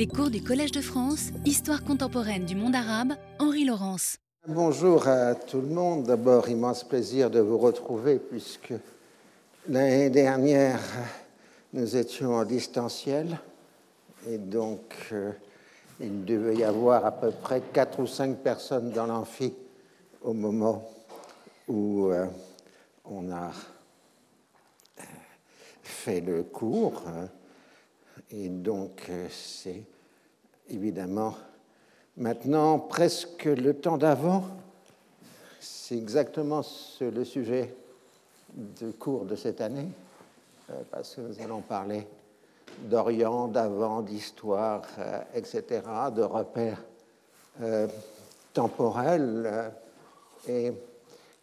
Les cours du Collège de France, Histoire contemporaine du monde arabe, Henri Laurence. Bonjour à tout le monde. D'abord, immense plaisir de vous retrouver puisque l'année dernière, nous étions en distanciel et donc euh, il devait y avoir à peu près quatre ou cinq personnes dans l'amphi au moment où euh, on a euh, fait le cours. Et donc, c'est évidemment maintenant presque le temps d'avant. C'est exactement le sujet du cours de cette année, euh, parce que nous allons parler d'Orient, d'avant, d'histoire, euh, etc., de repères temporels et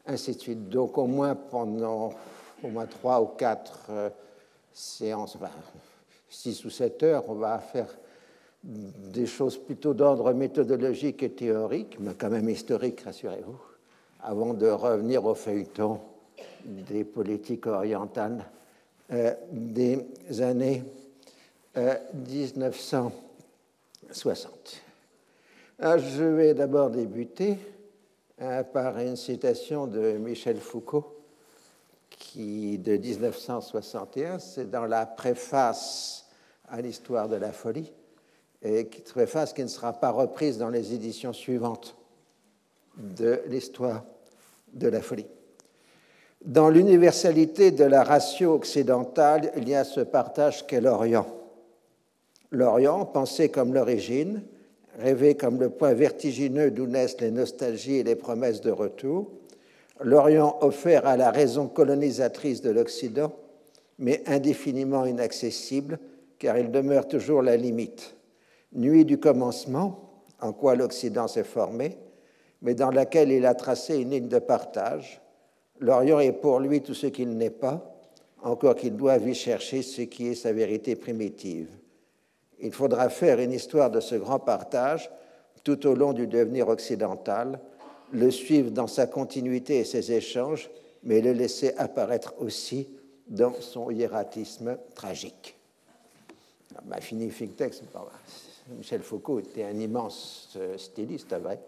ainsi de suite. Donc, au moins pendant au moins trois ou quatre séances, six ou sept heures, on va faire des choses plutôt d'ordre méthodologique et théorique, mais quand même historique, rassurez-vous, avant de revenir au feuilleton des politiques orientales euh, des années 1960. Euh, je vais d'abord débuter euh, par une citation de Michel Foucault qui, de 1961, c'est dans la préface à l'histoire de la folie, et qui préface qui ne sera pas reprise dans les éditions suivantes de l'histoire de la folie. Dans l'universalité de la ratio occidentale, il y a ce partage qu'est l'Orient. L'Orient, pensé comme l'origine, rêvé comme le point vertigineux d'où naissent les nostalgies et les promesses de retour, l'Orient offert à la raison colonisatrice de l'Occident, mais indéfiniment inaccessible, car il demeure toujours la limite. Nuit du commencement, en quoi l'Occident s'est formé, mais dans laquelle il a tracé une ligne de partage. L'Orient est pour lui tout ce qu'il n'est pas, encore qu'il doive y chercher ce qui est sa vérité primitive. Il faudra faire une histoire de ce grand partage tout au long du devenir occidental, le suivre dans sa continuité et ses échanges, mais le laisser apparaître aussi dans son hiératisme tragique. Ma fini texte, Michel Foucault était un immense euh, styliste, vrai,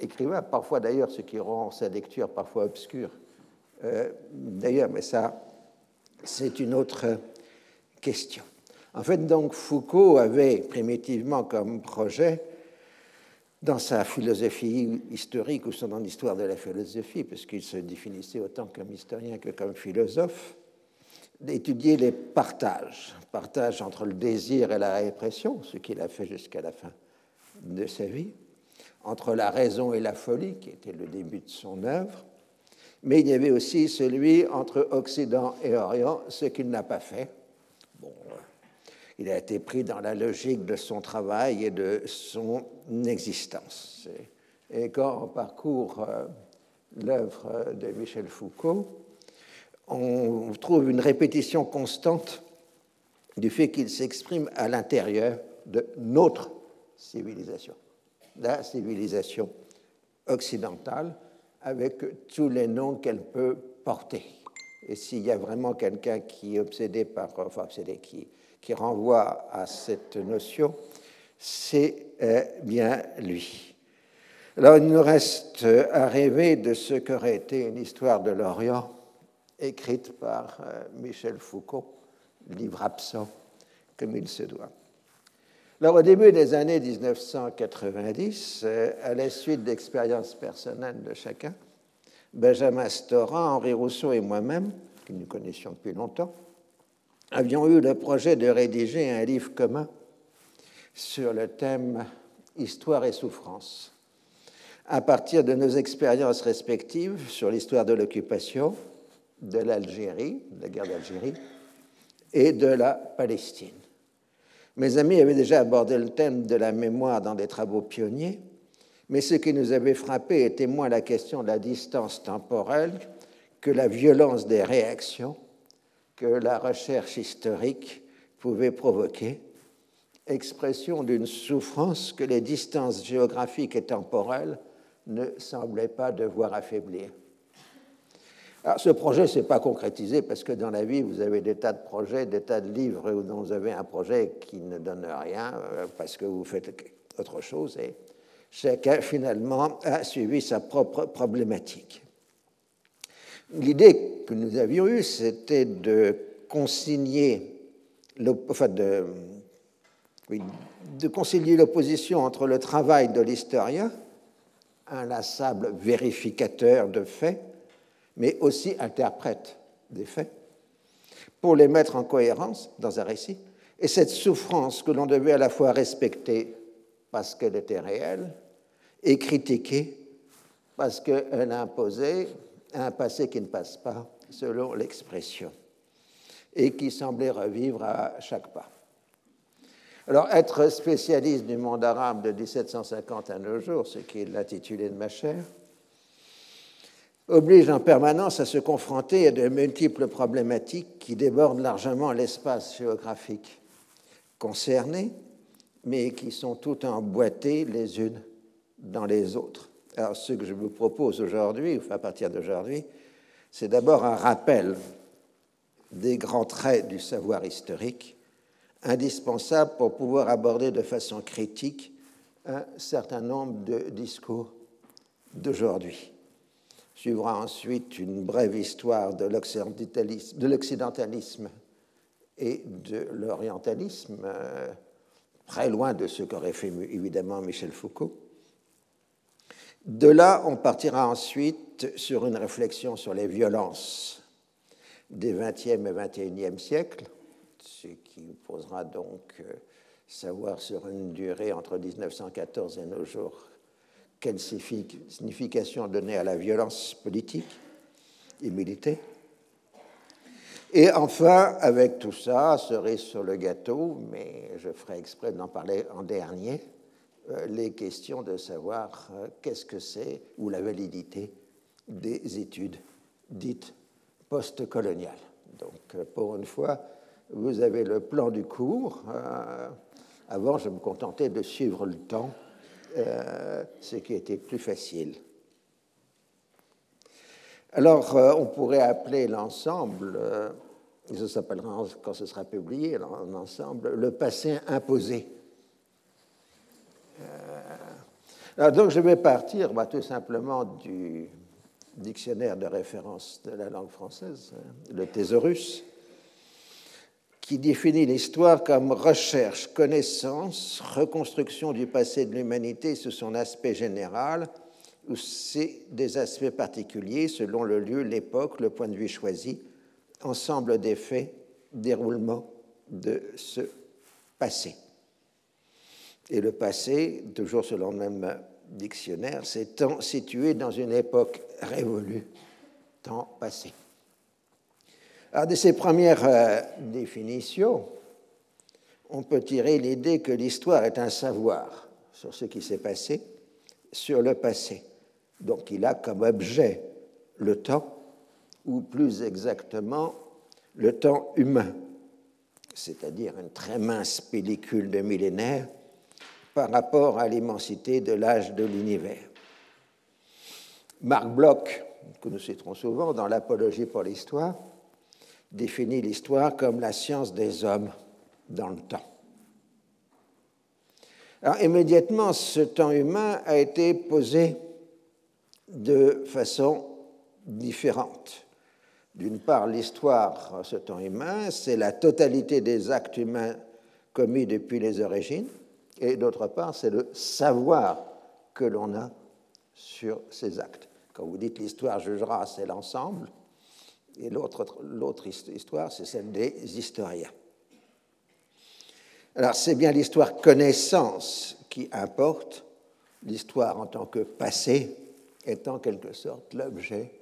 écrivain, parfois d'ailleurs, ce qui rend sa lecture parfois obscure. Euh, d'ailleurs, mais ça, c'est une autre question. En fait, donc, Foucault avait primitivement comme projet dans sa philosophie historique ou son histoire de la philosophie, puisqu'il se définissait autant comme historien que comme philosophe, d'étudier les partages, partages entre le désir et la répression, ce qu'il a fait jusqu'à la fin de sa vie, entre la raison et la folie, qui était le début de son œuvre, mais il y avait aussi celui entre Occident et Orient, ce qu'il n'a pas fait. Bon, il a été pris dans la logique de son travail et de son existence. Et quand on parcourt euh, l'œuvre de Michel Foucault, on trouve une répétition constante du fait qu'il s'exprime à l'intérieur de notre civilisation, la civilisation occidentale, avec tous les noms qu'elle peut porter. Et s'il y a vraiment quelqu'un qui est obsédé par, enfin obsédé, qui renvoie à cette notion, c'est euh, bien lui. Alors il nous reste à rêver de ce qu'aurait été une histoire de l'Orient écrite par euh, Michel Foucault, livre absent comme il se doit. Alors, au début des années 1990, euh, à la suite d'expériences personnelles de chacun, Benjamin Stora, Henri Rousseau et moi-même, que nous connaissions depuis longtemps, avions eu le projet de rédiger un livre commun sur le thème Histoire et souffrance, à partir de nos expériences respectives sur l'histoire de l'occupation, de l'Algérie, de la guerre d'Algérie, et de la Palestine. Mes amis avaient déjà abordé le thème de la mémoire dans des travaux pionniers, mais ce qui nous avait frappé était moins la question de la distance temporelle que la violence des réactions que la recherche historique pouvait provoquer, expression d'une souffrance que les distances géographiques et temporelles ne semblaient pas devoir affaiblir. Ce projet ne s'est pas concrétisé parce que dans la vie, vous avez des tas de projets, des tas de livres dont vous avez un projet qui ne donne rien euh, parce que vous faites autre chose et chacun finalement a suivi sa propre problématique. L'idée que nous avions eue, c'était de consigner, enfin de, de concilier l'opposition entre le travail de l'historien, inlassable vérificateur de faits, mais aussi interprète des faits, pour les mettre en cohérence dans un récit, et cette souffrance que l'on devait à la fois respecter parce qu'elle était réelle et critiquer parce qu'elle imposait un passé qui ne passe pas, selon l'expression, et qui semblait revivre à chaque pas. Alors, être spécialiste du monde arabe de 1750 à nos jours, ce qui est l'intitulé de ma chaire, oblige en permanence à se confronter à de multiples problématiques qui débordent largement l'espace géographique concerné, mais qui sont toutes emboîtées les unes dans les autres. Alors, ce que je vous propose aujourd'hui, à partir d'aujourd'hui, c'est d'abord un rappel des grands traits du savoir historique, indispensable pour pouvoir aborder de façon critique un certain nombre de discours d'aujourd'hui. Suivra ensuite une brève histoire de l'occidentalisme et de l'orientalisme, euh, très loin de ce qu'aurait fait évidemment Michel Foucault. De là, on partira ensuite sur une réflexion sur les violences des XXe et XXIe siècles, ce qui posera donc euh, savoir sur une durée entre 1914 et nos jours quelle signification donner à la violence politique et militaire. Et enfin, avec tout ça, cerise sur le gâteau, mais je ferai exprès d'en parler en dernier, euh, les questions de savoir euh, qu'est-ce que c'est ou la validité des études dites postcoloniales. Donc, euh, pour une fois, vous avez le plan du cours. Avant, je me contentais de suivre le temps euh, ce qui était plus facile. Alors, euh, on pourrait appeler l'ensemble, euh, ça s'appellera quand ce sera publié, l'ensemble, le passé imposé. alors, donc, je vais partir bah, tout simplement du dictionnaire de référence de la langue française, le thésaurus, qui définit l'histoire comme recherche, connaissance, reconstruction du passé de l'humanité sous son aspect général, ou des aspects particuliers selon le lieu, l'époque, le point de vue choisi, ensemble des faits, déroulement de ce passé. Et le passé, toujours selon le même dictionnaire, temps situé dans une époque révolue, temps passé. Alors, de ces premières euh, définitions, on peut tirer l'idée que l'histoire est un savoir sur ce qui s'est passé, sur le passé. Donc il a comme objet le temps, ou plus exactement le temps humain, c'est-à-dire une très mince pellicule de millénaires par rapport à l'immensité de l'âge de l'univers. Marc Bloch, que nous citerons souvent dans l'Apologie pour l'histoire, définit l'histoire comme la science des hommes dans le temps. Alors immédiatement, ce temps humain a été posé de façon différente. D'une part, l'histoire, ce temps humain, c'est la totalité des actes humains commis depuis les origines, et d'autre part, c'est le savoir que l'on a sur ces actes. Quand vous dites l'histoire jugera, c'est l'ensemble, et l'autre histoire, c'est celle des historiens. Alors c'est bien l'histoire connaissance qui importe, l'histoire en tant que passé est en quelque sorte l'objet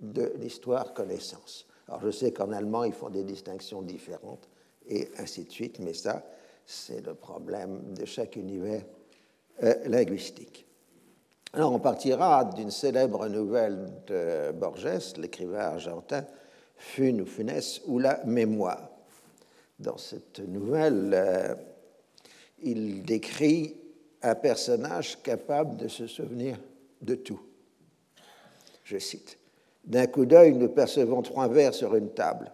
de l'histoire connaissance. Alors je sais qu'en allemand, ils font des distinctions différentes et ainsi de suite, mais ça, c'est le problème de chaque univers euh, linguistique. Alors on partira d'une célèbre nouvelle de Borges, l'écrivain argentin, Fun ou Funès, ou la mémoire. Dans cette nouvelle, euh, il décrit un personnage capable de se souvenir de tout. Je cite, D'un coup d'œil, nous percevons trois vers sur une table.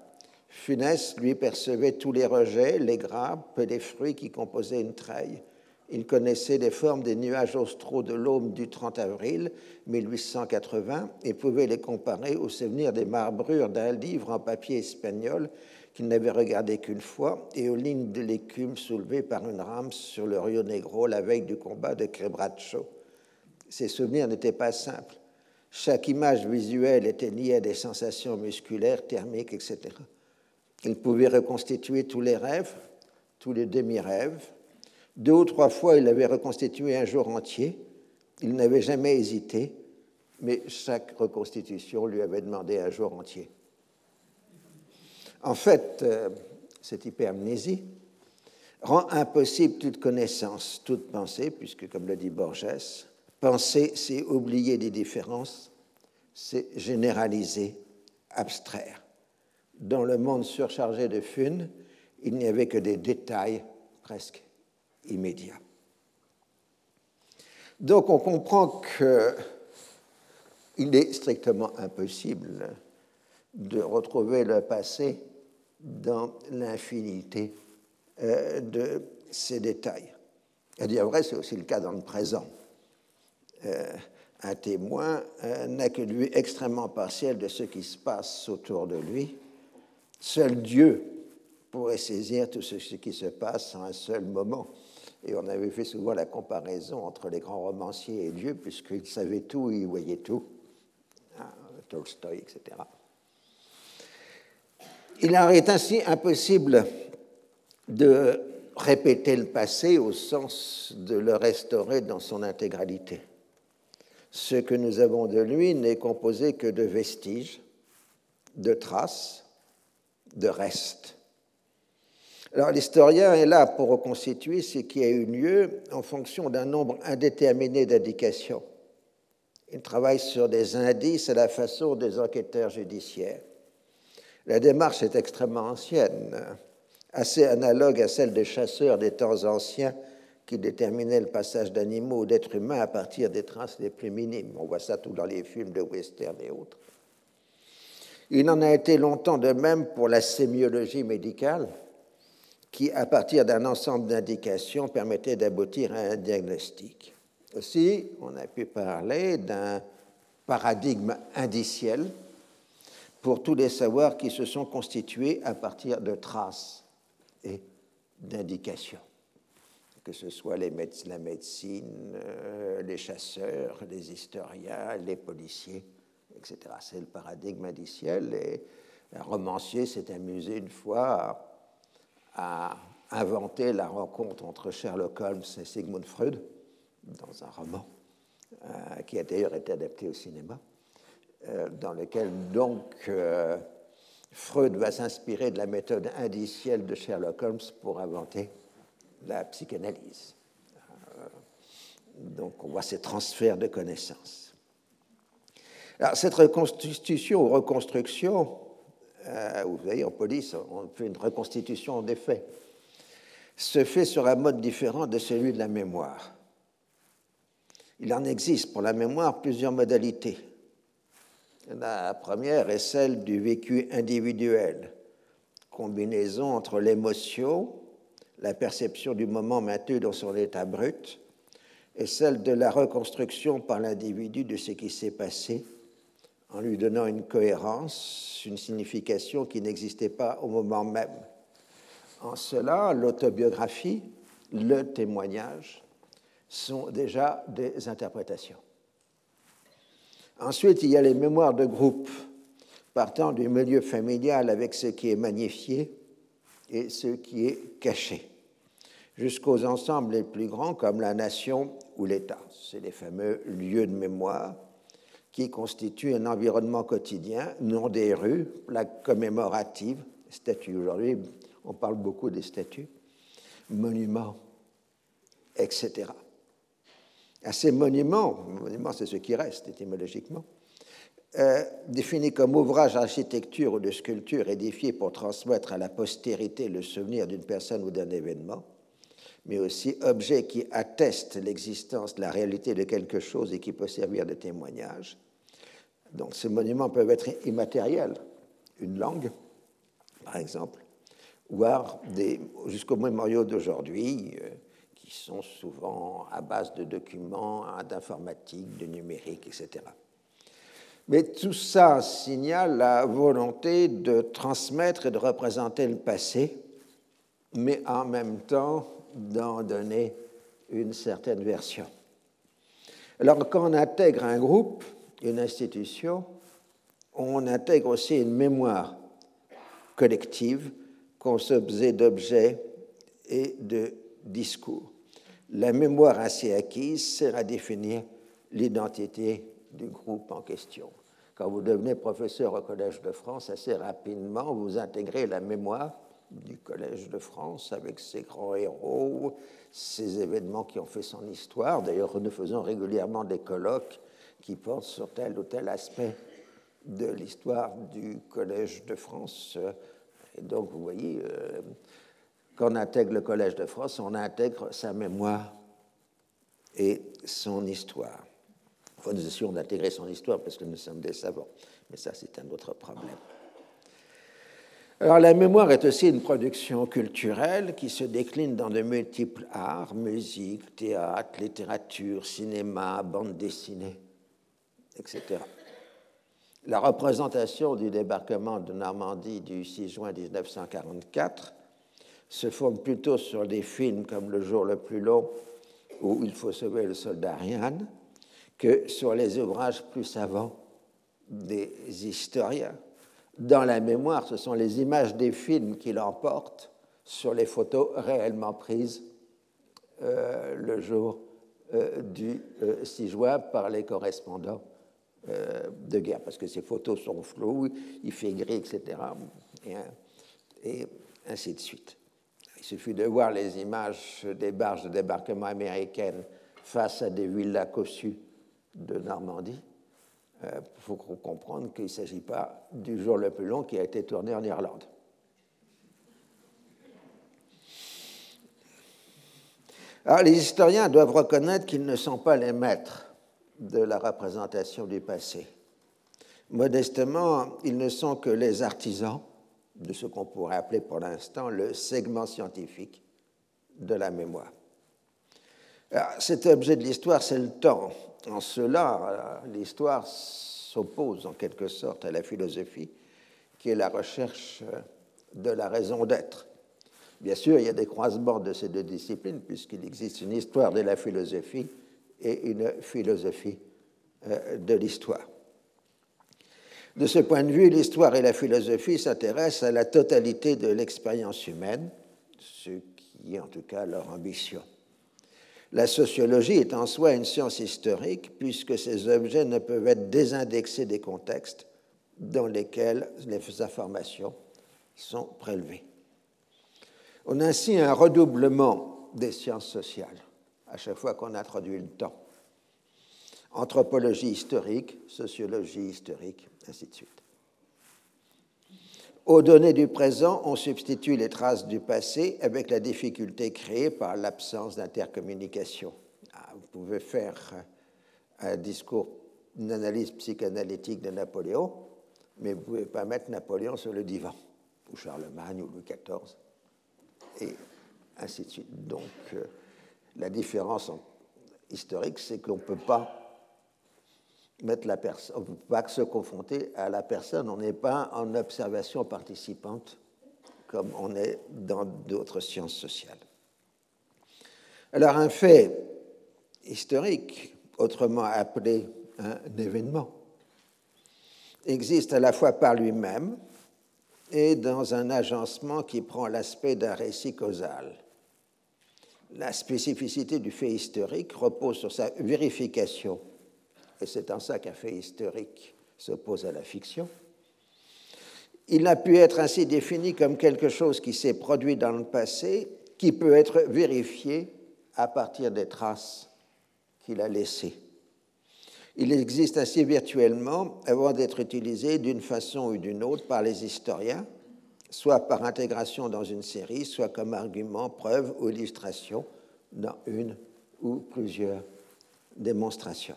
Funès, lui, percevait tous les rejets, les grappes les fruits qui composaient une treille. Il connaissait les formes des nuages austraux de l'aube du 30 avril 1880 et pouvait les comparer au souvenir des marbrures d'un livre en papier espagnol qu'il n'avait regardé qu'une fois et aux lignes de l'écume soulevées par une rame sur le Rio Negro la veille du combat de Quebracho. Ces souvenirs n'étaient pas simples. Chaque image visuelle était liée à des sensations musculaires, thermiques, etc. Il pouvait reconstituer tous les rêves, tous les demi-rêves. Deux ou trois fois, il avait reconstitué un jour entier. Il n'avait jamais hésité, mais chaque reconstitution lui avait demandé un jour entier. En fait, euh, cette hyperamnésie rend impossible toute connaissance, toute pensée, puisque, comme le dit Borges, penser, c'est oublier des différences, c'est généraliser, abstraire. Dans le monde surchargé de funes, il n'y avait que des détails presque immédiats. Donc on comprend qu'il est strictement impossible de retrouver le passé dans l'infinité euh, de ces détails. À dire vrai, c'est aussi le cas dans le présent. Euh, un témoin euh, n'a que vue extrêmement partielle de ce qui se passe autour de lui. Seul Dieu pourrait saisir tout ce qui se passe en un seul moment. Et on avait fait souvent la comparaison entre les grands romanciers et Dieu, puisqu'ils savaient tout, ils voyaient tout. Ah, Tolstoï, etc. Il est ainsi impossible de répéter le passé au sens de le restaurer dans son intégralité. Ce que nous avons de lui n'est composé que de vestiges, de traces, de restes. Alors l'historien est là pour reconstituer ce qui a eu lieu en fonction d'un nombre indéterminé d'indications. Il travaille sur des indices à la façon des enquêteurs judiciaires. La démarche est extrêmement ancienne, assez analogue à celle des chasseurs des temps anciens qui déterminaient le passage d'animaux ou d'êtres humains à partir des traces les plus minimes. On voit ça tout dans les films de western et autres. Il en a été longtemps de même pour la sémiologie médicale, qui, à partir d'un ensemble d'indications, permettait d'aboutir à un diagnostic. Aussi, on a pu parler d'un paradigme indiciel pour tous les savoirs qui se sont constitués à partir de traces et d'indications, que ce soit la médecine, euh, les chasseurs, les historiens, les policiers, etc. C'est le paradigme indiciel et un romancier s'est amusé une fois à, inventer la rencontre entre Sherlock Holmes et Sigmund Freud dans un roman euh, qui a d'ailleurs été adapté au cinéma. Euh, dans lequel donc euh, Freud va s'inspirer de la méthode indicielle de Sherlock Holmes pour inventer la psychanalyse. Donc on voit ces transferts de connaissances. Alors cette reconstitution ou reconstruction, vous voyez en police, on fait une reconstitution des faits, se fait sur un mode différent de celui de la mémoire. Il en existe pour la mémoire plusieurs modalités. La première est celle du vécu individuel, combinaison entre l'émotion, la perception du moment maintenu dans son état brut, et celle de la reconstruction par l'individu de ce qui s'est passé, en lui donnant une cohérence, une signification qui n'existait pas au moment même. En cela, l'autobiographie, le témoignage sont déjà des interprétations. Ensuite, il y a les mémoires de groupe, partant du milieu familial avec ce qui est magnifié et ce qui est caché, jusqu'aux ensembles les plus grands comme la nation ou l'État. C'est les fameux lieux de mémoire qui constituent un environnement quotidien, non des rues, plaques commémoratives, statues. Aujourd'hui, on parle beaucoup des statues, monuments, etc à ces monuments, monuments c'est ce qui reste étymologiquement, euh, définis comme ouvrage d'architecture ou de sculpture édifié pour transmettre à la postérité le souvenir d'une personne ou d'un événement, mais aussi objet qui atteste l'existence, la réalité de quelque chose et qui peut servir de témoignage. Donc ces monuments peuvent être immatériels, une langue, par exemple, voire jusqu'aux mémoriaux d'aujourd'hui, euh, qui sont souvent à base de documents, hein, d'informatique, de numérique, etc. Mais tout ça signale la volonté de transmettre et de représenter le passé, mais en même temps d'en donner une certaine version. Alors quand on intègre un groupe, une institution, on intègre aussi une mémoire collective composée d'objets et de discours. La mémoire ainsi acquise sert à définir l'identité du groupe en question. Quand vous devenez professeur au Collège de France, assez rapidement, vous intégrez la mémoire du Collège de France avec ses grands héros, ces événements qui ont fait son histoire. D'ailleurs, nous faisons régulièrement des colloques qui portent sur tel ou tel aspect de l'histoire du Collège de France. Et donc, vous voyez, euh, quand on intègre le Collège de France, on intègre sa mémoire et son histoire. Enfin, nous essayons d'intégrer son histoire parce que nous sommes des savants, mais ça, c'est un autre problème. Alors la mémoire est aussi une production culturelle qui se décline dans de multiples arts, musique, théâtre, littérature, cinéma, bande dessinée, etc. La représentation du débarquement de Normandie du 6 juin 1944 se fonde plutôt sur des films comme Le jour le plus long ou Il faut sauver le soldat Ariane que sur les ouvrages plus savants des historiens dans la mémoire, ce sont les images des films qui l'emportent sur les photos réellement prises euh, le jour euh, du 6 euh, juin par les correspondants de guerre, parce que ces photos sont floues, il fait gris, etc. Et, ainsi de suite. Il suffit de voir les images des barges de débarquement américaines face à des villas cossues de Normandie euh, faut comprendre qu'il ne s'agit pas du jour le plus long qui a été tourné en Irlande. Alors, les historiens doivent reconnaître qu'ils ne sont pas les maîtres de la représentation du passé. Modestement, ils ne sont que les artisans de ce qu'on pourrait appeler pour l'instant le segment scientifique de la mémoire. Alors, cet objet de l'histoire, c'est le temps, en cela, l'histoire s'oppose en quelque sorte à la philosophie, qui est la recherche de la raison d'être. Bien sûr, il y a des croisements de ces deux disciplines, puisqu'il existe une histoire de la philosophie et une philosophie euh, de l'histoire. De ce point de vue, l'histoire et la philosophie s'intéressent à la totalité de l'expérience humaine, ce qui est en tout cas leur ambition. La sociologie est en soi une science historique puisque ces objets ne peuvent être désindexés des contextes dans lesquels les informations sont prélevées. On a ainsi un redoublement des sciences sociales à chaque fois qu'on introduit le temps. Anthropologie historique, sociologie historique, ainsi de suite. Aux données du présent, on substitue les traces du passé avec la difficulté créée par l'absence d'intercommunication. Ah, vous pouvez faire un discours, une analyse psychanalytique de Napoléon, mais vous ne pouvez pas mettre Napoléon sur le divan, ou Charlemagne, ou Louis XIV, et ainsi de suite. Donc, euh, la différence historique, c'est qu'on ne peut pas mettre la personne, on ne peut pas se confronter à la personne, on n'est pas en observation participante comme on est dans d'autres sciences sociales. Alors un fait historique, autrement appelé un événement, existe à la fois par lui-même et dans un agencement qui prend l'aspect d'un récit causal. La spécificité du fait historique repose sur sa vérification et c'est en ça qu'un fait historique s'oppose à la fiction, il a pu être ainsi défini comme quelque chose qui s'est produit dans le passé, qui peut être vérifié à partir des traces qu'il a laissées. Il existe ainsi virtuellement avant d'être utilisé d'une façon ou d'une autre par les historiens, soit par intégration dans une série, soit comme argument, preuve ou illustration dans une ou plusieurs démonstrations.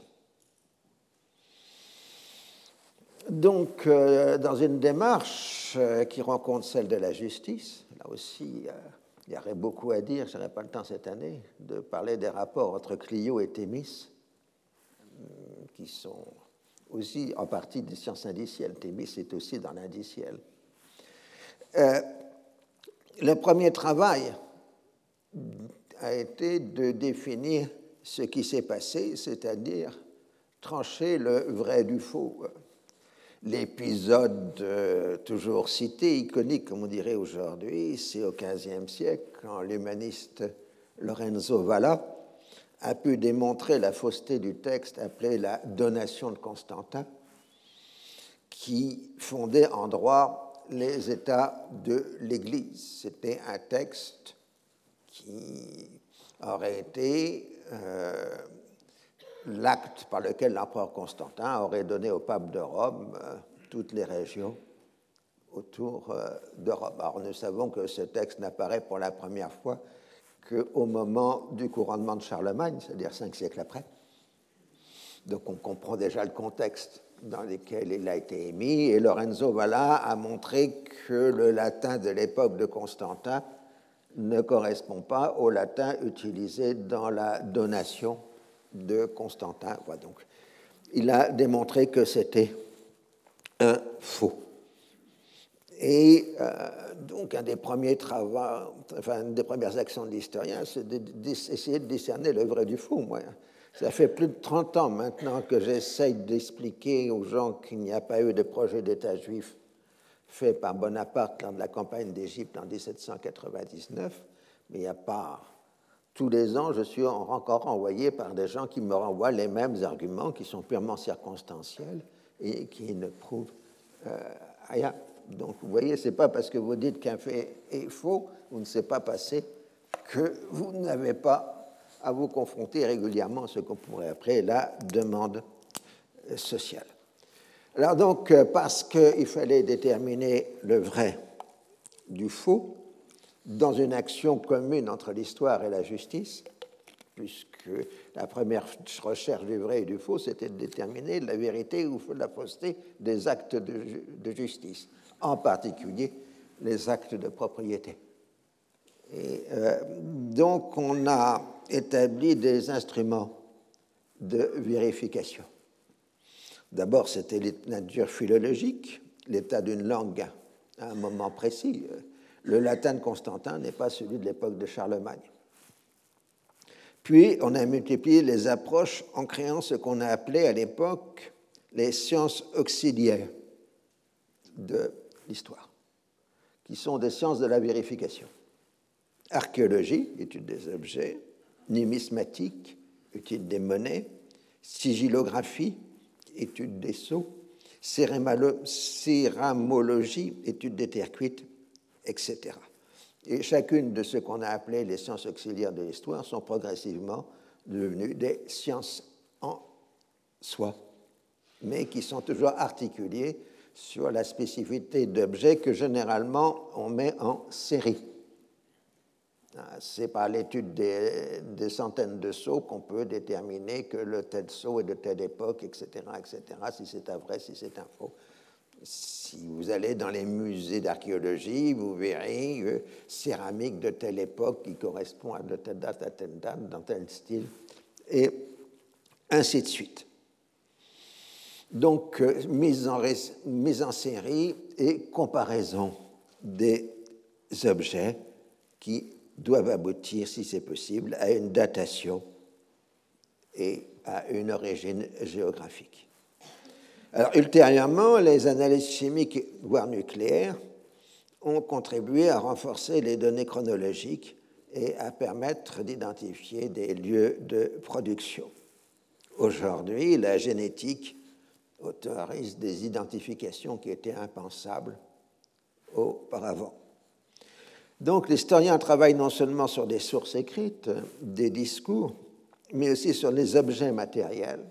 donc, euh, dans une démarche euh, qui rencontre celle de la justice, là aussi, il y aurait beaucoup à dire, je n'aurai pas le temps cette année, de parler des rapports entre Clio et Thémis, qui sont aussi en partie des sciences indicielles. Thémis est aussi dans l'indiciel. Le premier travail a été de définir ce qui s'est passé, c'est-à-dire trancher le vrai du faux. L'épisode euh, toujours cité, iconique comme on dirait aujourd'hui, c'est au XVe siècle quand l'humaniste Lorenzo Valla a pu démontrer la fausseté du texte appelé la donation de Constantin, qui fondait en droit les États de l'Église. C'était un texte qui aurait été euh, l'acte par lequel l'empereur Constantin aurait donné au pape de Rome euh, toutes les régions autour euh, de Rome. Alors nous savons que ce texte n'apparaît pour la première fois qu'au moment du couronnement de Charlemagne, c'est-à-dire cinq siècles après. Donc on comprend déjà le contexte dans lequel il a été émis, et Lorenzo Valla a montré que le latin de l'époque de Constantin ne correspond pas au latin utilisé dans la donation de Constantin. donc, il a démontré que c'était un faux. Et euh, donc, un des premiers travaux, enfin, une des premières actions de l'historien, c'est d'essayer de, discerner le vrai du faux. Moi. Ça fait plus de 30 ans maintenant que j'essaye d'expliquer aux gens qu'il n'y a pas eu de projet d'État juif fait par Bonaparte lors de la campagne d'Égypte en 1799, mais il n'y a pas tous les ans, je suis encore envoyé par des gens qui me renvoient les mêmes arguments qui sont purement circonstanciels et qui ne prouvent euh, rien. Donc, vous voyez, ce n'est pas parce que vous dites qu'un fait est faux, vous ne s'est pas passé, que vous n'avez pas à vous confronter régulièrement à ce qu'on pourrait appeler la demande sociale. Alors donc, euh, parce qu'il fallait déterminer le vrai du faux, dans une action commune entre l'histoire et la justice, puisque la première recherche du vrai et du faux, c'était de déterminer la vérité ou la fausseté des actes de, justice, en particulier les actes de propriété. Et euh, donc on a établi des instruments de vérification. D'abord, c'était la nature philologique, l'état d'une langue à un moment précis. Le latin de Constantin n'est pas celui de l'époque de Charlemagne. Puis, on a multiplié les approches en créant ce qu'on a appelé à l'époque les sciences auxiliaires de l'histoire, qui sont des sciences de la vérification. Archéologie, étude des objets, numismatique, étude des monnaies, sigillographie, étude des sceaux, céramologie, étude des terres cuites, etc. Et chacune de ce qu'on a appelé les sciences auxiliaires de l'histoire sont progressivement devenues des sciences en soi, mais qui sont toujours articulées sur la spécificité d'objets que généralement on met en série. Ah, c'est par l'étude des, centaines de sceaux qu'on peut déterminer que le tel sceau est de telle époque, etc., etc., si c'est un vrai, si c'est un faux. Si vous allez dans les musées d'archéologie, vous verrez céramique de telle époque qui correspond à de telle date à telle date, dans tel style, et ainsi de suite. Donc, euh, mise, en, mise en série et comparaison des objets qui doivent aboutir, si c'est possible, à une datation et à une origine géographique. Alors, ultérieurement, les analyses chimiques, voire nucléaires, ont contribué à renforcer les données chronologiques et à permettre d'identifier des lieux de production. Aujourd'hui, la génétique autorise des identifications qui étaient impensables auparavant. Donc l'historien travaille non seulement sur des sources écrites, des discours, mais aussi sur les objets matériels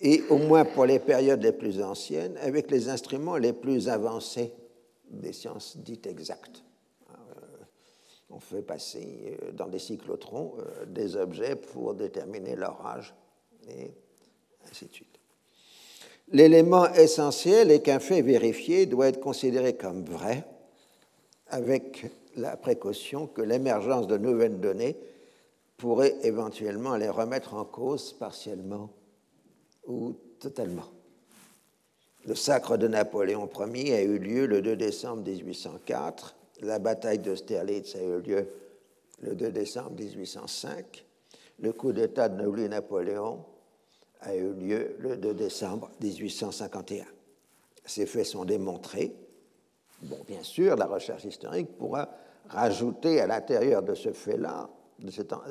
et au moins pour les périodes les plus anciennes, avec les instruments les plus avancés des sciences dites exactes. Euh, on fait passer euh, dans des cyclotrons euh, des objets pour déterminer leur âge, et ainsi de suite. L'élément essentiel est qu'un fait vérifié doit être considéré comme vrai avec la précaution que l'émergence de nouvelles données pourrait éventuellement les remettre en cause partiellement ou totalement. Le sacre de Napoléon Ier a eu lieu le 2 décembre 1804, la bataille d'Austerlitz a eu lieu le 2 décembre 1805, le coup d'État de Napoléon a eu lieu le 2 décembre 1851. Ces faits sont démontrés. Bon, bien sûr, la recherche historique pourra rajouter à l'intérieur de ce fait-là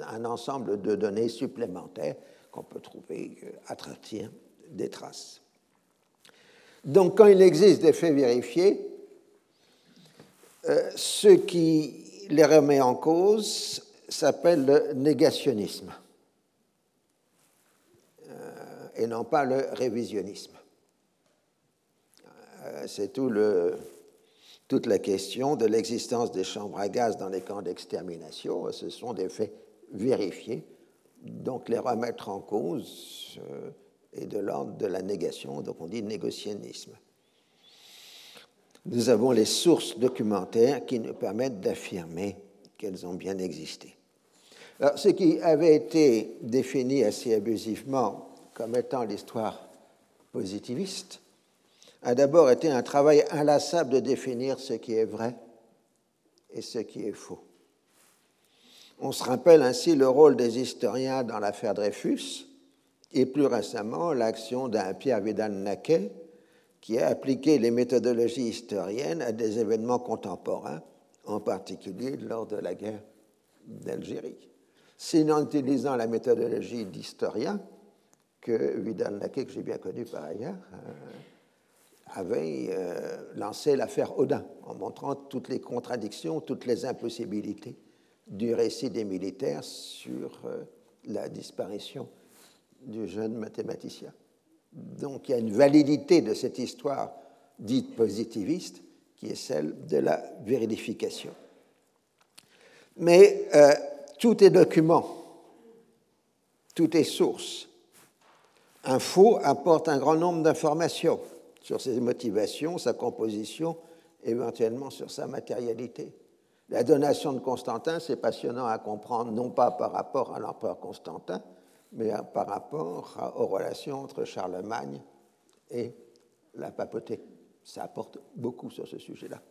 un ensemble de données supplémentaires qu'on peut trouver euh, à travers des traces. Donc, quand il existe des faits vérifiés, euh, ce qui les remet en cause s'appelle le négationnisme euh, et non pas le révisionnisme. C'est tout le, toute la question de l'existence des chambres à gaz dans les camps d'extermination. Ce sont des faits vérifiés. Donc les remettre en cause euh, est de l'ordre de la négation, donc on dit négationnisme. Nous avons les sources documentaires qui nous permettent d'affirmer qu'elles ont bien existé. Alors, ce qui avait été défini assez abusivement comme étant l'histoire positiviste a d'abord été un travail inlassable de définir ce qui est vrai et ce qui est faux. On se rappelle ainsi le rôle des historiens dans l'affaire Dreyfus et plus récemment l'action d'un Pierre Vidal-Naquet qui a appliqué les méthodologies historiennes à des événements contemporains, en particulier lors de la guerre d'Algérie. C'est en utilisant la méthodologie d'historien que Vidal-Naquet, que j'ai bien connu par ailleurs, euh, avait euh, lancé l'affaire Odin, en montrant toutes les contradictions, toutes les impossibilités du récit des militaires sur euh, la disparition du jeune mathématicien. Donc il y a une validité de cette histoire dite positiviste qui est celle de la vérification. Mais euh, tout est document, tout est source. Un faux apporte un grand nombre d'informations sur ses motivations, sa composition, éventuellement sur sa matérialité. La donation de Constantin, c'est passionnant à comprendre, non pas par rapport à l'empereur Constantin, mais par rapport aux relations entre Charlemagne et la papauté. Ça apporte beaucoup sur ce sujet-là.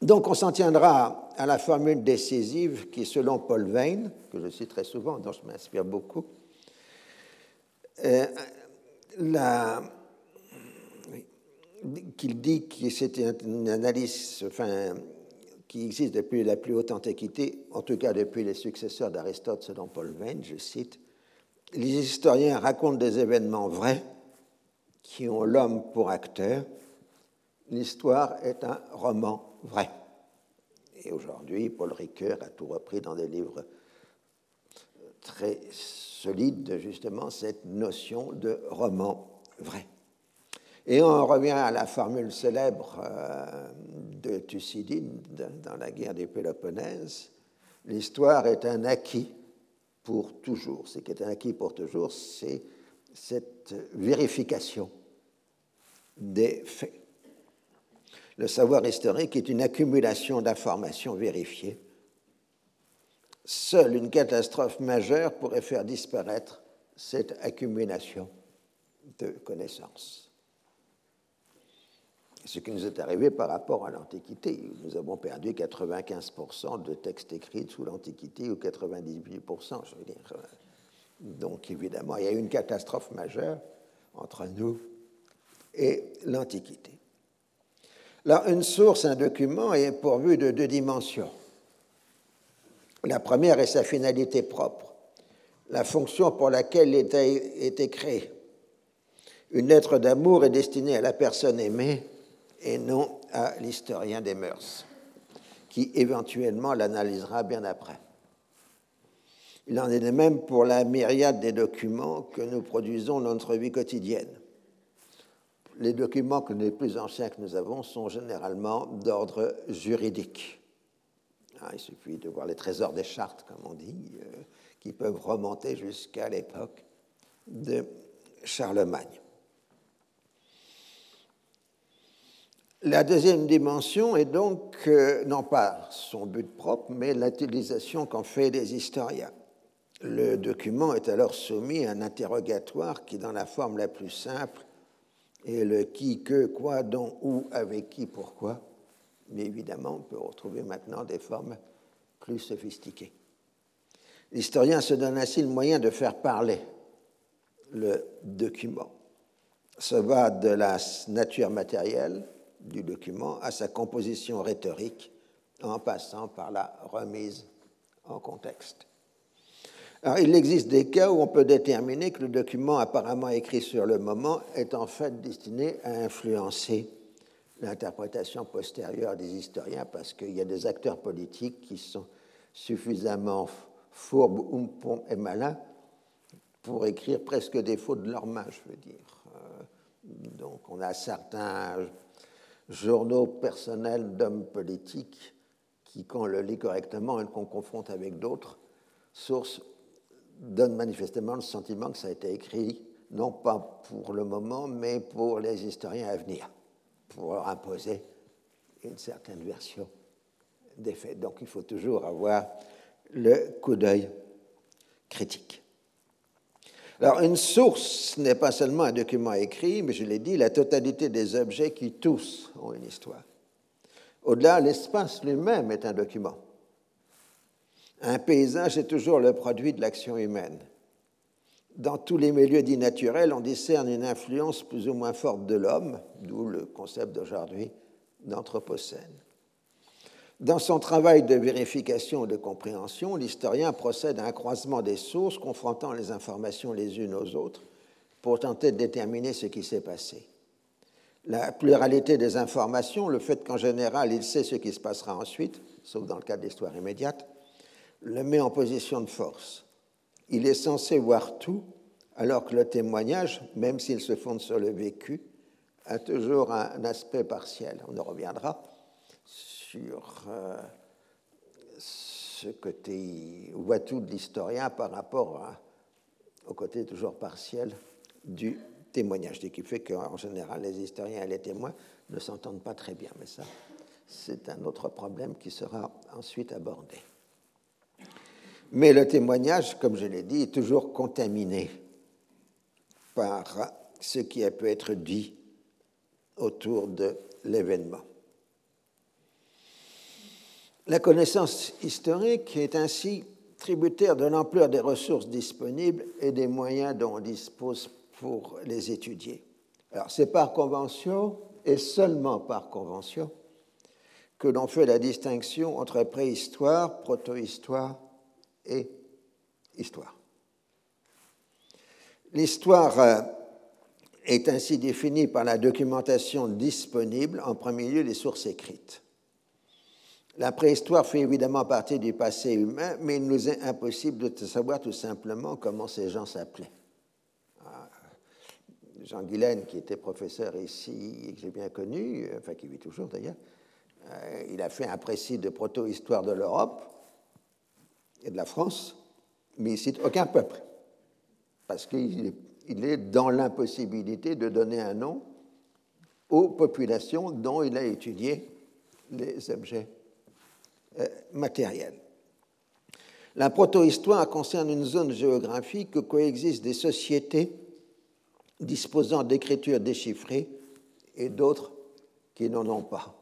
Donc on s'en tiendra à la formule décisive qui, selon Paul Veyne, que je cite très souvent, dont je m'inspire beaucoup, la, qu'il dit que c'était une analyse enfin, qui existe depuis la plus haute antiquité, en tout cas depuis les successeurs d'Aristote, selon Paul Veyne, je cite, Les historiens racontent des événements vrais qui ont l'homme pour acteur. L'histoire est un roman vrai. Et aujourd'hui, Paul Ricoeur a tout repris dans des livres très solides, justement, cette notion de roman vrai. Et on revient à la formule célèbre euh, de Thucydide dans la guerre des Péloponnèse. L'histoire est un acquis pour toujours. Ce qui est un acquis pour toujours, c'est cette vérification des faits. Le savoir historique est une accumulation d'informations vérifiées. Seule une catastrophe majeure pourrait faire disparaître cette accumulation de connaissances ce qui nous est arrivé par rapport à l'Antiquité. Nous avons perdu 95% de textes écrits sous l'Antiquité ou 98%, je veux dire. Donc évidemment, il y a eu une catastrophe majeure entre nous et l'Antiquité. Là, une source, un document est pourvu de deux dimensions. La première est sa finalité propre, la fonction pour laquelle il a été créé. Une lettre d'amour est destinée à la personne aimée et non à l'historien des mœurs, qui éventuellement l'analysera bien après. Il en est de même pour la myriade des documents que nous produisons dans notre vie quotidienne. Les documents que les plus anciens que nous avons sont généralement d'ordre juridique. Ah, il suffit de voir les trésors des chartes, comme on dit, euh, qui peuvent remonter jusqu'à l'époque de Charlemagne. La deuxième dimension est donc euh, non pas son but propre, mais l'utilisation qu'en fait les historiens. Le document est alors soumis à un interrogatoire qui, dans la forme la plus simple, est le qui, que, quoi, dont, où, avec qui, pourquoi. Mais évidemment, on peut retrouver maintenant des formes plus sophistiquées. L'historien se donne ainsi le moyen de faire parler le document. Ça va de la nature matérielle du document à sa composition rhétorique, en passant par la remise en contexte. Alors, il existe des cas où on peut déterminer que le document apparemment écrit sur le moment est en fait destiné à influencer l'interprétation postérieure des historiens parce qu'il y a des acteurs politiques qui sont suffisamment fourbes, oumpons et malins pour écrire presque des fautes de leur main, je veux dire. Euh, donc on a certains journaux personnels d'hommes politiques qui, quand on le lit correctement et qu'on confronte avec d'autres sources, donnent manifestement le sentiment que ça a été écrit non pas pour le moment, mais pour les historiens à venir, pour leur imposer une certaine version des faits. Donc il faut toujours avoir le coup d'œil critique. Alors, une source n'est pas seulement un document écrit, mais je l'ai dit, la totalité des objets qui tous ont une histoire. Au-delà, l'espace lui-même est un document. Un paysage est toujours le produit de l'action humaine. Dans tous les milieux dits naturels, on discerne une influence plus ou moins forte de l'homme, d'où le concept d'aujourd'hui d'anthropocène. Dans son travail de vérification et de compréhension, l'historien procède à un croisement des sources, confrontant les informations les unes aux autres pour tenter de déterminer ce qui s'est passé. La pluralité des informations, le fait qu'en général il sait ce qui se passera ensuite, sauf dans le cas de l'histoire immédiate, le met en position de force. Il est censé voir tout, alors que le témoignage, même s'il se fonde sur le vécu, a toujours un aspect partiel. On y reviendra sur euh, ce côté voit tout de l'historien par rapport au côté toujours partiel du témoignage, ce qui fait qu'en général, les historiens et les témoins ne s'entendent pas très bien. Mais ça, c'est un autre problème qui sera ensuite abordé. Mais le témoignage, comme je l'ai dit, est toujours contaminé par ce qui a pu être dit autour de l'événement. La connaissance historique est ainsi tributaire de l'ampleur des ressources disponibles et des moyens dont on dispose pour les étudier. Alors, c'est par convention et seulement par convention que l'on fait la distinction entre préhistoire, protohistoire et histoire. L'histoire euh, est ainsi définie par la documentation disponible, en premier lieu les sources écrites. La préhistoire fait évidemment partie du passé humain, mais il nous est impossible de savoir tout simplement comment ces gens s'appelaient. Ah, Jean Guilaine, qui était professeur ici et que j'ai bien connu, enfin qui vit toujours d'ailleurs, euh, il a fait un précis de proto-histoire de l'Europe et de la France, mais il cite aucun peuple, parce qu'il est dans l'impossibilité de donner un nom aux populations dont il a étudié les objets euh, matériel. La protohistoire concerne une zone géographique où coexistent des sociétés disposant d'écritures déchiffrées et d'autres qui n'en ont pas.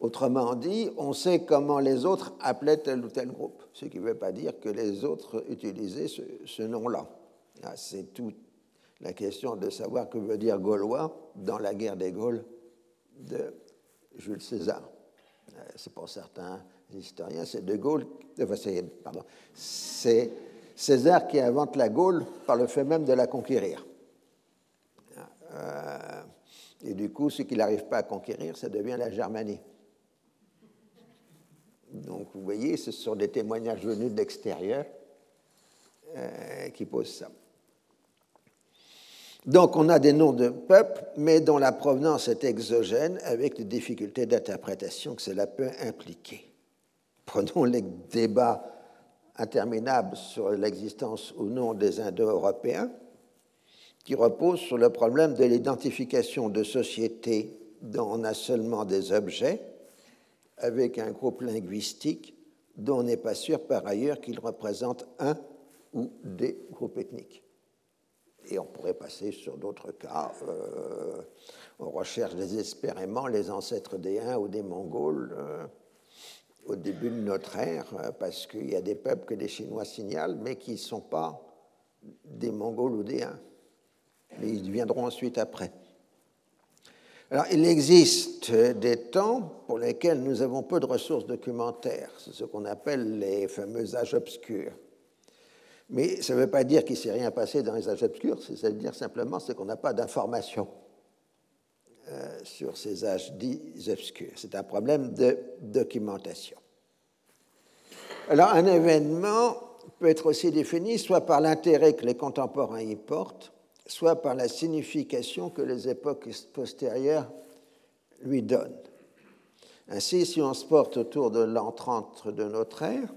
Autrement dit, on sait comment les autres appelaient tel ou tel groupe, ce qui ne veut pas dire que les autres utilisaient ce, ce nom-là. Ah, c'est toute la question de savoir que veut dire gaulois dans la guerre des Gaules de Jules César. Euh, c'est pour certains historiens, c'est De Gaulle, pardon, c'est César qui invente la Gaule par le fait même de la conquérir. Euh, et du coup, ce qu'il n'arrive pas à conquérir, ça devient la Germanie. Donc, vous voyez, ce sont des témoignages venus de l'extérieur euh, qui posent ça. Donc on a des noms de peuples, mais dont la provenance est exogène avec les difficultés d'interprétation que cela peut impliquer. Prenons les débats interminables sur l'existence ou non des Indo-Européens. qui repose sur le problème de l'identification de sociétés dont on a seulement des objets, avec un groupe linguistique dont on n'est pas sûr par ailleurs qu'il représente un ou des groupes ethniques. Et on pourrait passer sur d'autres cas. Euh, on recherche désespérément les ancêtres des Huns ou des Mongols euh, au début de notre ère, parce qu'il y a des peuples que les Chinois signalent, mais qui ne sont pas des Mongols ou des Huns. Mais ils viendront ensuite après. Alors, il existe des temps pour lesquels nous avons peu de ressources documentaires. C'est ce qu'on appelle les fameux âges obscurs. Mais ça ne veut pas dire qu'il ne s'est rien passé dans les âges obscurs, c'est-à-dire simplement qu'on n'a pas d'informations euh, sur ces âges dits obscurs. C'est un problème de documentation. Alors, un événement peut être aussi défini soit par l'intérêt que les contemporains y portent, soit par la signification que les époques postérieures lui donnent. Ainsi, si on se porte autour de l'an 30 de notre ère,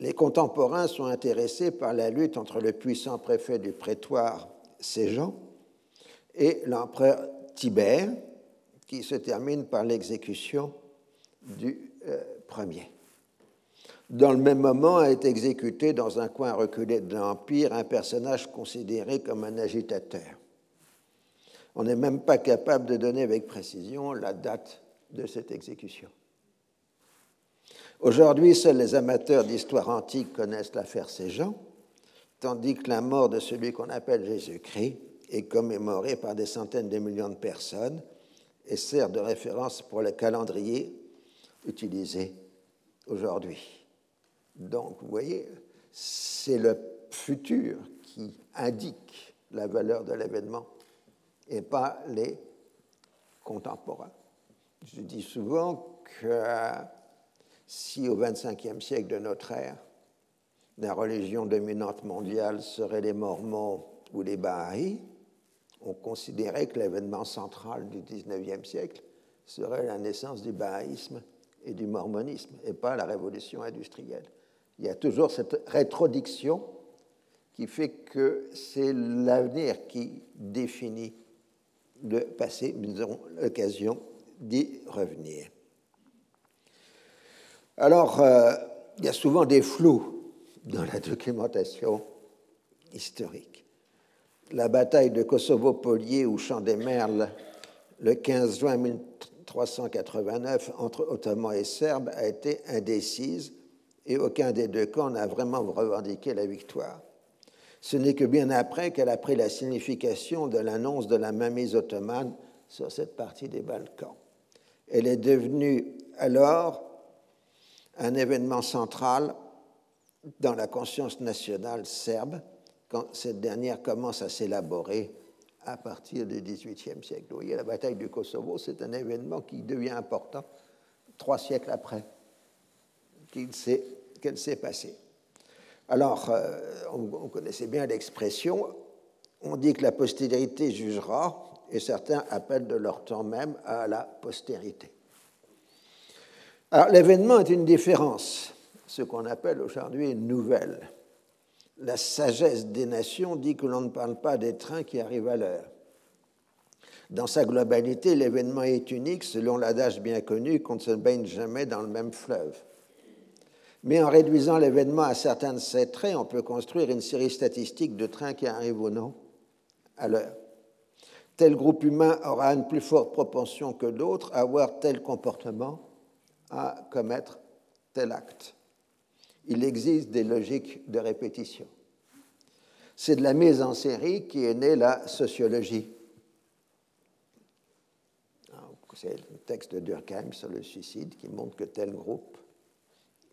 les contemporains sont intéressés par la lutte entre le puissant préfet du prétoire Séjan et l'empereur Tibère, qui se termine par l'exécution du euh, premier. Dans le même moment est exécuté dans un coin reculé de l'Empire un personnage considéré comme un agitateur. On n'est même pas capable de donner avec précision la date de cette exécution. Aujourd'hui, seuls les amateurs d'histoire antique connaissent l'affaire Séjean, tandis que la mort de celui qu'on appelle Jésus-Christ est commémorée par des centaines de millions de personnes et sert de référence pour le calendrier utilisé aujourd'hui. Donc, vous voyez, c'est le futur qui indique la valeur de l'événement et pas les contemporains. Je dis souvent que si au XXVe siècle de notre ère, la religion dominante mondiale serait les Mormons ou les Baha'is, on considérait que l'événement central du XIXe siècle serait la naissance du bahaïsme et du mormonisme, et pas la révolution industrielle il y a toujours cette rétrodiction qui fait que c'est l'avenir qui définit le passé. Nous aurons l'occasion d'y revenir. Alors, euh, il y a souvent des flous dans la documentation historique. La bataille de Kosovo-Polier ou Champ des Merles le 15 juin 1389 entre Ottomans et Serbes a été indécise et aucun des deux camps n'a vraiment revendiqué la victoire. Ce n'est que bien après qu'elle a pris la signification de l'annonce de la mainmise ottomane sur cette partie des Balkans. Elle est devenue alors un événement central dans la conscience nationale serbe quand cette dernière commence à s'élaborer à partir du XVIIIe siècle. Vous voyez, la bataille du Kosovo, c'est un événement qui devient important trois siècles après qu'elle s'est passée. Alors, euh, on, connaissait bien l'expression, on dit que la postérité jugera, et certains appellent de leur temps même à la postérité. Alors, l'événement est une différence, ce qu'on appelle aujourd'hui une nouvelle. La sagesse des nations dit que l'on ne parle pas des trains qui arrivent à l'heure. Dans sa globalité, l'événement est unique selon l'adage bien connu qu'on ne se baigne jamais dans le même fleuve. Mais en réduisant l'événement à certains de ses traits, on peut construire une série statistique de trains qui arrivent ou non à l'heure. Tel groupe humain aura une plus forte propension que d'autres à avoir tel comportement, à commettre tel acte. Il existe des logiques de répétition. C'est de la mise en série qui est née la sociologie. C'est le texte de Durkheim sur le suicide qui montre que tel groupe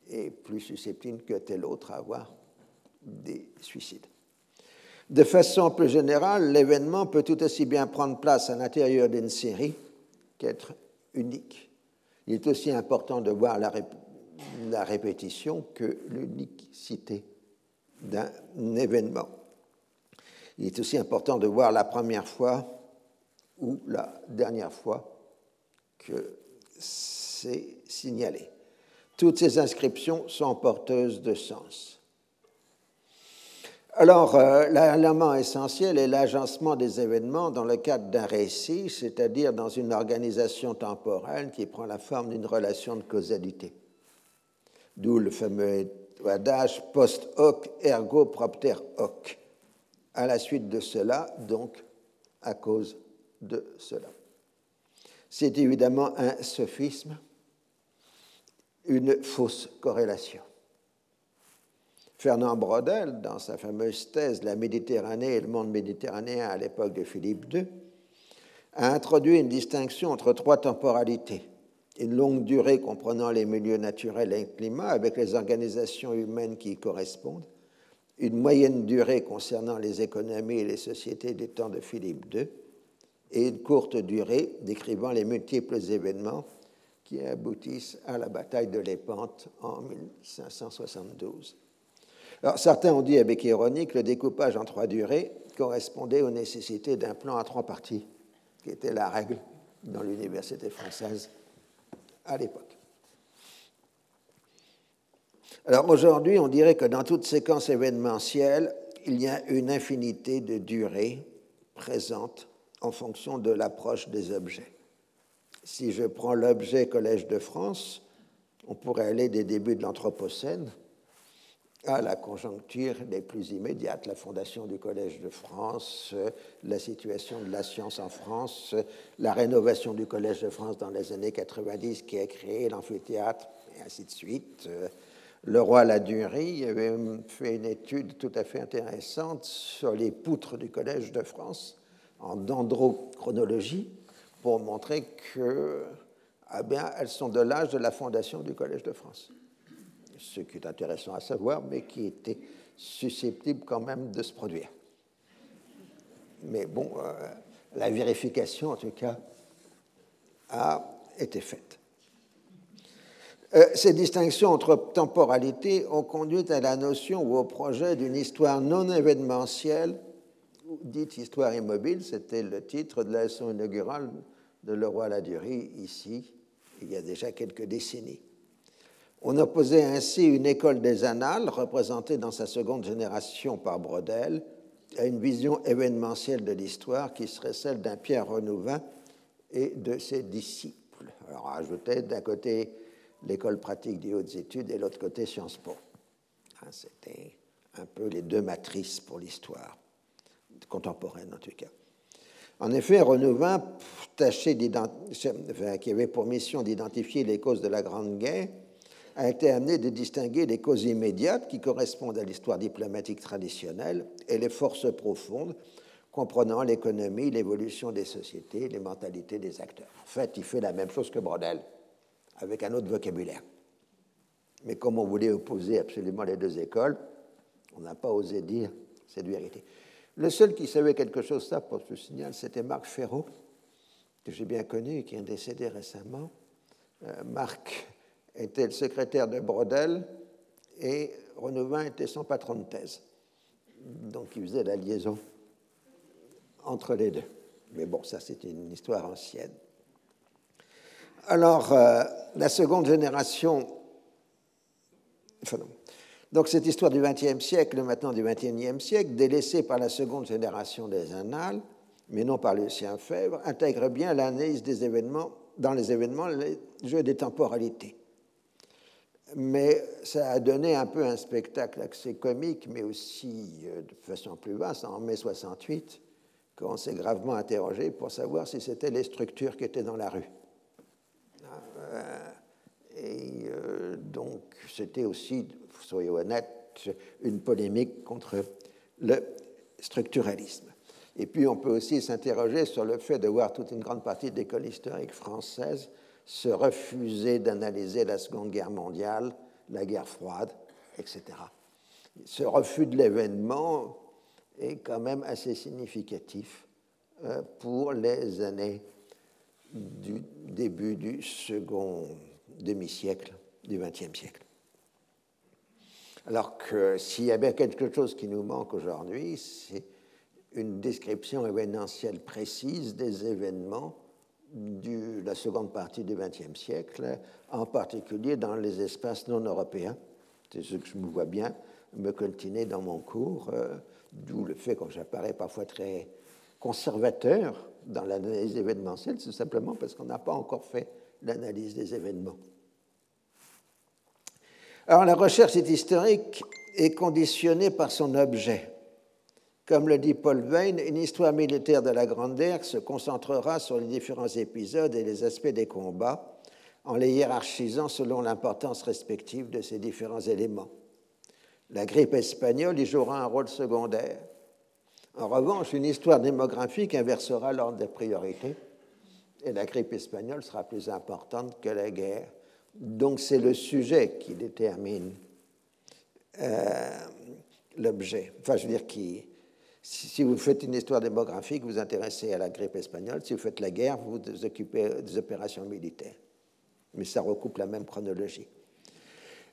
est plus susceptible que tel autre à avoir des suicides. De façon plus générale, l'événement peut tout aussi bien prendre place à l'intérieur d'une série qu'être unique. Il est aussi important de voir la, répétition que l'unicité d'un événement. Il est aussi important de voir la première fois ou la dernière fois que c'est signalé. Toutes ces inscriptions sont porteuses de sens. Alors, euh, l'élément essentiel est l'agencement des événements dans le cadre d'un récit, c'est-à-dire dans une organisation temporelle qui prend la forme d'une relation de causalité. D'où le fameux adage post hoc ergo propter hoc. À la suite de cela, donc, à cause de cela. C'est évidemment un sophisme, une fausse corrélation. Fernand Brodel, dans sa fameuse thèse La Méditerranée et le monde méditerranéen à l'époque de Philippe II, a introduit une distinction entre trois temporalités. Une longue durée comprenant les milieux naturels et le climat avec les organisations humaines qui y correspondent. Une moyenne durée concernant les économies et les sociétés du temps de Philippe II. Et une courte durée décrivant les multiples événements qui aboutissent à la bataille de Lépante en 1572. Alors, certains ont dit avec ironie que le découpage en trois durées correspondait aux nécessités d'un plan à trois parties, qui était la règle dans l'université française à l'époque. Alors aujourd'hui, on dirait que dans toute séquence événementielle, il y a une infinité de durées présentes en fonction de l'approche des objets. Si je prends l'objet Collège de France, on pourrait aller des débuts de l'Anthropocène à la conjoncture les plus immédiates, la fondation du Collège de France, la situation de la science en France, la rénovation du Collège de France dans les années 90 qui a créé l'amphithéâtre, et ainsi de suite. Le roi Ladurie avait fait une étude tout à fait intéressante sur les poutres du Collège de France en dendrochronologie pour montrer que eh bien, elles sont de l'âge de la fondation du Collège de France ce qui est intéressant à savoir, mais qui était susceptible quand même de se produire. Mais bon, euh, la vérification, en tout cas, a été faite. Euh, ces distinctions entre temporalité ont conduit à la notion ou au projet d'une histoire non événementielle, dite histoire immobile, c'était le titre de la leçon inaugurale de Leroy Ladurie, ici, il y a déjà quelques décennies. On opposait ainsi une école des annales, représentée dans sa seconde génération par Brodel, à une vision événementielle de l'histoire qui serait celle d'un Pierre Renouvin et de ses disciples. Alors, ajoutait d'un côté l'école pratique des hautes études et l'autre côté Sciences Po. Hein, c'était un peu les deux matrices pour l'histoire, contemporaine en tout cas. En effet, Renouvin, tâché qui avait pour mission d'identifier les causes de la Grande Guerre, a été amené de distinguer les causes immédiates qui correspondent à l'histoire diplomatique traditionnelle et les forces profondes comprenant l'économie, l'évolution des sociétés, les mentalités des acteurs. En fait, il fait la même chose que Brodel, avec un autre vocabulaire. Mais comme on voulait opposer absolument les deux écoles, on n'a pas osé dire cette vérité. Le seul qui savait quelque chose ça, pour ce signal, c'était Marc Ferraud, que j'ai bien connu et qui est décédé récemment. Euh, Marc était le secrétaire de Brodel et Renouvin était son patron de thèse. Donc il faisait la liaison entre les deux. Mais bon, ça c'était une histoire ancienne. Alors, euh, la seconde génération, donc cette histoire du XXe siècle, maintenant du XXIe siècle, délaissée par la seconde génération des annales, mais non par Lucien Fèvre, intègre bien l'analyse des événements, dans les événements, les jeux des temporalités mais ça a donné un peu un spectacle assez comique, mais aussi euh, de façon plus vaste, en mai 68, quand on s'est gravement interrogé pour savoir si c'était les structures qui étaient dans la rue. Euh, et euh, donc, c'était aussi, soyez honnête, une polémique contre le structuralisme. Et puis, on peut aussi s'interroger sur le fait de voir toute une grande partie de l'école historique française se refuser d'analyser la Seconde Guerre mondiale, la guerre froide, etc. Ce refus de l'événement est quand même assez significatif euh, pour les années du début du second demi-siècle du XXe siècle. Alors que s'il y a bien quelque chose qui nous manque aujourd'hui, c'est une description événementielle précise des événements de la seconde partie du XXe siècle, en particulier dans les espaces non européens. C'est ce que je me vois bien me coltiner dans mon cours, euh, d'où le fait que j'apparais parfois très conservateur dans l'analyse événementielle, c'est simplement parce qu'on n'a pas encore fait l'analyse des événements. Alors la recherche historique est conditionnée par son objet. Comme le dit Paul Veyne, une histoire militaire de la Grande Guerre se concentrera sur les différents épisodes et les aspects des combats, en les hiérarchisant selon l'importance respective de ces différents éléments. La grippe espagnole y jouera un rôle secondaire. En revanche, une histoire démographique inversera l'ordre des priorités et la grippe espagnole sera plus importante que la guerre. Donc c'est le sujet qui détermine euh, l'objet. Enfin, je veux dire, qui, si vous faites une histoire démographique, vous vous intéressez à la grippe espagnole. Si vous faites la guerre, vous vous occupez des opérations militaires. Mais ça recoupe la même chronologie.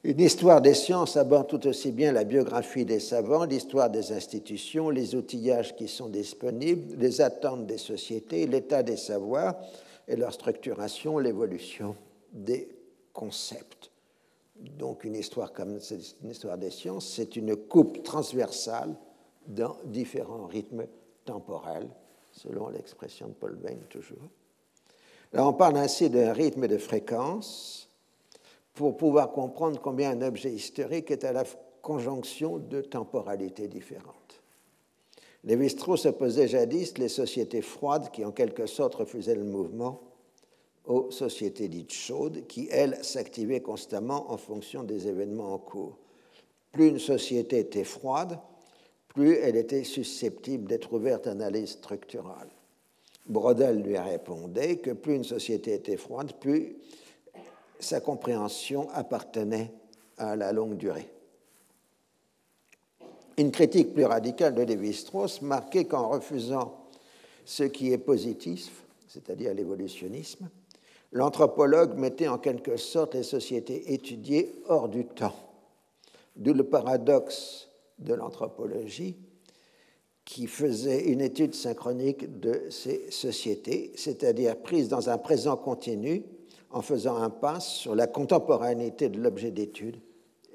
Une histoire des sciences aborde tout aussi bien la biographie des savants, l'histoire des institutions, les outillages qui sont disponibles, les attentes des sociétés, l'état des savoirs et leur structuration, l'évolution des concepts. Donc une histoire comme une histoire des sciences, c'est une coupe transversale dans différents rythmes temporels, selon l'expression de Paul Bain toujours. Là, on parle ainsi d'un rythme de fréquence pour pouvoir comprendre combien un objet historique est à la conjonction de temporalités différentes. Lévi-Strauss opposait jadis les sociétés froides qui en quelque sorte refusaient le mouvement aux sociétés dites chaudes qui, elles, s'activaient constamment en fonction des événements en cours. Plus une société était froide, plus elle était susceptible d'être ouverte à l'analyse structurale. Brodel lui répondait que plus une société était froide, plus sa compréhension appartenait à la longue durée. Une critique plus radicale de Lévi-Strauss marquait qu'en refusant ce qui est positif, c'est-à-dire l'évolutionnisme, l'anthropologue mettait en quelque sorte les sociétés étudiées hors du temps. D'où le paradoxe de l'anthropologie qui faisait une étude synchronique de ces sociétés, c'est-à-dire prise dans un présent continu en faisant un pas sur la contemporanéité de l'objet d'étude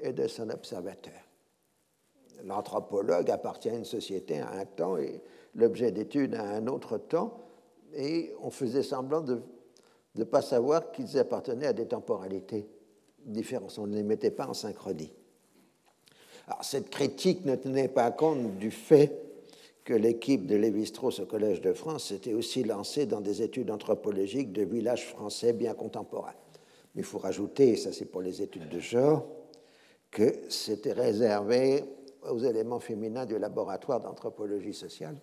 et de son observateur. L'anthropologue appartient à une société à un temps et l'objet d'étude à un autre temps, et on faisait semblant de ne pas savoir qu'ils appartenaient à des temporalités différentes. On ne les mettait pas en synchronie. Alors, cette critique ne tenait pas compte du fait que l'équipe de Lévi-Strauss au Collège de France s'était aussi lancée dans des études anthropologiques de villages français bien contemporains. Il faut rajouter, ça c'est pour les études de genre, que c'était réservé aux éléments féminins du laboratoire d'anthropologie sociale,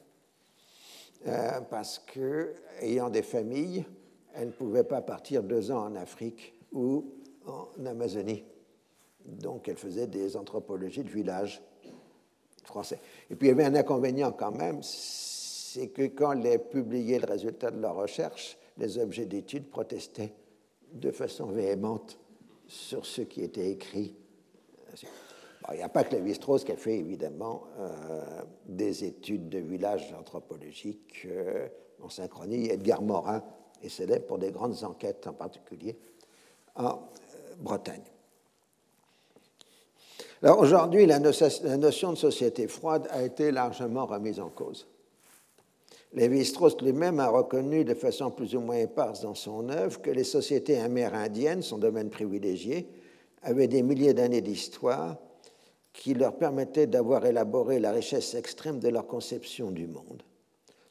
euh, parce que, ayant des familles, elles ne pouvaient pas partir deux ans en Afrique ou en Amazonie. Donc, elles faisaient des anthropologies de village français. Et puis, il y avait un inconvénient quand même, c'est que quand elles publiaient le résultat de leur recherche, les objets d'étude protestaient de façon véhémente sur ce qui était écrit. il n'y a pas que Lévi-Strauss qui a fait évidemment euh, des études de village anthropologiques euh, en synchronie. Edgar Morin est célèbre pour des grandes enquêtes, en particulier en euh, Bretagne. Aujourd'hui, la, notion de société froide a été largement remise en cause. Lévi-Strauss lui-même a reconnu de façon plus ou moins éparse dans son œuvre que les sociétés amérindiennes, son domaine privilégié, avaient des milliers d'années d'histoire qui leur permettaient d'avoir élaboré la richesse extrême de leur conception du monde.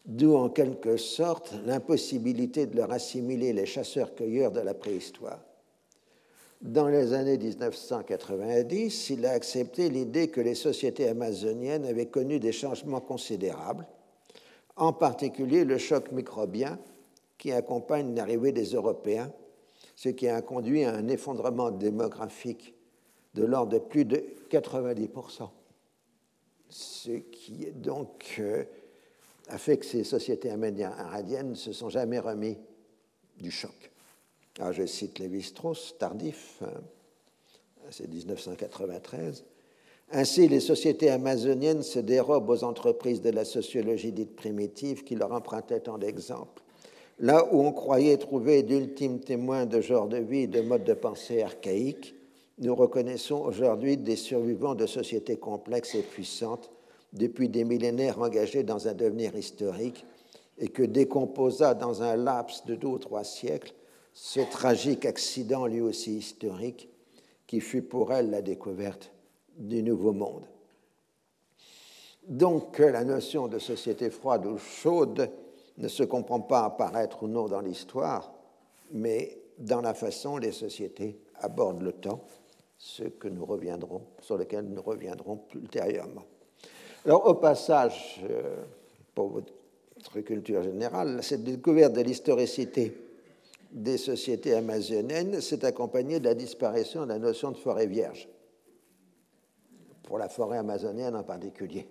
D'où en quelque sorte l'impossibilité de leur assimiler les chasseurs-cueilleurs de la préhistoire dans les années 1990, il a accepté l'idée que les sociétés amazoniennes avaient connu des changements considérables, en particulier le choc microbien qui accompagne l'arrivée des Européens, ce qui a conduit à un effondrement démographique de l'ordre de plus de 90%. Ce qui donc euh, a fait que ces sociétés amérindiennes ne se sont jamais remis du choc. Ah, je cite Lévi-Strauss, tardif, hein. c'est 1993. Ainsi, les sociétés amazoniennes se dérobent aux entreprises de la sociologie dite primitive qui leur empruntaient tant d'exemples. Là où on croyait trouver d'ultimes témoins de genre de vie et de modes de pensée archaïques, nous reconnaissons aujourd'hui des survivants de sociétés complexes et puissantes depuis des millénaires engagés dans un devenir historique et que décomposa dans un laps de deux ou trois siècles ce tragique accident lui aussi historique qui fut pour elle la découverte du Nouveau Monde. Donc la notion de société froide ou chaude ne se comprend pas apparaître ou non dans l'histoire, mais dans la façon les sociétés abordent le temps, ce que nous reviendrons, sur lequel nous reviendrons ultérieurement. Alors au passage, euh, pour votre culture générale, cette découverte de l'historicité des sociétés amazoniennes s'est accompagnée de la disparition de la notion de forêt vierge, pour la forêt amazonienne en particulier,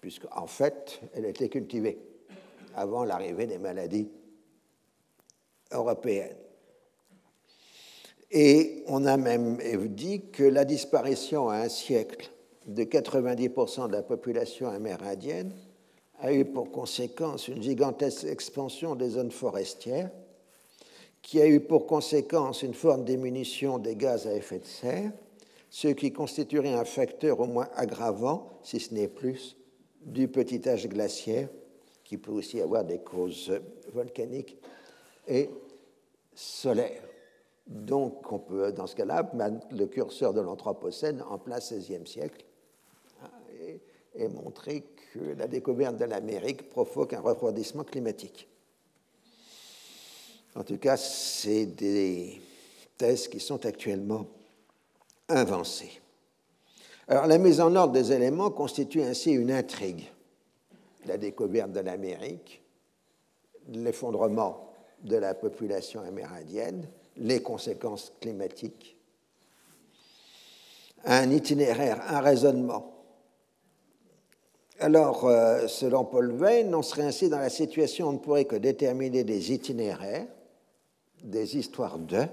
puisque en fait, elle était cultivée avant l'arrivée des maladies européennes. Et on a même dit que la disparition à un siècle de 90% de la population amérindienne a eu pour conséquence une gigantesque expansion des zones forestières, qui a eu pour conséquence une forte diminution des gaz à effet de serre, ce qui constituerait un facteur au moins aggravant, si ce n'est plus, du petit âge glaciaire, qui peut aussi avoir des causes volcaniques et solaires. Donc, on peut, dans ce cas-là, mettre le curseur de l'Anthropocène en place 16e siècle hein, et montrer que la découverte de l'Amérique provoque un refroidissement climatique. En tout cas, c'est des thèses qui sont actuellement avancées. Alors, la mise en ordre des éléments constitue ainsi une intrigue. La découverte de l'Amérique, l'effondrement de la population amérindienne, les conséquences climatiques, un itinéraire, un raisonnement alors, euh, selon Paul Veyne, on serait ainsi dans la situation où on ne pourrait que déterminer des itinéraires, des histoires de,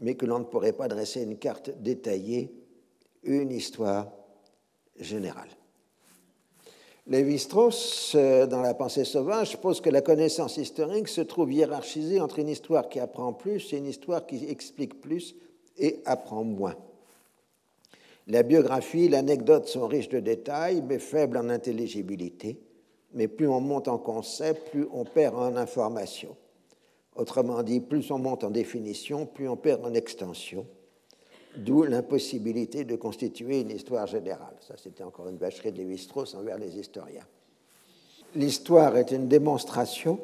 mais que l'on ne pourrait pas dresser une carte détaillée, une histoire générale. Lévi-Strauss, euh, dans La pensée sauvage, pose que la connaissance historique se trouve hiérarchisée entre une histoire qui apprend plus et une histoire qui explique plus et apprend moins. La biographie, l'anecdote sont riches de détails, mais faibles en intelligibilité. Mais plus on monte en concept, plus on perd en information. Autrement dit, plus on monte en définition, plus on perd en extension. D'où l'impossibilité de constituer une histoire générale. Ça, c'était encore une vacherie de Lévi-Strauss envers les historiens. L'histoire est une démonstration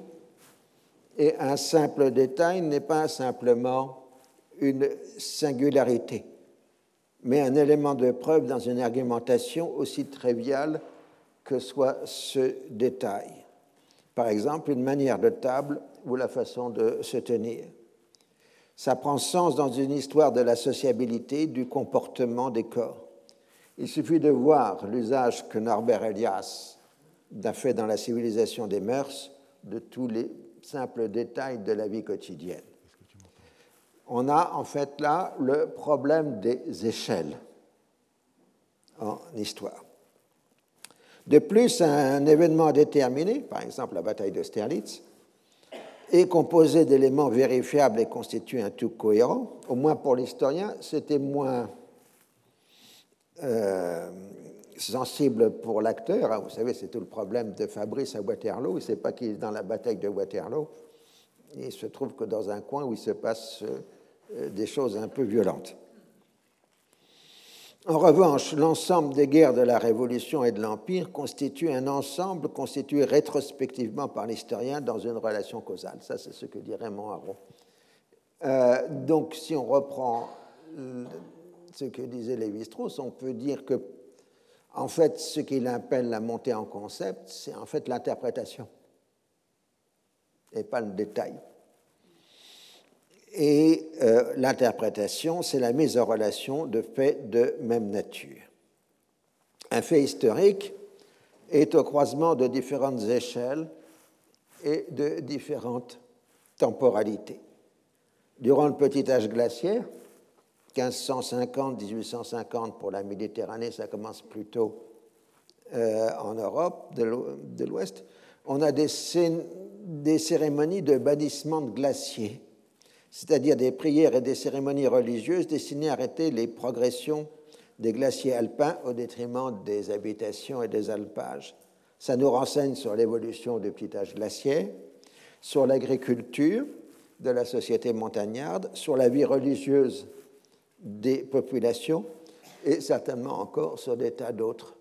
et un simple détail n'est pas simplement une singularité mais un élément de preuve dans une argumentation aussi triviale que soit ce détail. Par exemple, une manière de table ou la façon de se tenir. Ça prend sens dans une histoire de la sociabilité, du comportement des corps. Il suffit de voir l'usage que Norbert Elias a fait dans la civilisation des mœurs de tous les simples détails de la vie quotidienne on a en fait là le problème des échelles en histoire. De plus, un événement déterminé, par exemple la bataille d'Austerlitz, est composé d'éléments vérifiables et constitue un tout cohérent. Au moins pour l'historien, c'était moins euh, sensible pour l'acteur. Hein, vous savez, c'est tout le problème de Fabrice à Waterloo. Il ne sait pas qu'il est dans la bataille de Waterloo. il se trouve que dans un coin où il se passe euh, des choses un peu violentes. En revanche, l'ensemble des guerres de la Révolution et de l'Empire constitue un ensemble constitué rétrospectivement par l'historien dans une relation causale. Ça, c'est ce que dit Raymond Aron. Euh, donc, si on reprend ce que disait Lévi-Strauss, on peut dire que, en fait, ce qu'il appelle la montée en concept, c'est en fait l'interprétation et pas le détail. Et euh, l'interprétation, c'est la mise en relation de faits de même nature. Un fait historique est au croisement de différentes échelles et de différentes temporalités. Durant le petit âge glaciaire, 1550-1850 pour la Méditerranée, ça commence plutôt euh, en Europe de l'Ouest, on a des, des cérémonies de bannissement de glaciers c'est-à-dire des prières et des cérémonies religieuses destinées à arrêter les progressions des glaciers alpins au détriment des habitations et des alpages. Ça nous renseigne sur l'évolution du petit âge glaciaire, sur l'agriculture de la société montagnarde, sur la vie religieuse des populations et certainement encore sur des tas d'autres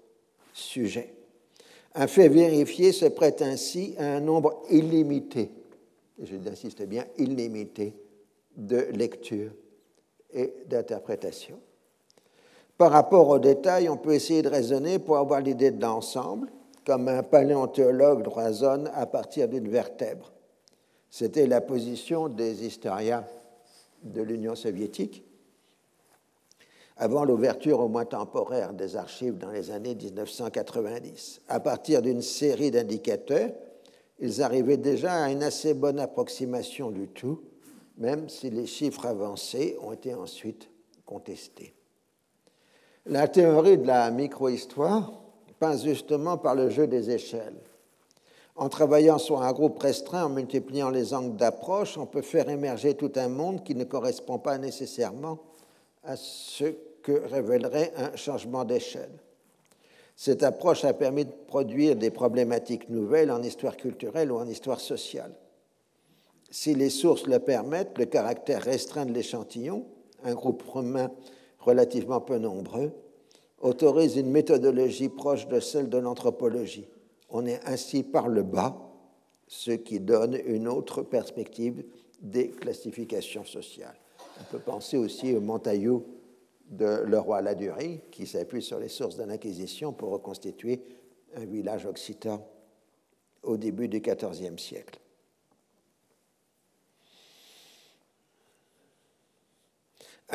sujets. Un fait vérifié se prête ainsi à un nombre illimité, et j'insiste bien illimité, de lectures et d'interprétations. Par rapport aux détails, on peut essayer de raisonner pour avoir l'idée de l'ensemble, comme un paléontologue raisonne à partir d'une vertèbre. C'était la position des historiens de l'Union soviétique avant l'ouverture au moins temporaire des archives dans les années 1990. À partir d'une série d'indicateurs, ils arrivaient déjà à une assez bonne approximation du tout, même si les chiffres avancés ont été ensuite contestés. La théorie de la microhistoire passe justement par le jeu des échelles. En travaillant sur un groupe restreint, en multipliant les angles d'approche, on peut faire émerger tout un monde qui ne correspond pas nécessairement à ce que révélerait un changement d'échelle. Cette approche a permis de produire des problématiques nouvelles en histoire culturelle ou en histoire sociale. Si les sources le permettent, le caractère restreint de l'échantillon, un groupe romain relativement peu nombreux, autorise une méthodologie proche de celle de l'anthropologie. On est ainsi par le bas, ce qui donne une autre perspective des classifications sociales. On peut penser aussi au Montaillou de Leroy Ladurie, qui s'appuie sur les sources de l'Inquisition pour reconstituer un village occitan au début du XIVe siècle.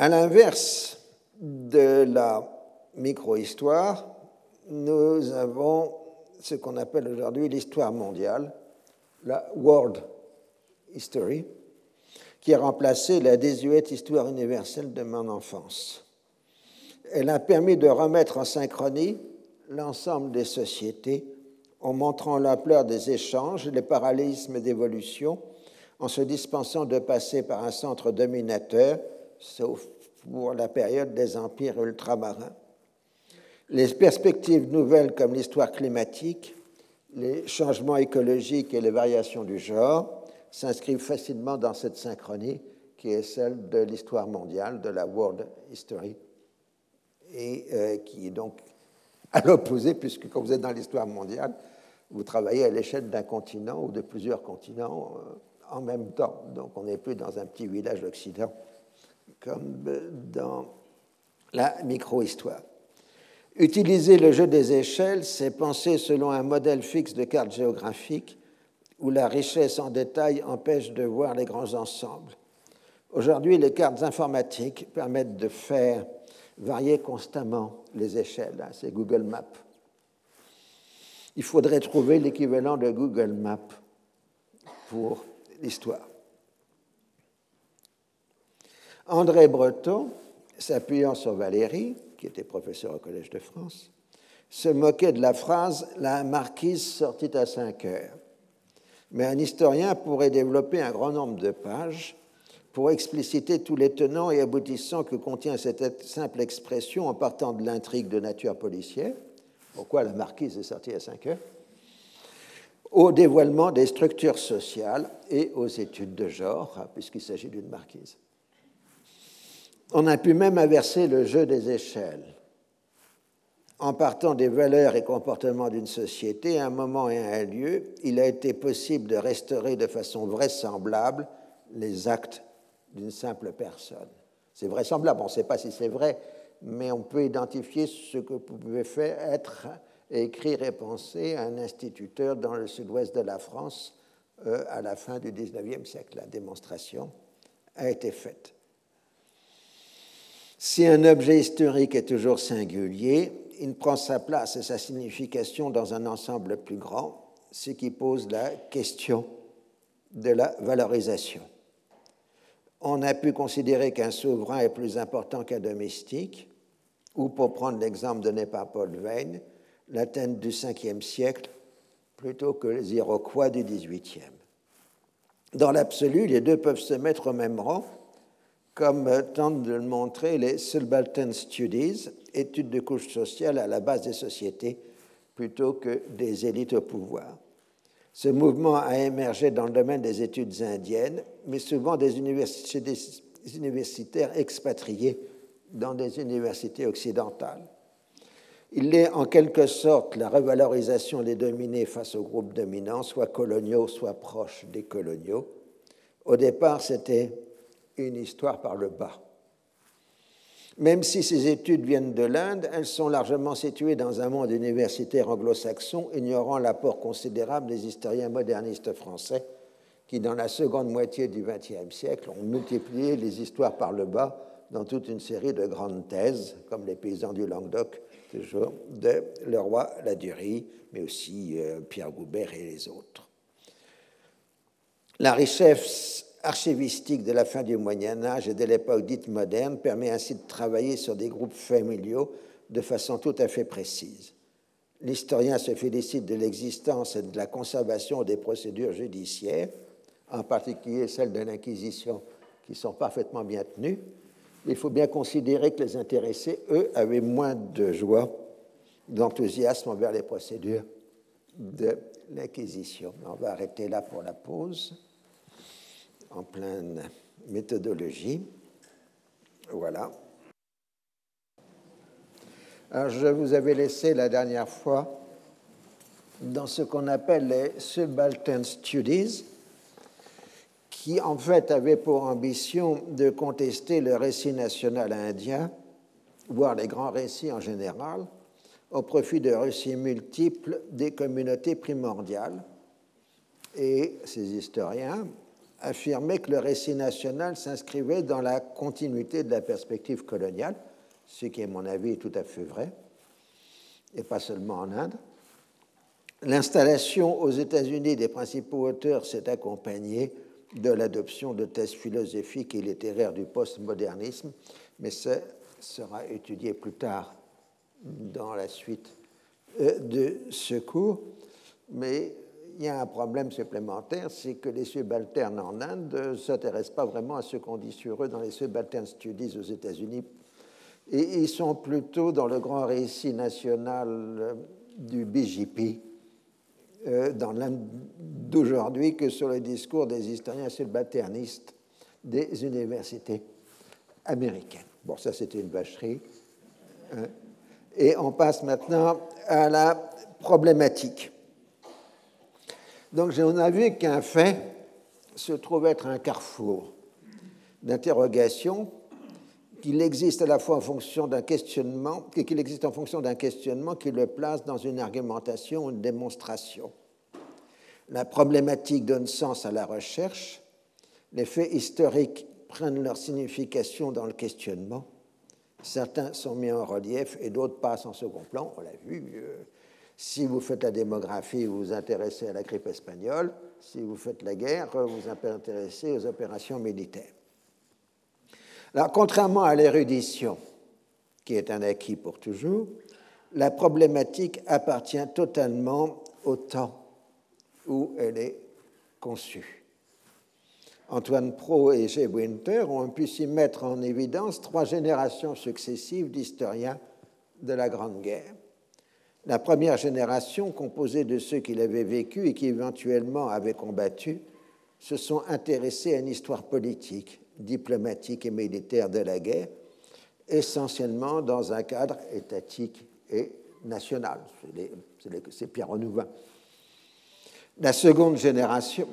À l'inverse de la micro-histoire, nous avons ce qu'on appelle aujourd'hui l'histoire mondiale, la World History, qui a remplacé la désuète histoire universelle de mon enfance. Elle a permis de remettre en synchronie l'ensemble des sociétés en montrant l'ampleur des échanges, les parallélismes d'évolution, en se dispensant de passer par un centre dominateur, sauf pour la période des empires ultramarins. Les perspectives nouvelles comme l'histoire climatique, les changements écologiques et les variations du genre s'inscrivent facilement dans cette synchronie qui est celle de l'histoire mondiale, de la World History et euh, qui est donc à l'opposé, puisque quand vous êtes dans l'histoire mondiale, vous travaillez à l'échelle d'un continent ou de plusieurs continents euh, en même temps. Donc on n'est plus dans un petit village d'Occident comme dans la micro-histoire. Utiliser le jeu des échelles, c'est penser selon un modèle fixe de carte géographique où la richesse en détail empêche de voir les grands ensembles. Aujourd'hui, les cartes informatiques permettent de faire varier constamment les échelles. Hein, c'est Google Maps. Il faudrait trouver l'équivalent de Google Maps pour l'histoire. André Breton, s'appuyant sur Valérie, qui était professeur au Collège de France, se moquait de la phrase La marquise sortit à 5 heures. Mais un historien pourrait développer un grand nombre de pages pour expliciter tous les tenants et aboutissants que contient cette simple expression en partant de l'intrigue de nature policière, pourquoi la marquise est sortie à 5 heures, au dévoilement des structures sociales et aux études de genre, puisqu'il s'agit d'une marquise. On a pu même inverser le jeu des échelles. En partant des valeurs et comportements d'une société, à un moment et à un lieu, il a été possible de restaurer de façon vraisemblable les actes d'une simple personne. C'est vraisemblable, on ne sait pas si c'est vrai, mais on peut identifier ce que pouvait faire être, écrire et penser un instituteur dans le sud-ouest de la France euh, à la fin du XIXe siècle. La démonstration a été faite. Si un objet historique est toujours singulier, il prend sa place et sa signification dans un ensemble plus grand, ce qui pose la question de la valorisation on a pu considérer qu'un souverain est plus important qu'un domestique, ou pour prendre l'exemple donné par Paul Veyne, l'Athènes du 5e siècle plutôt que les Iroquois du 18e. Dans l'absolu, les deux peuvent se mettre au même rang, comme tentent de le montrer les Subaltern Studies, études de couches sociales à la base des sociétés, plutôt que des élites au pouvoir. Ce mouvement a émergé dans le domaine des études indiennes, mais souvent des, universitaires expatriés dans des universités occidentales. Il est en quelque sorte la revalorisation des dominés face aux groupes dominants, soit coloniaux, soit proches des coloniaux. Au départ, c'était une histoire par le bas. Même si ces études viennent de l'Inde, elles sont largement situées dans un monde universitaire anglo-saxon, ignorant l'apport considérable des historiens modernistes français qui, dans la seconde moitié du XXe siècle, ont multiplié les histoires par le bas dans toute une série de grandes thèses, comme Les paysans du Languedoc, toujours de Leroy Ladurie, mais aussi euh, Pierre Goubert et les autres. La richesse archivistique de la fin du Moyen Âge et de l'époque dite moderne permet ainsi de travailler sur des groupes familiaux de façon tout à fait précise. L'historien se félicite de l'existence et de la conservation des procédures judiciaires, en particulier celles de l'Inquisition, qui sont parfaitement bien tenues. Il faut bien considérer que les intéressés, eux, avaient moins de joie, d'enthousiasme envers les procédures de l'Inquisition. On va arrêter là pour la pause en pleine méthodologie. Voilà. Alors, je vous avais laissé la dernière fois dans ce qu'on appelle les Subaltern Studies, qui en fait avaient pour ambition de contester le récit national indien, voire les grands récits en général, au profit de récits multiples des communautés primordiales. Et ces historiens affirmait que le récit national s'inscrivait dans la continuité de la perspective coloniale, ce qui, à mon avis, est tout à fait vrai, et pas seulement en Inde. L'installation aux États-Unis des principaux auteurs s'est accompagnée de l'adoption de thèses philosophiques et littéraires du postmodernisme, mais ça sera étudié plus tard dans la suite euh, de ce cours. Mais il y a un problème supplémentaire, c'est que les subalternes en Inde ne s'intéressent pas vraiment à ce qu'on dit sur eux dans les subaltern studies aux États-Unis. Et ils sont plutôt dans le grand récit national euh, du BJP euh, dans l'Inde d'aujourd'hui que sur le discours des historiens subalternistes des universités américaines. Bon, ça c'était une vacherie. Hein. Et on passe maintenant à la problématique. Donc on a vu qu'un fait se trouve être un carrefour d'interrogation, qu'il existe à la fois en fonction d'un questionnement, qu'il existe en fonction d'un questionnement qui le place dans une argumentation ou une démonstration. La problématique donne sens à la recherche, les faits historiques prennent leur signification dans le questionnement, certains sont mis en relief et d'autres passent en second plan, on l'a vu. Si vous faites la démographie, vous vous intéressez à la grippe espagnole. Si vous faites la guerre, vous vous intéressez aux opérations militaires. Alors, contrairement à l'érudition, qui est un acquis pour toujours, la problématique appartient totalement au temps où elle est conçue. Antoine Pro et Jay Winter ont pu s'y mettre en évidence trois générations successives d'historiens de la Grande Guerre. La première génération, composée de ceux qui l'avaient vécu et qui éventuellement avaient combattu, se sont intéressés à une histoire politique, diplomatique et militaire de la guerre, essentiellement dans un cadre étatique et national. C'est Pierre Renouvin. La seconde génération,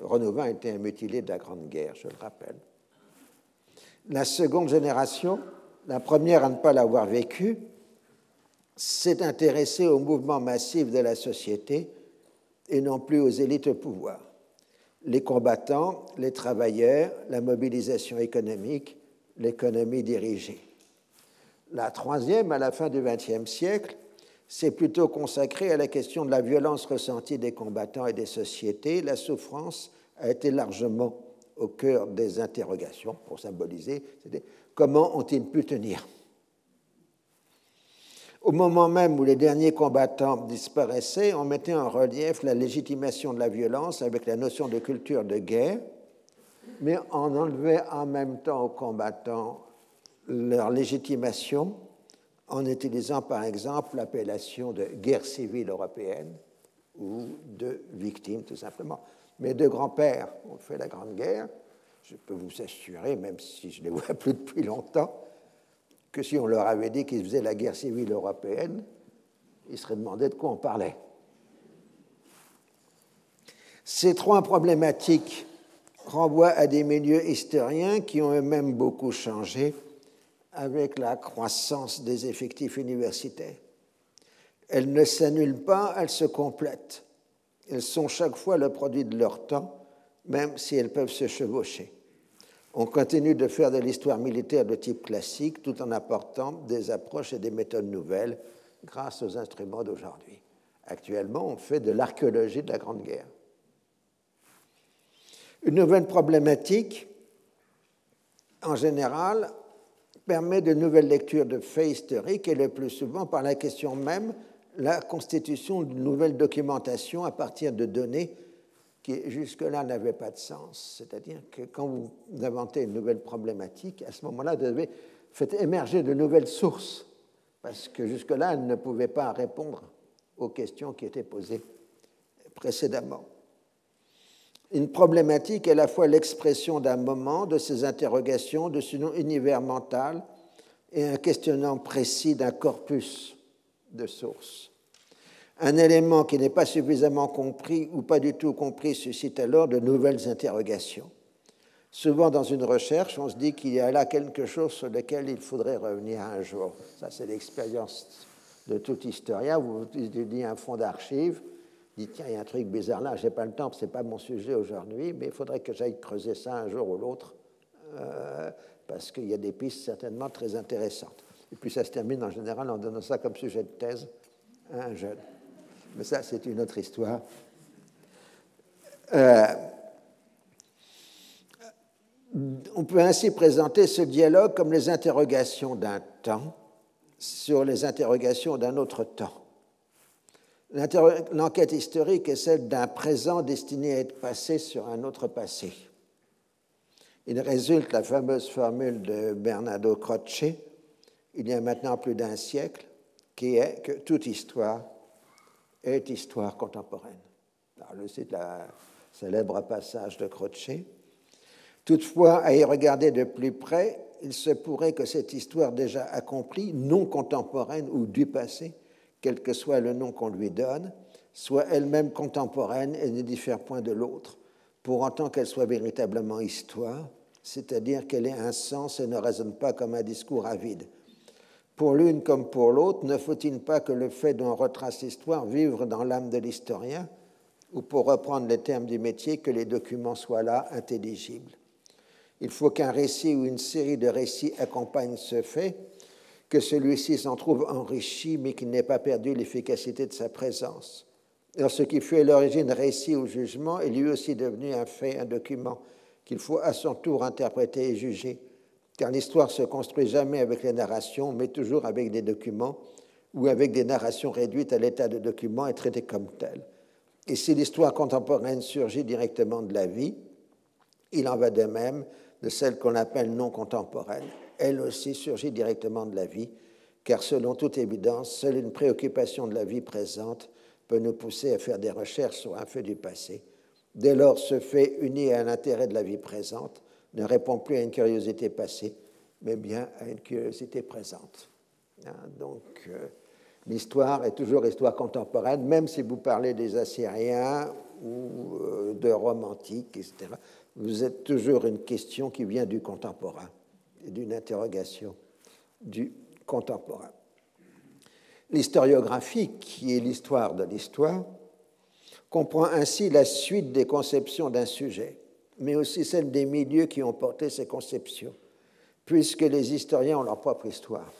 Renouvin était un mutilé de la Grande Guerre, je le rappelle. La seconde génération, la première à ne pas l'avoir vécu, s'est intéressé au mouvement massif de la société et non plus aux élites au pouvoir. Les combattants, les travailleurs, la mobilisation économique, l'économie dirigée. La troisième, à la fin du XXe siècle, s'est plutôt consacrée à la question de la violence ressentie des combattants et des sociétés. La souffrance a été largement au cœur des interrogations, pour symboliser, comment ont-ils pu tenir? Au moment même où les derniers combattants disparaissaient, on mettait en relief la légitimation de la violence avec la notion de culture de guerre, mais on enlevait en même temps aux combattants leur légitimation en utilisant par exemple l'appellation de guerre civile européenne ou de victime tout simplement. Mes deux grands-pères ont fait la Grande Guerre. Je peux vous assurer, même si je ne les vois plus depuis longtemps, que si on leur avait dit qu'ils faisaient la guerre civile européenne, ils seraient demandés de quoi on parlait. Ces trois problématiques renvoient à des milieux historiens qui ont eux-mêmes beaucoup changé avec la croissance des effectifs universitaires. Elles ne s'annulent pas, elles se complètent. Elles sont chaque fois le produit de leur temps, même si elles peuvent se chevaucher. On continue de faire de l'histoire militaire de type classique tout en apportant des approches et des méthodes nouvelles grâce aux instruments d'aujourd'hui. Actuellement, on fait de l'archéologie de la Grande Guerre. Une nouvelle problématique, en général, permet de nouvelles lectures de faits historiques et le plus souvent par la question même la constitution d'une nouvelle documentation à partir de données qui jusque-là n'avaient pas de sens. C'est-à-dire que quand vous inventez une nouvelle problématique, à ce moment-là, vous devez faire émerger de nouvelles sources, parce que jusque-là, elles ne pouvaient pas répondre aux questions qui étaient posées précédemment. Une problématique est à la fois l'expression d'un moment, de ses interrogations, de son univers mental, et un questionnement précis d'un corpus de sources. Un élément qui n'est pas suffisamment compris ou pas du tout compris suscite alors de nouvelles interrogations. Souvent, dans une recherche, on se dit qu'il y a là quelque chose sur lequel il faudrait revenir un jour. Ça, c'est l'expérience de tout historien. Vous étudiez un fonds d'archives, dites tiens, il y a un truc bizarre là, je n'ai pas le temps, ce n'est pas mon sujet aujourd'hui, mais il faudrait que j'aille creuser ça un jour ou l'autre, euh, parce qu'il y a des pistes certainement très intéressantes. Et puis ça se termine en général en donnant ça comme sujet de thèse à un jeune. Mais ça, c'est une autre histoire. Euh, on peut ainsi présenter ce dialogue comme les interrogations d'un temps sur les interrogations d'un autre temps. L'enquête historique est celle d'un présent destiné à être passé sur un autre passé. Il résulte la fameuse formule de Bernardo Croce, il y a maintenant plus d'un siècle, qui est que toute histoire est histoire contemporaine. Alors, le cite la célèbre passage de Croce. Toutefois, à y regarder de plus près, il se pourrait que cette histoire déjà accomplie, non contemporaine ou du passé, quel que soit le nom qu'on lui donne, soit elle-même contemporaine et ne diffère point de l'autre, pour autant qu'elle soit véritablement histoire, c'est-à-dire qu'elle ait un sens et ne résonne pas comme un discours avide, pour l'une comme pour l'autre, ne faut-il pas que le fait dont retrace l'histoire vive dans l'âme de l'historien, ou pour reprendre les termes du métier, que les documents soient là, intelligibles? Il faut qu'un récit ou une série de récits accompagne ce fait, que celui-ci s'en trouve enrichi, mais qu'il n'ait pas perdu l'efficacité de sa présence. Alors, ce qui fut à l'origine récit ou jugement est lui aussi devenu un fait, un document, qu'il faut à son tour interpréter et juger car l'histoire se construit jamais avec les narrations, mais toujours avec des documents ou avec des narrations réduites à l'état de documents et traitées comme telles. Et si l'histoire contemporaine surgit directement de la vie, il en va de même de celle qu'on appelle non contemporaine. Elle aussi surgit directement de la vie, car selon toute évidence, seule une préoccupation de la vie présente peut nous pousser à faire des recherches sur un fait du passé. Dès lors, ce fait uni à l'intérêt de la vie présente ne répond plus à une curiosité passée, mais bien à une curiosité présente. Hein, donc, euh, l'histoire est toujours histoire contemporaine, même si vous parlez des Assyriens ou euh, de romantiques, etc. Vous êtes toujours une question qui vient du contemporain, d'une interrogation du contemporain. L'historiographie, qui est l'histoire de l'histoire, comprend ainsi la suite des conceptions d'un sujet mais aussi celle des milieux qui ont porté ces conceptions, puisque les historiens ont leur propre histoire.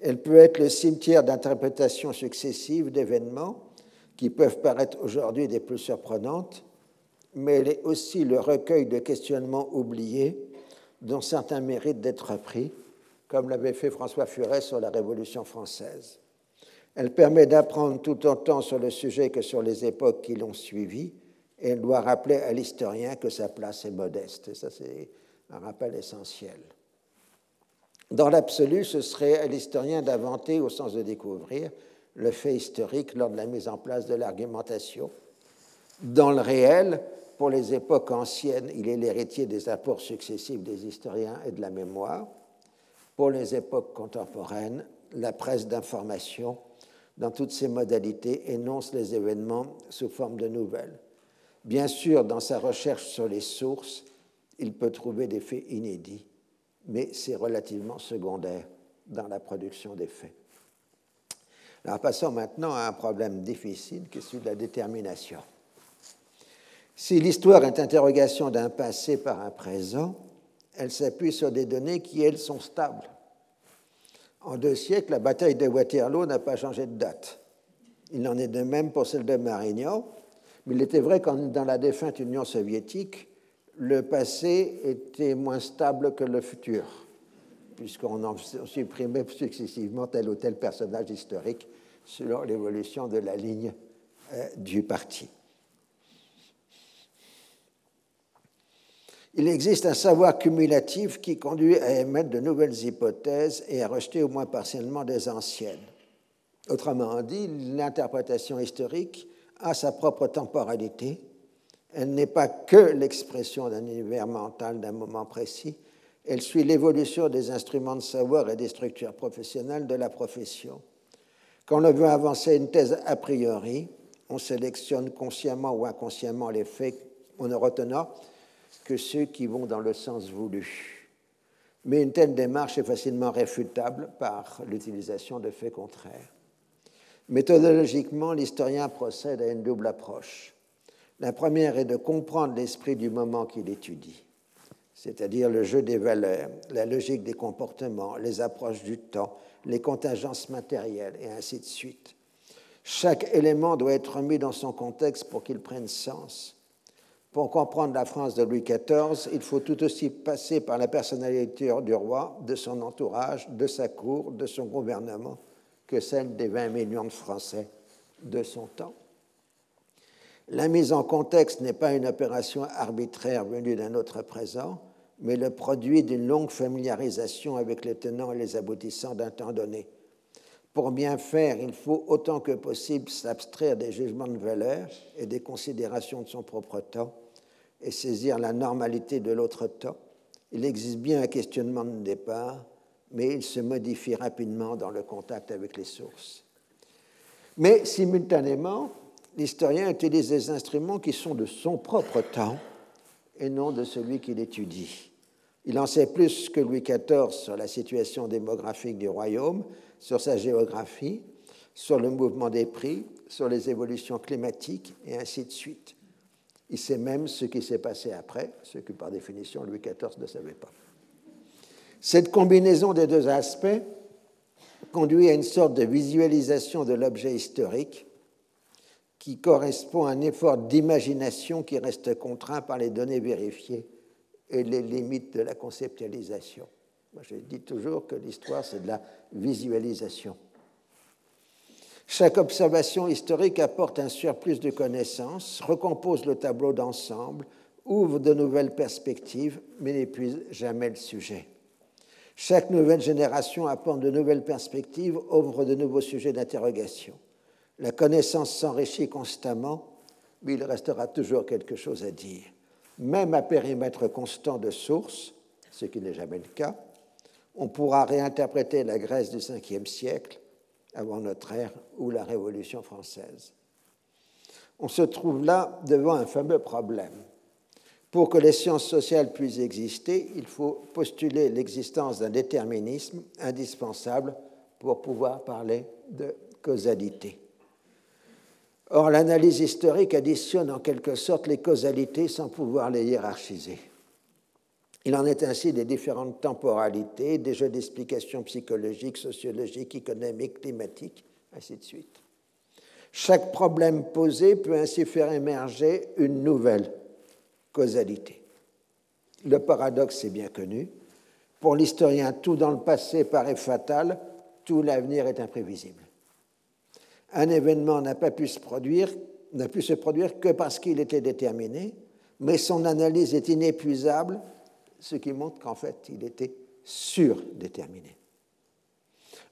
Elle peut être le cimetière d'interprétations successives d'événements qui peuvent paraître aujourd'hui des plus surprenantes, mais elle est aussi le recueil de questionnements oubliés dont certains méritent d'être repris, comme l'avait fait François Furet sur la Révolution française. Elle permet d'apprendre tout autant sur le sujet que sur les époques qui l'ont suivi, et elle doit rappeler à l'historien que sa place est modeste. Et ça, c'est un rappel essentiel. Dans l'absolu, ce serait à l'historien d'inventer, au sens de découvrir, le fait historique lors de la mise en place de l'argumentation. Dans le réel, pour les époques anciennes, il est l'héritier des apports successifs des historiens et de la mémoire. Pour les époques contemporaines, la presse d'information, dans toutes ses modalités, énonce les événements sous forme de nouvelles. Bien sûr, dans sa recherche sur les sources, il peut trouver des faits inédits, mais c'est relativement secondaire dans la production des faits. Alors passons maintenant à un problème difficile qui est celui de la détermination. Si l'histoire est interrogation d'un passé par un présent, elle s'appuie sur des données qui, elles, sont stables. En deux siècles, la bataille de Waterloo n'a pas changé de date. Il en est de même pour celle de Marignan, il était vrai que dans la défunte Union soviétique, le passé était moins stable que le futur, puisqu'on en supprimait successivement tel ou tel personnage historique selon l'évolution de la ligne euh, du parti. Il existe un savoir cumulatif qui conduit à émettre de nouvelles hypothèses et à rejeter au moins partiellement des anciennes. Autrement dit, l'interprétation historique a sa propre temporalité elle n'est pas que l'expression d'un univers mental d'un moment précis, elle suit l'évolution des instruments de savoir et des structures professionnelles de la profession. Quand on veut avancer une thèse a priori, on sélectionne consciemment ou inconsciemment les faits en ne retenant que ceux qui vont dans le sens voulu. Mais une telle démarche est facilement réfutable par l'utilisation de faits contraires. Méthodologiquement, l'historien procède à une double approche. La première est de comprendre l'esprit du moment qu'il étudie, c'est-à-dire le jeu des valeurs, la logique des comportements, les approches du temps, les contingences matérielles, et ainsi de suite. Chaque élément doit être mis dans son contexte pour qu'il prenne sens. Pour comprendre la France de Louis XIV, il faut tout aussi passer par la personnalité du roi, de son entourage, de sa cour, de son gouvernement, que celle des 20 millions de Français de son temps. La mise en contexte n'est pas une opération arbitraire venue d'un autre présent, mais le produit d'une longue familiarisation avec les tenants et les aboutissants d'un temps donné. Pour bien faire, il faut autant que possible s'abstraire des jugements de valeur et des considérations de son propre temps et saisir la normalité de l'autre temps. Il existe bien un questionnement de départ, mais il se modifie rapidement dans le contact avec les sources. Mais simultanément, l'historien utilise des instruments qui sont de son propre temps et non de celui qu'il étudie. Il en sait plus que Louis XIV sur la situation démographique du royaume, sur sa géographie, sur le mouvement des prix, sur les évolutions climatiques et ainsi de suite. Il sait même ce qui s'est passé après, ce que par définition Louis XIV ne savait pas. Cette combinaison des deux aspects conduit à une sorte de visualisation de l'objet historique qui correspond à un effort d'imagination qui reste contraint par les données vérifiées et les limites de la conceptualisation. Moi, je dis toujours que l'histoire, c'est de la visualisation. Chaque observation historique apporte un surplus de connaissances, recompose le tableau d'ensemble, ouvre de nouvelles perspectives, mais n'épuise jamais le sujet. Chaque nouvelle génération apporte de nouvelles perspectives, ouvre de nouveaux sujets d'interrogation. La connaissance s'enrichit constamment, mais il restera toujours quelque chose à dire. Même à périmètre constant de source, ce qui n'est jamais le cas, on pourra réinterpréter la Grèce du Ve siècle avant notre ère ou la Révolution française. On se trouve là devant un fameux problème. Pour que les sciences sociales puissent exister, il faut postuler l'existence d'un déterminisme indispensable pour pouvoir parler de causalité. Or, l'analyse historique additionne en quelque sorte les causalités sans pouvoir les hiérarchiser. Il en est ainsi des différentes temporalités, des jeux d'explications psychologiques, sociologiques, économiques, climatiques, ainsi de suite. Chaque problème posé peut ainsi faire émerger une nouvelle causalité. Le paradoxe est bien connu. Pour l'historien, tout dans le passé paraît fatal, tout l'avenir est imprévisible. Un événement n'a pas pu se produire, n'a pu se produire que parce qu'il était déterminé, mais son analyse est inépuisable, ce qui montre qu'en fait, il était surdéterminé.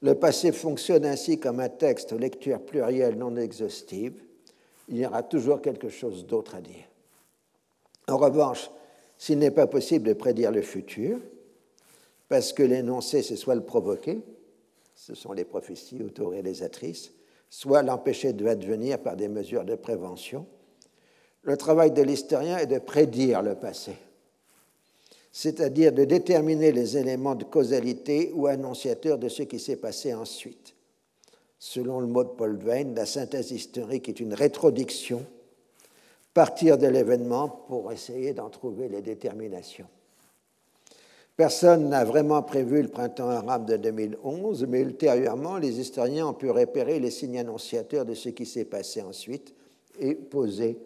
Le passé fonctionne ainsi comme un texte lecture plurielle non exhaustive. Il y aura toujours quelque chose d'autre à dire. En revanche, s'il n'est pas possible de prédire le futur, parce que l'énoncé, c'est soit le provoquer, ce sont les prophéties autoréalisatrices, soit l'empêcher de advenir par des mesures de prévention, le travail de l'historien est de prédire le passé, c'est-à-dire de déterminer les éléments de causalité ou annonciateurs de ce qui s'est passé ensuite. Selon le mot de Paul Veyne, la synthèse historique est une rétrodiction partir de l'événement pour essayer d'en trouver les déterminations. Personne n'a vraiment prévu le printemps arabe de 2011, mais ultérieurement, les historiens ont pu repérer les signes annonciateurs de ce qui s'est passé ensuite et poser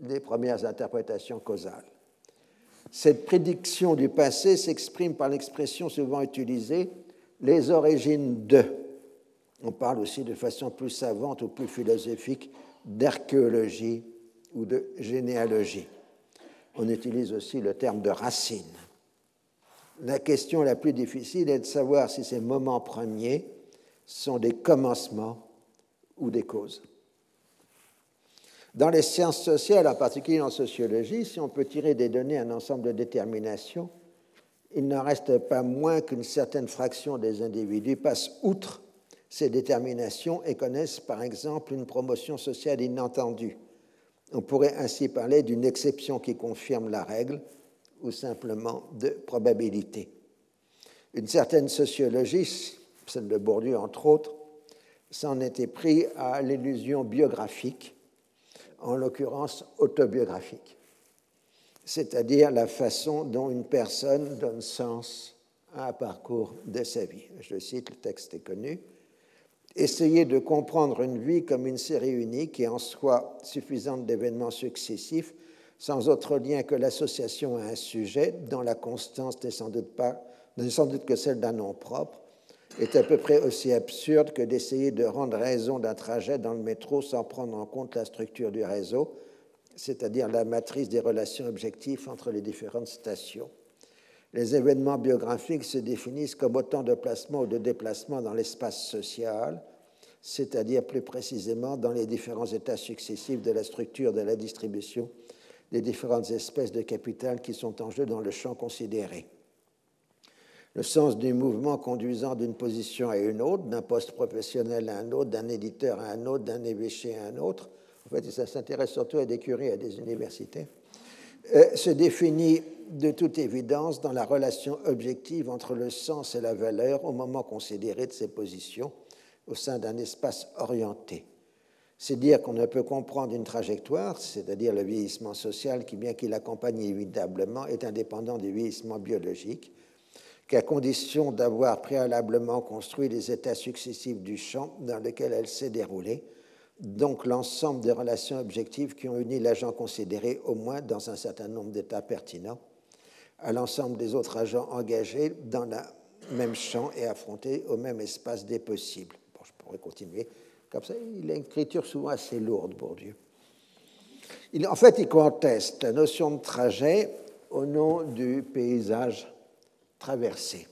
les premières interprétations causales. Cette prédiction du passé s'exprime par l'expression souvent utilisée les origines de. On parle aussi de façon plus savante ou plus philosophique d'archéologie ou de généalogie. On utilise aussi le terme de racine. La question la plus difficile est de savoir si ces moments premiers sont des commencements ou des causes. Dans les sciences sociales, en particulier en sociologie, si on peut tirer des données un ensemble de déterminations, il n'en reste pas moins qu'une certaine fraction des individus passent outre ces déterminations et connaissent par exemple une promotion sociale inattendue on pourrait ainsi parler d'une exception qui confirme la règle ou simplement de probabilité. Une certaine sociologie, celle de Bourdieu entre autres, s'en était pris à l'illusion biographique, en l'occurrence autobiographique, c'est-à-dire la façon dont une personne donne sens à un parcours de sa vie. Je cite, le texte est connu essayer de comprendre une vie comme une série unique et en soi suffisante d'événements successifs, sans autre lien que l'association à un sujet, dont la constance n'est sans doute, que celle d'un nom propre, est à peu près aussi absurde que d'essayer de rendre raison d'un trajet dans le métro sans prendre en compte la structure du réseau, c'est-à-dire la matrice des relations objectives entre les différentes stations. Les événements biographiques se définissent comme autant de placements ou de déplacements dans l'espace social, c'est-à-dire plus précisément dans les différents états successifs de la structure de la distribution des différentes espèces de capital qui sont en jeu dans le champ considéré. Le sens du mouvement conduisant d'une position à une autre, d'un poste professionnel à un autre, d'un éditeur à un autre, d'un évêché à un autre, en fait, ça s'intéresse surtout à des curés à des universités, euh, se définit de toute évidence dans la relation objective entre le sens et la valeur au moment considéré de ces positions au sein d'un espace orienté. C'est dire qu'on ne peut comprendre une trajectoire, c'est-à-dire le vieillissement social qui, bien qu'il accompagne évitablement, est indépendant du vieillissement biologique, qu'à condition d'avoir préalablement construit les états successifs du champ dans lequel elle s'est déroulée, donc l'ensemble des relations objectives qui ont uni l'agent considéré au moins dans un certain nombre d'états pertinents à l'ensemble des autres agents engagés dans le même champ et affrontés au même espace des possibles. Bon, je pourrais continuer comme ça. Il a une écriture souvent assez lourde, Bourdieu. Il, en fait, il conteste la notion de trajet au nom du paysage traversé.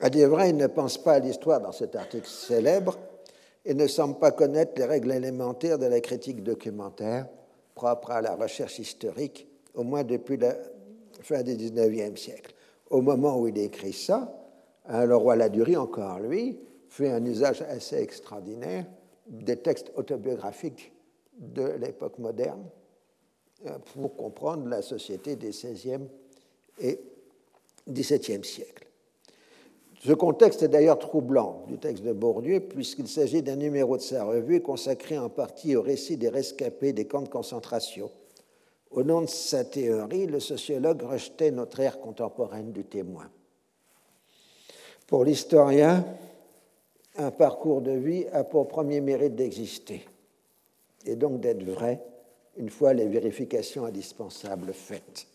À dire vrai, il ne pense pas à l'histoire dans cet article célèbre et ne semble pas connaître les règles élémentaires de la critique documentaire propre à la recherche historique, au moins depuis la fin du XIXe siècle. Au moment où il écrit ça, hein, le roi Ladurie, encore lui, fait un usage assez extraordinaire des textes autobiographiques de l'époque moderne euh, pour comprendre la société des XVIe et XVIIe siècles. Ce contexte est d'ailleurs troublant du texte de Bourdieu, puisqu'il s'agit d'un numéro de sa revue consacré en partie au récit des rescapés des camps de concentration. Au nom de sa théorie, le sociologue rejetait notre ère contemporaine du témoin. Pour l'historien, un parcours de vie a pour premier mérite d'exister et donc d'être vrai une fois les vérifications indispensables faites.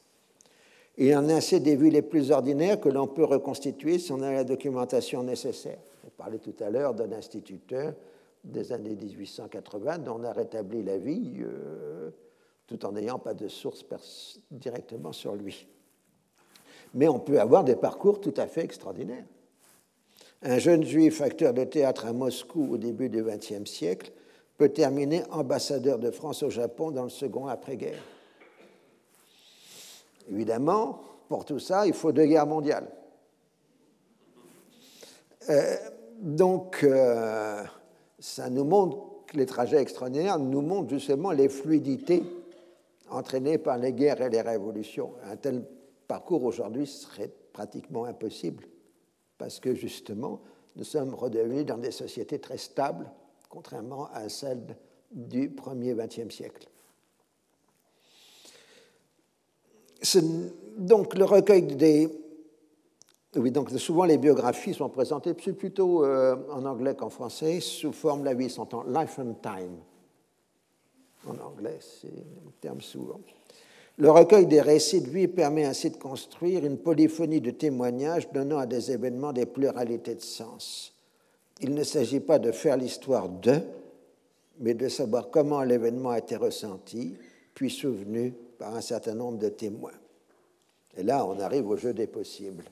Il en a assez des vues les plus ordinaires que l'on peut reconstituer si on a la documentation nécessaire. On parlait tout à l'heure d'un instituteur des années 1880 dont on a rétabli la vie euh, tout en n'ayant pas de source directement sur lui. Mais on peut avoir des parcours tout à fait extraordinaires. Un jeune juif acteur de théâtre à Moscou au début du XXe siècle peut terminer ambassadeur de France au Japon dans le second après-guerre. Évidemment, pour tout ça, il faut deux guerres mondiales. Euh, donc, euh, ça nous montre les trajets extraordinaires nous montrent justement les fluidités entraînées par les guerres et les révolutions. Un tel parcours aujourd'hui serait pratiquement impossible parce que justement, nous sommes redevenus dans des sociétés très stables, contrairement à celles du premier XXe siècle. Donc, le recueil des. Oui, donc souvent les biographies sont présentées plutôt euh, en anglais qu'en français, sous forme, la vie sont en life and time. En anglais, c'est un terme souvent. Le recueil des récits vie permet ainsi de construire une polyphonie de témoignages donnant à des événements des pluralités de sens. Il ne s'agit pas de faire l'histoire de, mais de savoir comment l'événement a été ressenti, puis souvenu par un certain nombre de témoins. Et là, on arrive au jeu des possibles.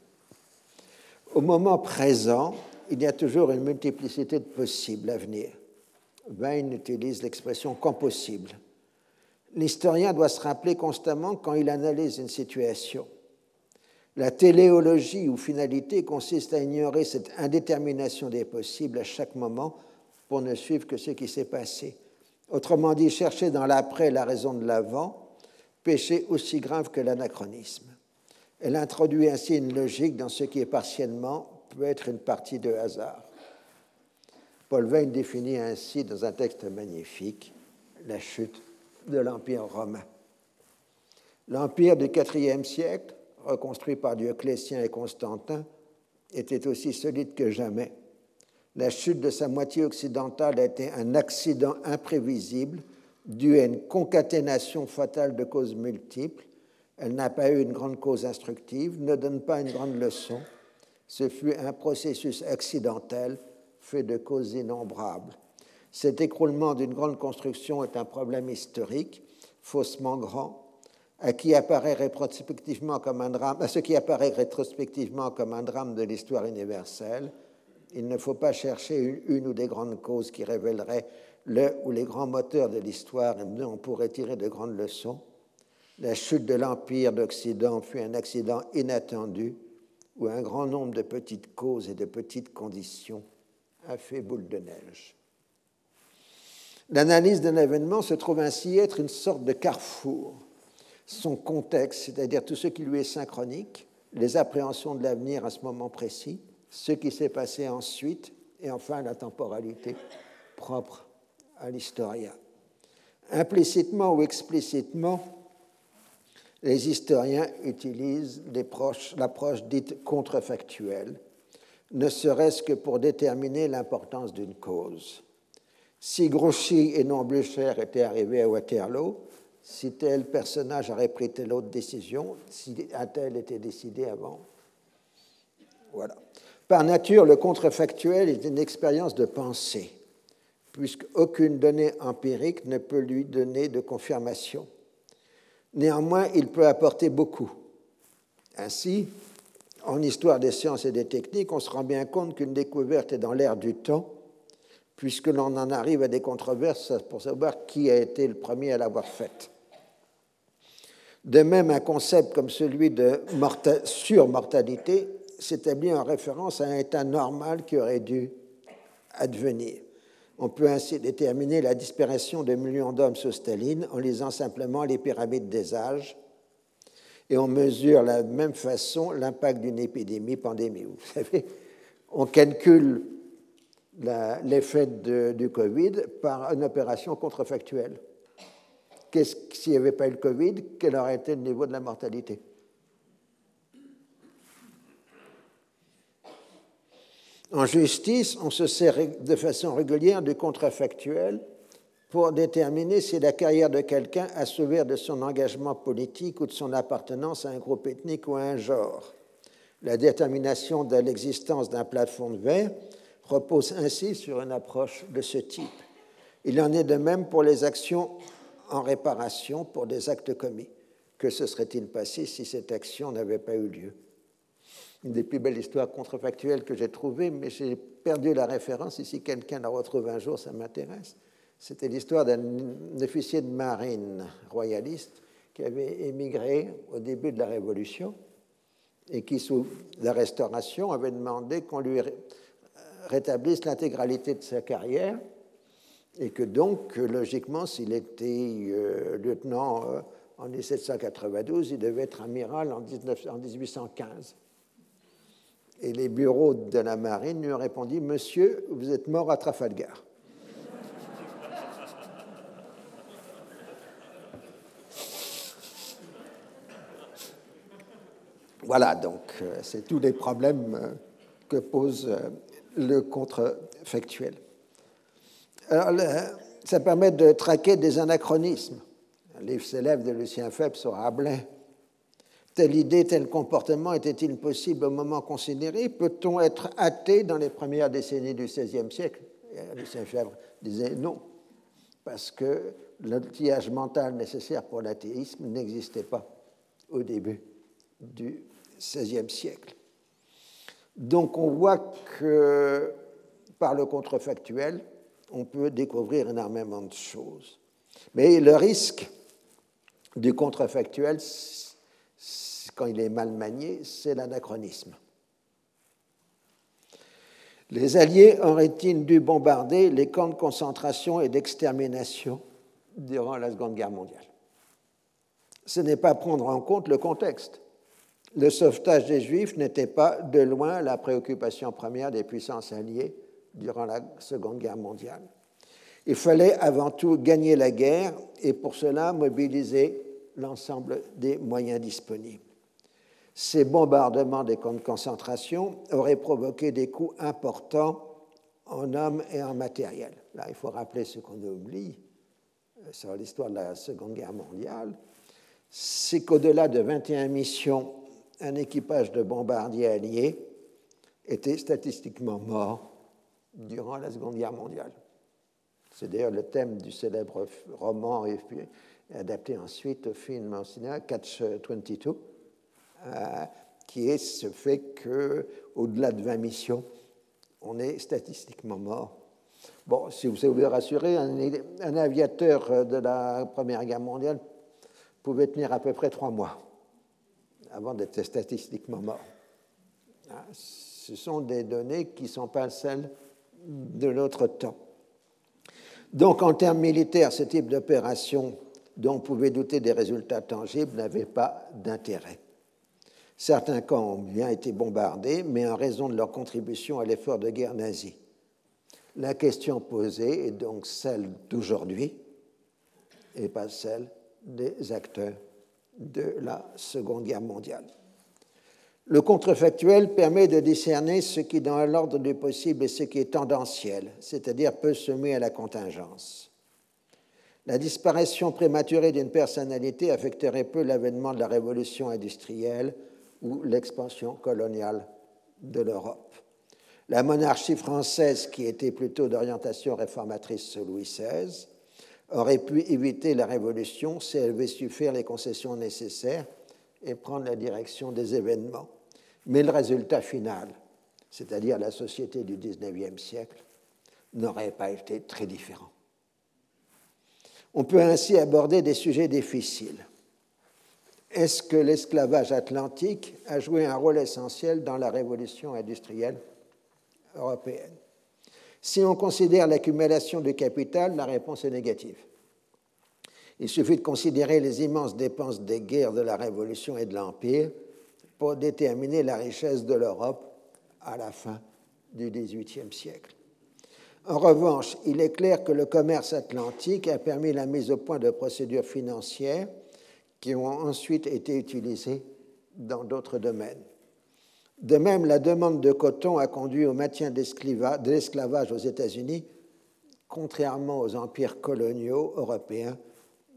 Au moment présent, il y a toujours une multiplicité de possibles à venir. Vine utilise l'expression possible ». L'historien doit se rappeler constamment quand il analyse une situation. La téléologie ou finalité consiste à ignorer cette indétermination des possibles à chaque moment pour ne suivre que ce qui s'est passé. Autrement dit, chercher dans l'après la raison de l'avant, péché aussi grave que l'anachronisme. Elle introduit ainsi une logique dans ce qui est partiellement peut être une partie de hasard. Paul Veyne définit ainsi dans un texte magnifique la chute de l'Empire romain. L'Empire du IVe siècle, reconstruit par Dioclétien et Constantin, était aussi solide que jamais. La chute de sa moitié occidentale a été un accident imprévisible dû à une concaténation fatale de causes multiples. Elle n'a pas eu une grande cause instructive, ne donne pas une grande leçon. Ce fut un processus accidentel fait de causes innombrables. Cet écroulement d'une grande construction est un problème historique, faussement grand, à, qui apparaît rétrospectivement comme un drame, ce qui apparaît rétrospectivement comme un drame de l'histoire universelle. Il ne faut pas chercher une, une, ou des grandes causes qui révéleraient le ou les grands moteurs de l'histoire et on pourrait tirer de grandes leçons. La chute de l'Empire d'Occident fut un accident inattendu où un grand nombre de petites causes et de petites conditions a fait boule de neige. L'analyse d'un événement se trouve ainsi être une sorte de carrefour. Son contexte, c'est-à-dire tout ce qui lui est synchronique, les appréhensions de l'avenir à ce moment précis, ce qui s'est passé ensuite, et enfin la temporalité propre à l'historien. Implicitement ou explicitement, les historiens utilisent l'approche dite contrefactuelle, ne serait-ce que pour déterminer l'importance d'une cause. Si Grouchy et non Blücher étaient arrivés à Waterloo, si tel personnage aurait pris telle autre décision, si un tel était décidé avant. Voilà. Par nature, le contrefactuel est une expérience de pensée, puisqu'aucune donnée empirique ne peut lui donner de confirmation. Néanmoins, il peut apporter beaucoup. Ainsi, en histoire des sciences et des techniques, on se rend bien compte qu'une découverte est dans l'air du temps puisque l'on en arrive à des controverses pour savoir qui a été le premier à l'avoir faite. De même, un concept comme celui de surmortalité s'établit en référence à un état normal qui aurait dû advenir. On peut ainsi déterminer la disparition de millions d'hommes sous Staline en lisant simplement les pyramides des âges, et on mesure de la même façon l'impact d'une épidémie, pandémie. Vous savez, on calcule l'effet du Covid par une opération contrefactuelle. S'il n'y avait pas eu le Covid, quel aurait été le niveau de la mortalité? En justice, on se sert de façon régulière du contrefactuel pour déterminer si la carrière de quelqu'un a souffert de son engagement politique ou de son appartenance à un groupe ethnique ou à un genre. La détermination de l'existence d'un plafond de verre repose ainsi sur une approche de ce type. Il en est de même pour les actions en réparation pour des actes commis. Que se serait-il passé si cette action n'avait pas eu lieu? Une des plus belles histoires contrefactuelles que j'ai trouvées, mais j'ai perdu la référence. si quelqu'un la retrouve un jour, ça m'intéresse. C'était l'histoire d'un officier de marine royaliste qui avait émigré au début de la Révolution et qui, sous la Restauration, avait demandé qu'on lui rétablisse l'intégralité de sa carrière et que donc, logiquement, s'il était euh, lieutenant euh, en 1792, il devait être amiral en, 1815. Et les bureaux de la marine lui ont répondu Monsieur, vous êtes mort à Trafalgar. Voilà, donc euh, c'est tous les problèmes que pose le contrefactuel. Alors, ça permet de traquer des anachronismes. Un livre célèbre de Lucien Febvre sur Rabelais. Telle idée, tel comportement était-il possible au moment considéré? Peut-on être athée dans les premières décennies du XVIe siècle? Lucien Febvre disait non, parce que l'outillage mental nécessaire pour l'athéisme n'existait pas au début du XVIe siècle. Donc on voit que par le contrefactuel, on peut découvrir énormément de choses. Mais le risque du contrefactuel, quand il est mal manié, c'est l'anachronisme. Les Alliés auraient-ils dû bombarder les camps de concentration et d'extermination durant la Seconde Guerre mondiale Ce n'est pas prendre en compte le contexte. Le sauvetage des Juifs n'était pas de loin la préoccupation première des puissances alliées durant la Seconde Guerre mondiale. Il fallait avant tout gagner la guerre et pour cela mobiliser l'ensemble des moyens disponibles. Ces bombardements des camps de concentration auraient provoqué des coûts importants en hommes et en matériel. Là, il faut rappeler ce qu'on oublie euh, sur l'histoire de la Seconde Guerre mondiale, c'est qu'au-delà de 21 missions, un équipage de bombardiers alliés était statistiquement mort durant la Seconde Guerre mondiale. C'est d'ailleurs le thème du célèbre roman et adapté ensuite au film en cinéma Catch 22, euh, qui est ce fait qu'au-delà de 20 missions, on est statistiquement mort. Bon, si vous voulez rassurer, un aviateur de la Première Guerre mondiale pouvait tenir à peu près trois mois avant d'être statistiquement mort. Ah, ce sont des données qui ne sont pas celles de notre temps. Donc, en termes militaires, ce type d'opération dont on pouvait douter des résultats tangibles n'avait pas d'intérêt. Certains camps ont bien été bombardés, mais en raison de leur contribution à l'effort de guerre nazi. La question posée est donc celle d'aujourd'hui et pas celle des acteurs de la Seconde Guerre mondiale. Le contrefactuel permet de discerner ce qui, dans l'ordre du possible, est ce qui est tendanciel, c'est-à-dire peut semer à la contingence. La disparition prématurée d'une personnalité affecterait peu l'avènement de la révolution industrielle ou l'expansion coloniale de l'Europe. La monarchie française, qui était plutôt d'orientation réformatrice sous Louis XVI, aurait pu éviter la révolution si elle avait su faire les concessions nécessaires et prendre la direction des événements. Mais le résultat final, c'est-à-dire la société du XIXe siècle, n'aurait pas été très différent. On peut ainsi aborder des sujets difficiles. Est-ce que l'esclavage atlantique a joué un rôle essentiel dans la révolution industrielle européenne? Si on considère l'accumulation du capital, la réponse est négative. Il suffit de considérer les immenses dépenses des guerres de la Révolution et de l'Empire pour déterminer la richesse de l'Europe à la fin du XVIIIe siècle. En revanche, il est clair que le commerce atlantique a permis la mise au point de procédures financières qui ont ensuite été utilisées dans d'autres domaines. De même, la demande de coton a conduit au maintien de l'esclavage aux États-Unis, contrairement aux empires coloniaux européens,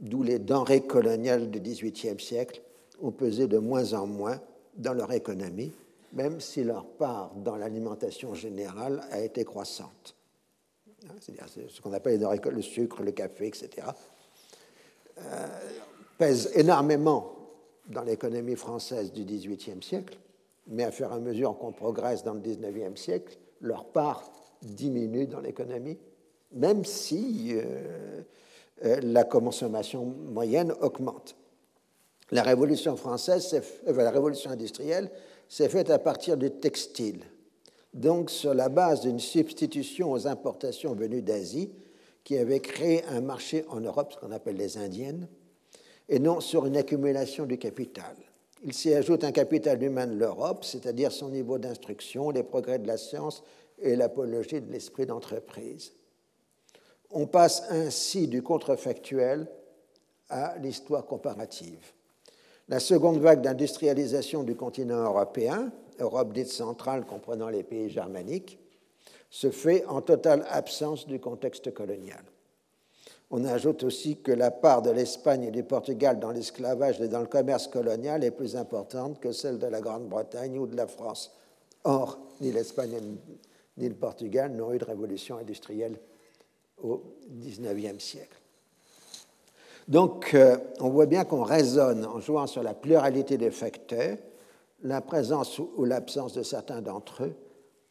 d'où les denrées coloniales du XVIIIe siècle ont pesé de moins en moins dans leur économie, même si leur part dans l'alimentation générale a été croissante. C'est-à-dire ce qu'on appelle le sucre, le café, etc., euh, pèsent énormément dans l'économie française du XVIIIe siècle, mais à faire à mesure qu'on progresse dans le XIXe siècle, leur part diminue dans l'économie, même si euh, euh, la consommation moyenne augmente. La révolution française, la révolution industrielle, s'est faite à partir du textile, donc sur la base d'une substitution aux importations venues d'Asie, qui avait créé un marché en Europe, ce qu'on appelle les indiennes, et non sur une accumulation du capital. Il s'y ajoute un capital humain de l'Europe, c'est-à-dire son niveau d'instruction, les progrès de la science et l'apologie de l'esprit d'entreprise. On passe ainsi du contrefactuel à l'histoire comparative. La seconde vague d'industrialisation du continent européen, Europe dite centrale comprenant les pays germaniques, se fait en totale absence du contexte colonial. On ajoute aussi que la part de l'Espagne et du Portugal dans l'esclavage et dans le commerce colonial est plus importante que celle de la Grande-Bretagne ou de la France. Or, ni l'Espagne ni le Portugal n'ont eu de révolution industrielle au XIXe siècle. Donc, euh, on voit bien qu'on raisonne en jouant sur la pluralité des facteurs. La présence ou l'absence de certains d'entre eux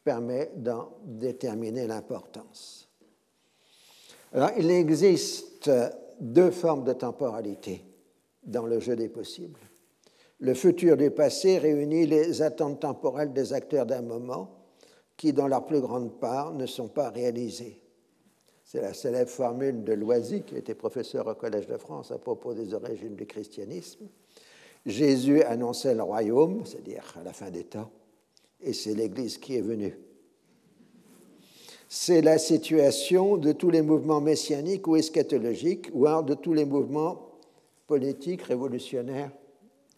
permet d'en déterminer l'importance. Alors, il existe deux formes de temporalité dans le jeu des possibles. Le futur du passé réunit les attentes temporelles des acteurs d'un moment qui, dans leur plus grande part, ne sont pas réalisées. C'est la célèbre formule de Loisy, qui était professeur au Collège de France à propos des origines du christianisme. Jésus annonçait le royaume, c'est-à-dire à la fin des temps, et c'est l'Église qui est venue c'est la situation de tous les mouvements messianiques ou eschatologiques, ou de tous les mouvements politiques, révolutionnaires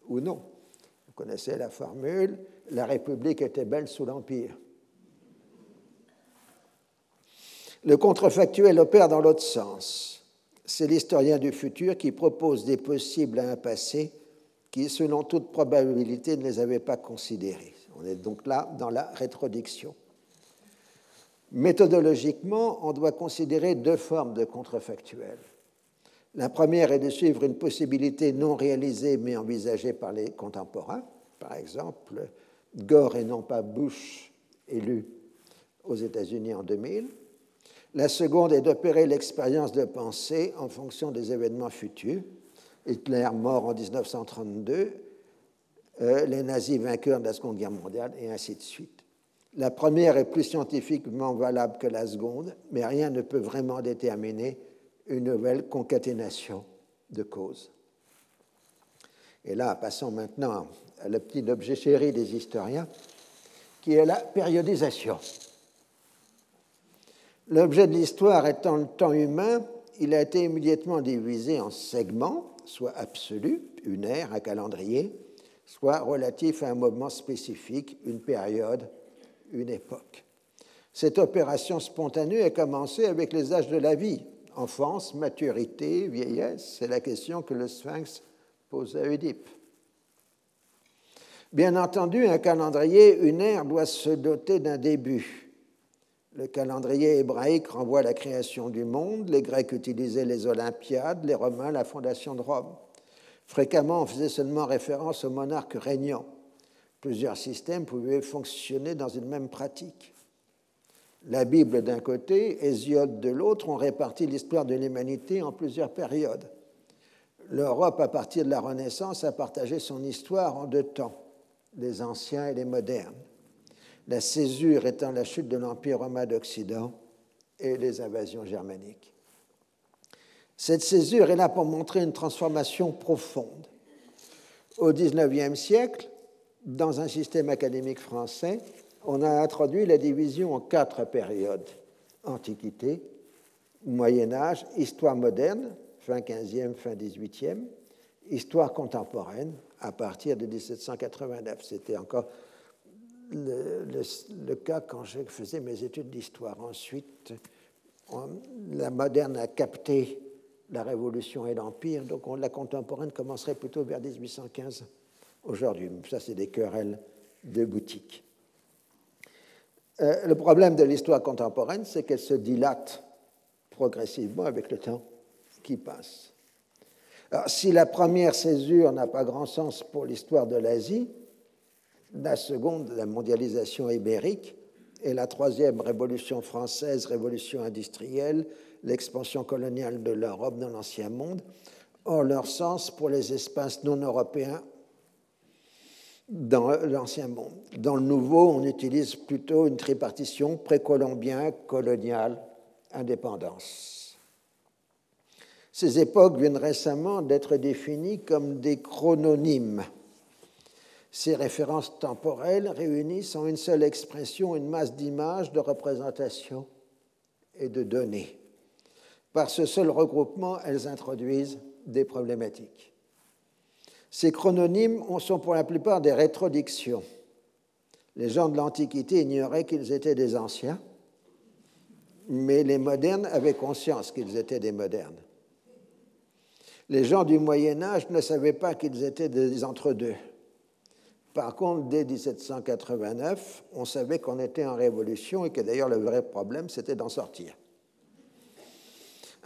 ou non. Vous connaissez la formule, la République était belle sous l'Empire. Le contrefactuel opère dans l'autre sens. C'est l'historien du futur qui propose des possibles à un passé qui, selon toute probabilité, ne les avait pas considérés. On est donc là dans la rétrodiction. Méthodologiquement, on doit considérer deux formes de contrefactuel. La première est de suivre une possibilité non réalisée mais envisagée par les contemporains. Par exemple, Gore et non pas Bush élu aux États-Unis en 2000. La seconde est d'opérer l'expérience de pensée en fonction des événements futurs. Hitler mort en 1932, euh, les nazis vainqueurs de la Seconde Guerre mondiale, et ainsi de suite. La première est plus scientifiquement valable que la seconde, mais rien ne peut vraiment déterminer une nouvelle concaténation de causes. Et là, passons maintenant à le petit objet chéri des historiens, qui est la périodisation. L'objet de l'histoire étant le temps humain, il a été immédiatement divisé en segments, soit absolus, une ère, un calendrier, soit relatif à un moment spécifique, une période, une époque. Cette opération spontanée a commencé avec les âges de la vie, enfance, maturité, vieillesse. C'est la question que le Sphinx pose à Oedipe. Bien entendu, un calendrier, une ère, doit se doter d'un début. Le calendrier hébraïque renvoie à la création du monde, les Grecs utilisaient les Olympiades, les Romains la fondation de Rome. Fréquemment, on faisait seulement référence aux monarques régnants. Plusieurs systèmes pouvaient fonctionner dans une même pratique. La Bible d'un côté, Hésiode de l'autre ont réparti l'histoire de l'humanité en plusieurs périodes. L'Europe, à partir de la Renaissance, a partagé son histoire en deux temps, les anciens et les modernes. La césure étant la chute de l'Empire romain d'Occident et les invasions germaniques. Cette césure est là pour montrer une transformation profonde. Au XIXe siècle, dans un système académique français, on a introduit la division en quatre périodes. Antiquité, Moyen Âge, histoire moderne, fin 15e, fin 18e, histoire contemporaine à partir de 1789. C'était encore le, cas quand je faisais mes études d'histoire. Ensuite, la moderne a capté la Révolution et l'Empire, donc la contemporaine commencerait plutôt vers 1815 aujourd'hui. Ça, c'est des querelles de boutique. Euh, le problème de l'histoire contemporaine, c'est qu'elle se dilate progressivement avec le temps qui passe. Alors, si la première césure n'a pas grand sens pour l'histoire de l'Asie, la seconde, la mondialisation ibérique, et la troisième, révolution française, révolution industrielle, l'expansion coloniale de l'Europe dans l'Ancien Monde, ont leur sens pour les espaces non européens dans l'Ancien Monde. Dans le Nouveau, on utilise plutôt une tripartition précolombien, colonial, indépendance. Ces époques viennent récemment d'être définies comme des chrononymes. Ces références temporelles réunissent en une seule expression une masse d'images, de représentations et de données. Par ce seul regroupement, elles introduisent des problématiques. Ces chrononymes sont pour la plupart des rétrodictions. Les gens de l'Antiquité ignoraient qu'ils étaient des anciens, mais les modernes avaient conscience qu'ils étaient des modernes. Les gens du Moyen Âge ne savaient pas qu'ils étaient des entre-deux. Par contre, dès 1789, on savait qu'on était en révolution et que d'ailleurs le vrai problème, c'était d'en sortir.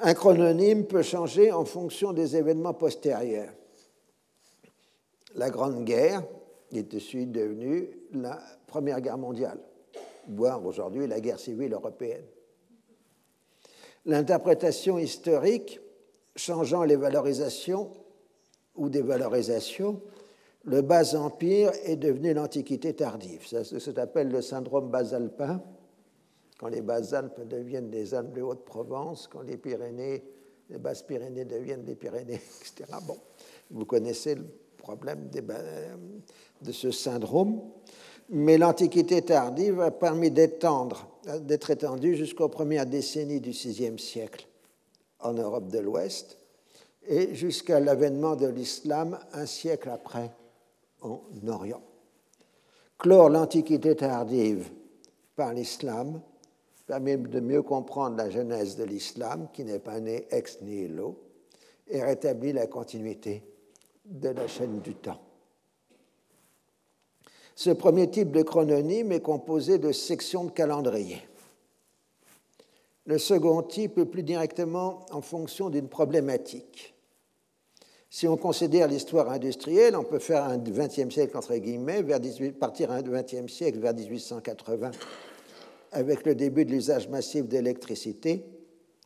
Un chrononyme peut changer en fonction des événements postérieurs. La Grande Guerre est ensuite devenue la Première Guerre mondiale, voire aujourd'hui la guerre civile européenne. L'interprétation historique changeant les valorisations ou des valorisations, le bas empire est devenu l'Antiquité tardive. Ça, s'appelle le syndrome basalpin, quand les Bas-Alpes deviennent les Alpes de Haute-Provence, quand les Pyrénées, les Basses-Pyrénées deviennent les Pyrénées, etc. Bon, vous connaissez problème de ce syndrome. Mais l'Antiquité tardive a permis d'étendre, d'être étendue jusqu'aux premières décennies du VIe siècle en Europe de l'Ouest et jusqu'à l'avènement de l'islam un siècle après en Orient. Clore l'Antiquité tardive par l'islam permet de mieux comprendre la genèse de l'islam, qui n'est pas né ex nihilo, et rétablit la continuité de la chaîne du temps. Ce premier type de chrononyme est composé de sections de calendrier. Le second type est plus directement en fonction d'une problématique. Si on considère l'histoire industrielle, on peut faire un XXe siècle, entre guillemets, vers 18, partir un XXe siècle vers 1880, avec le début de l'usage massif d'électricité,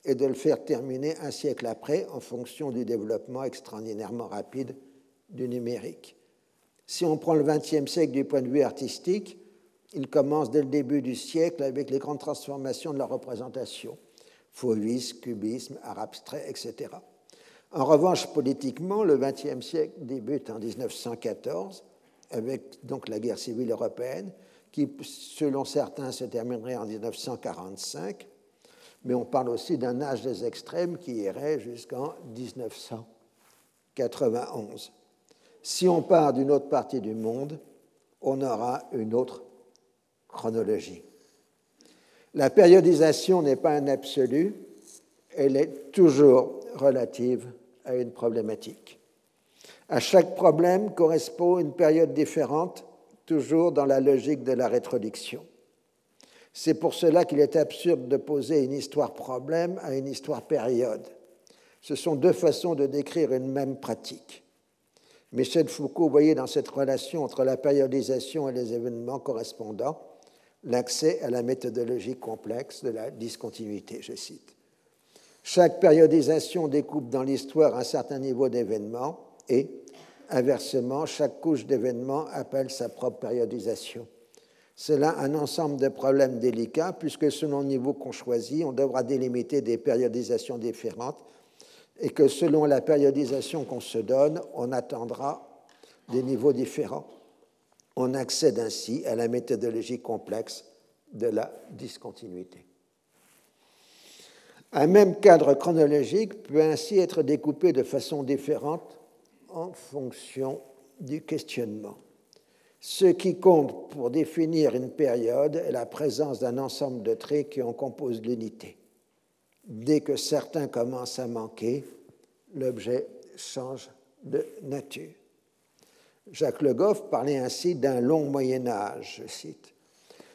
et de le faire terminer un siècle après en fonction du développement extraordinairement rapide du numérique. Si on prend le XXe siècle du point de vue artistique, il commence dès le début du siècle avec les grandes transformations de la représentation, fauvisme, cubisme, art abstrait, etc. En revanche, politiquement, le XXe siècle débute en 1914 avec donc la guerre civile européenne, qui, selon certains, se terminerait en 1945, mais on parle aussi d'un âge des extrêmes qui irait jusqu'en 1991. Si on part d'une autre partie du monde, on aura une autre chronologie. La périodisation n'est pas un absolu, elle est toujours relative à une problématique. À chaque problème correspond une période différente, toujours dans la logique de la rétroduction. C'est pour cela qu'il est absurde de poser une histoire problème à une histoire période. Ce sont deux façons de décrire une même pratique. Michel Foucault voyait dans cette relation entre la périodisation et les événements correspondants l'accès à la méthodologie complexe de la discontinuité, je cite. Chaque périodisation découpe dans l'histoire un certain niveau d'événements et, inversement, chaque couche d'événements appelle sa propre périodisation. C'est là un ensemble de problèmes délicats, puisque selon le niveau qu'on choisit, on devra délimiter des périodisations différentes et que selon la périodisation qu'on se donne, on attendra des niveaux différents. On accède ainsi à la méthodologie complexe de la discontinuité. Un même cadre chronologique peut ainsi être découpé de façon différente en fonction du questionnement. Ce qui compte pour définir une période est la présence d'un ensemble de traits qui en composent l'unité. Dès que certains commencent à manquer, l'objet change de nature. Jacques Le Goff parlait ainsi d'un long Moyen Âge, je cite.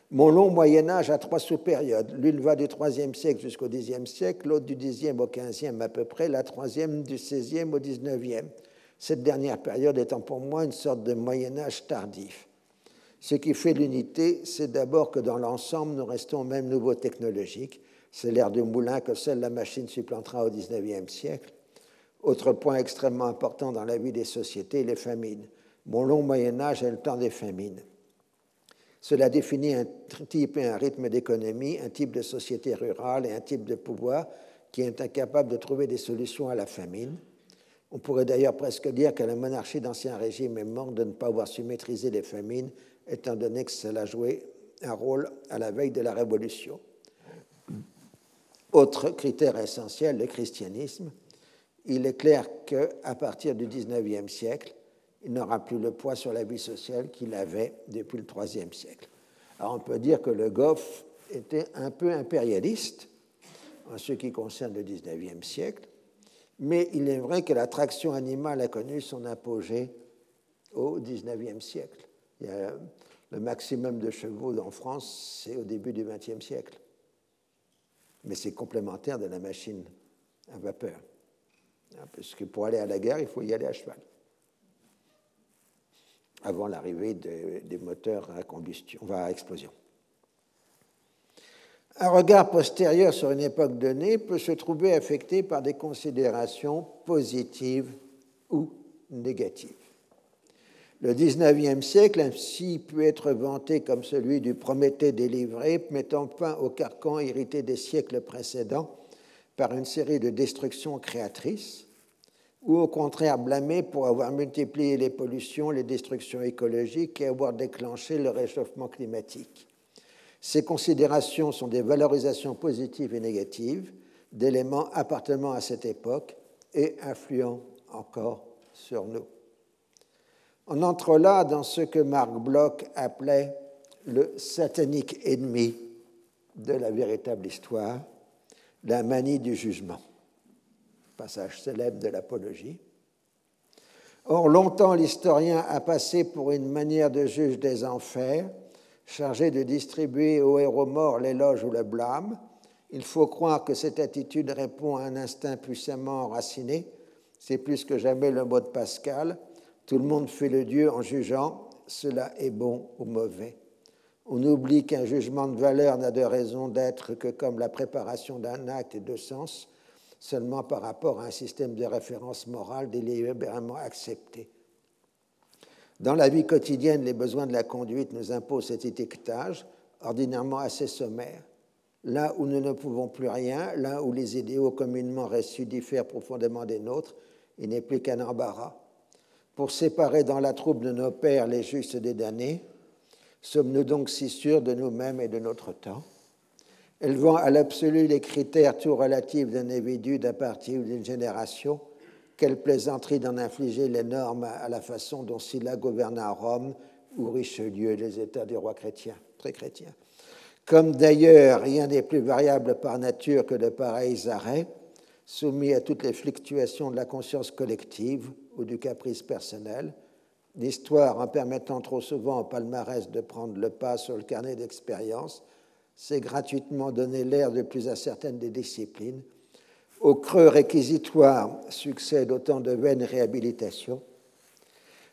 Mon long Moyen Âge a trois sous-périodes. L'une va du IIIe siècle jusqu'au Xe siècle, l'autre du Xe au XVe à peu près, la troisième du XVIe au XIXe. Cette dernière période étant pour moi une sorte de Moyen Âge tardif. Ce qui fait l'unité, c'est d'abord que dans l'ensemble, nous restons au même niveau technologique. C'est l'ère du moulin que seule la machine supplantera au XIXe siècle. Autre point extrêmement important dans la vie des sociétés, les famines. Mon long Moyen Âge est le temps des famines. Cela définit un type et un rythme d'économie, un type de société rurale et un type de pouvoir qui est incapable de trouver des solutions à la famine. On pourrait d'ailleurs presque dire que la monarchie d'Ancien Régime est morte de ne pas avoir su maîtriser les famines, étant donné que cela joué un rôle à la veille de la Révolution. Autre critère essentiel, le christianisme. Il est clair qu'à partir du XIXe siècle, il n'aura plus le poids sur la vie sociale qu'il avait depuis le IIIe siècle. Alors on peut dire que Le Goff était un peu impérialiste en ce qui concerne le XIXe siècle, mais il est vrai que l'attraction animale a connu son apogée au XIXe siècle. le maximum de chevaux en France, c'est au début du XXe siècle. Mais c'est complémentaire de la machine à vapeur. Parce que pour aller à la guerre, il faut y aller à cheval avant l'arrivée des moteurs à combustion, à explosion. Un regard postérieur sur une époque donnée peut se trouver affecté par des considérations positives ou négatives. Le XIXe siècle ainsi peut être vanté comme celui du Prométhée délivré, mettant fin au carcan hérité des siècles précédents par une série de destructions créatrices, ou au contraire blâmé pour avoir multiplié les pollutions, les destructions écologiques et avoir déclenché le réchauffement climatique. Ces considérations sont des valorisations positives et négatives d'éléments appartenant à cette époque et influant encore sur nous. On entre là dans ce que Marc Bloch appelait le satanique ennemi de la véritable histoire, la manie du jugement passage célèbre de l'Apologie. Or, longtemps, l'historien a passé pour une manière de juge des enfers, chargé de distribuer aux héros morts l'éloge ou le blâme. Il faut croire que cette attitude répond à un instinct puissamment enraciné. C'est plus que jamais le mot de Pascal. Tout le monde fait le Dieu en jugeant, cela est bon ou mauvais. On oublie qu'un jugement de valeur n'a de raison d'être que comme la préparation d'un acte et de sens, seulement par rapport à un système de référence morale délibérément accepté. Dans la vie quotidienne, les besoins de la conduite nous imposent cet étiquetage, ordinairement assez sommaire. Là où nous ne pouvons plus rien, là où les idéaux communément reçus diffèrent profondément des nôtres, il n'est plus qu'un embarras. Pour séparer dans la troupe de nos pères les justes des damnés, sommes-nous donc si sûrs de nous-mêmes et de notre temps? Elle vend à l'absolu les critères tout relatifs d'un individu, d'un parti ou d'une génération. Quelle plaisanterie d'en infliger les normes à la façon dont Sylla gouverna Rome ou Richelieu les États des rois chrétiens, très chrétiens. Comme d'ailleurs rien n'est plus variable par nature que de pareils arrêts, soumis à toutes les fluctuations de la conscience collective ou du caprice personnel, l'histoire en permettant trop souvent au palmarès de prendre le pas sur le carnet d'expérience, c'est gratuitement donner l'air de plus incertaine des disciplines. Au creux réquisitoire succède autant de vaines réhabilitations.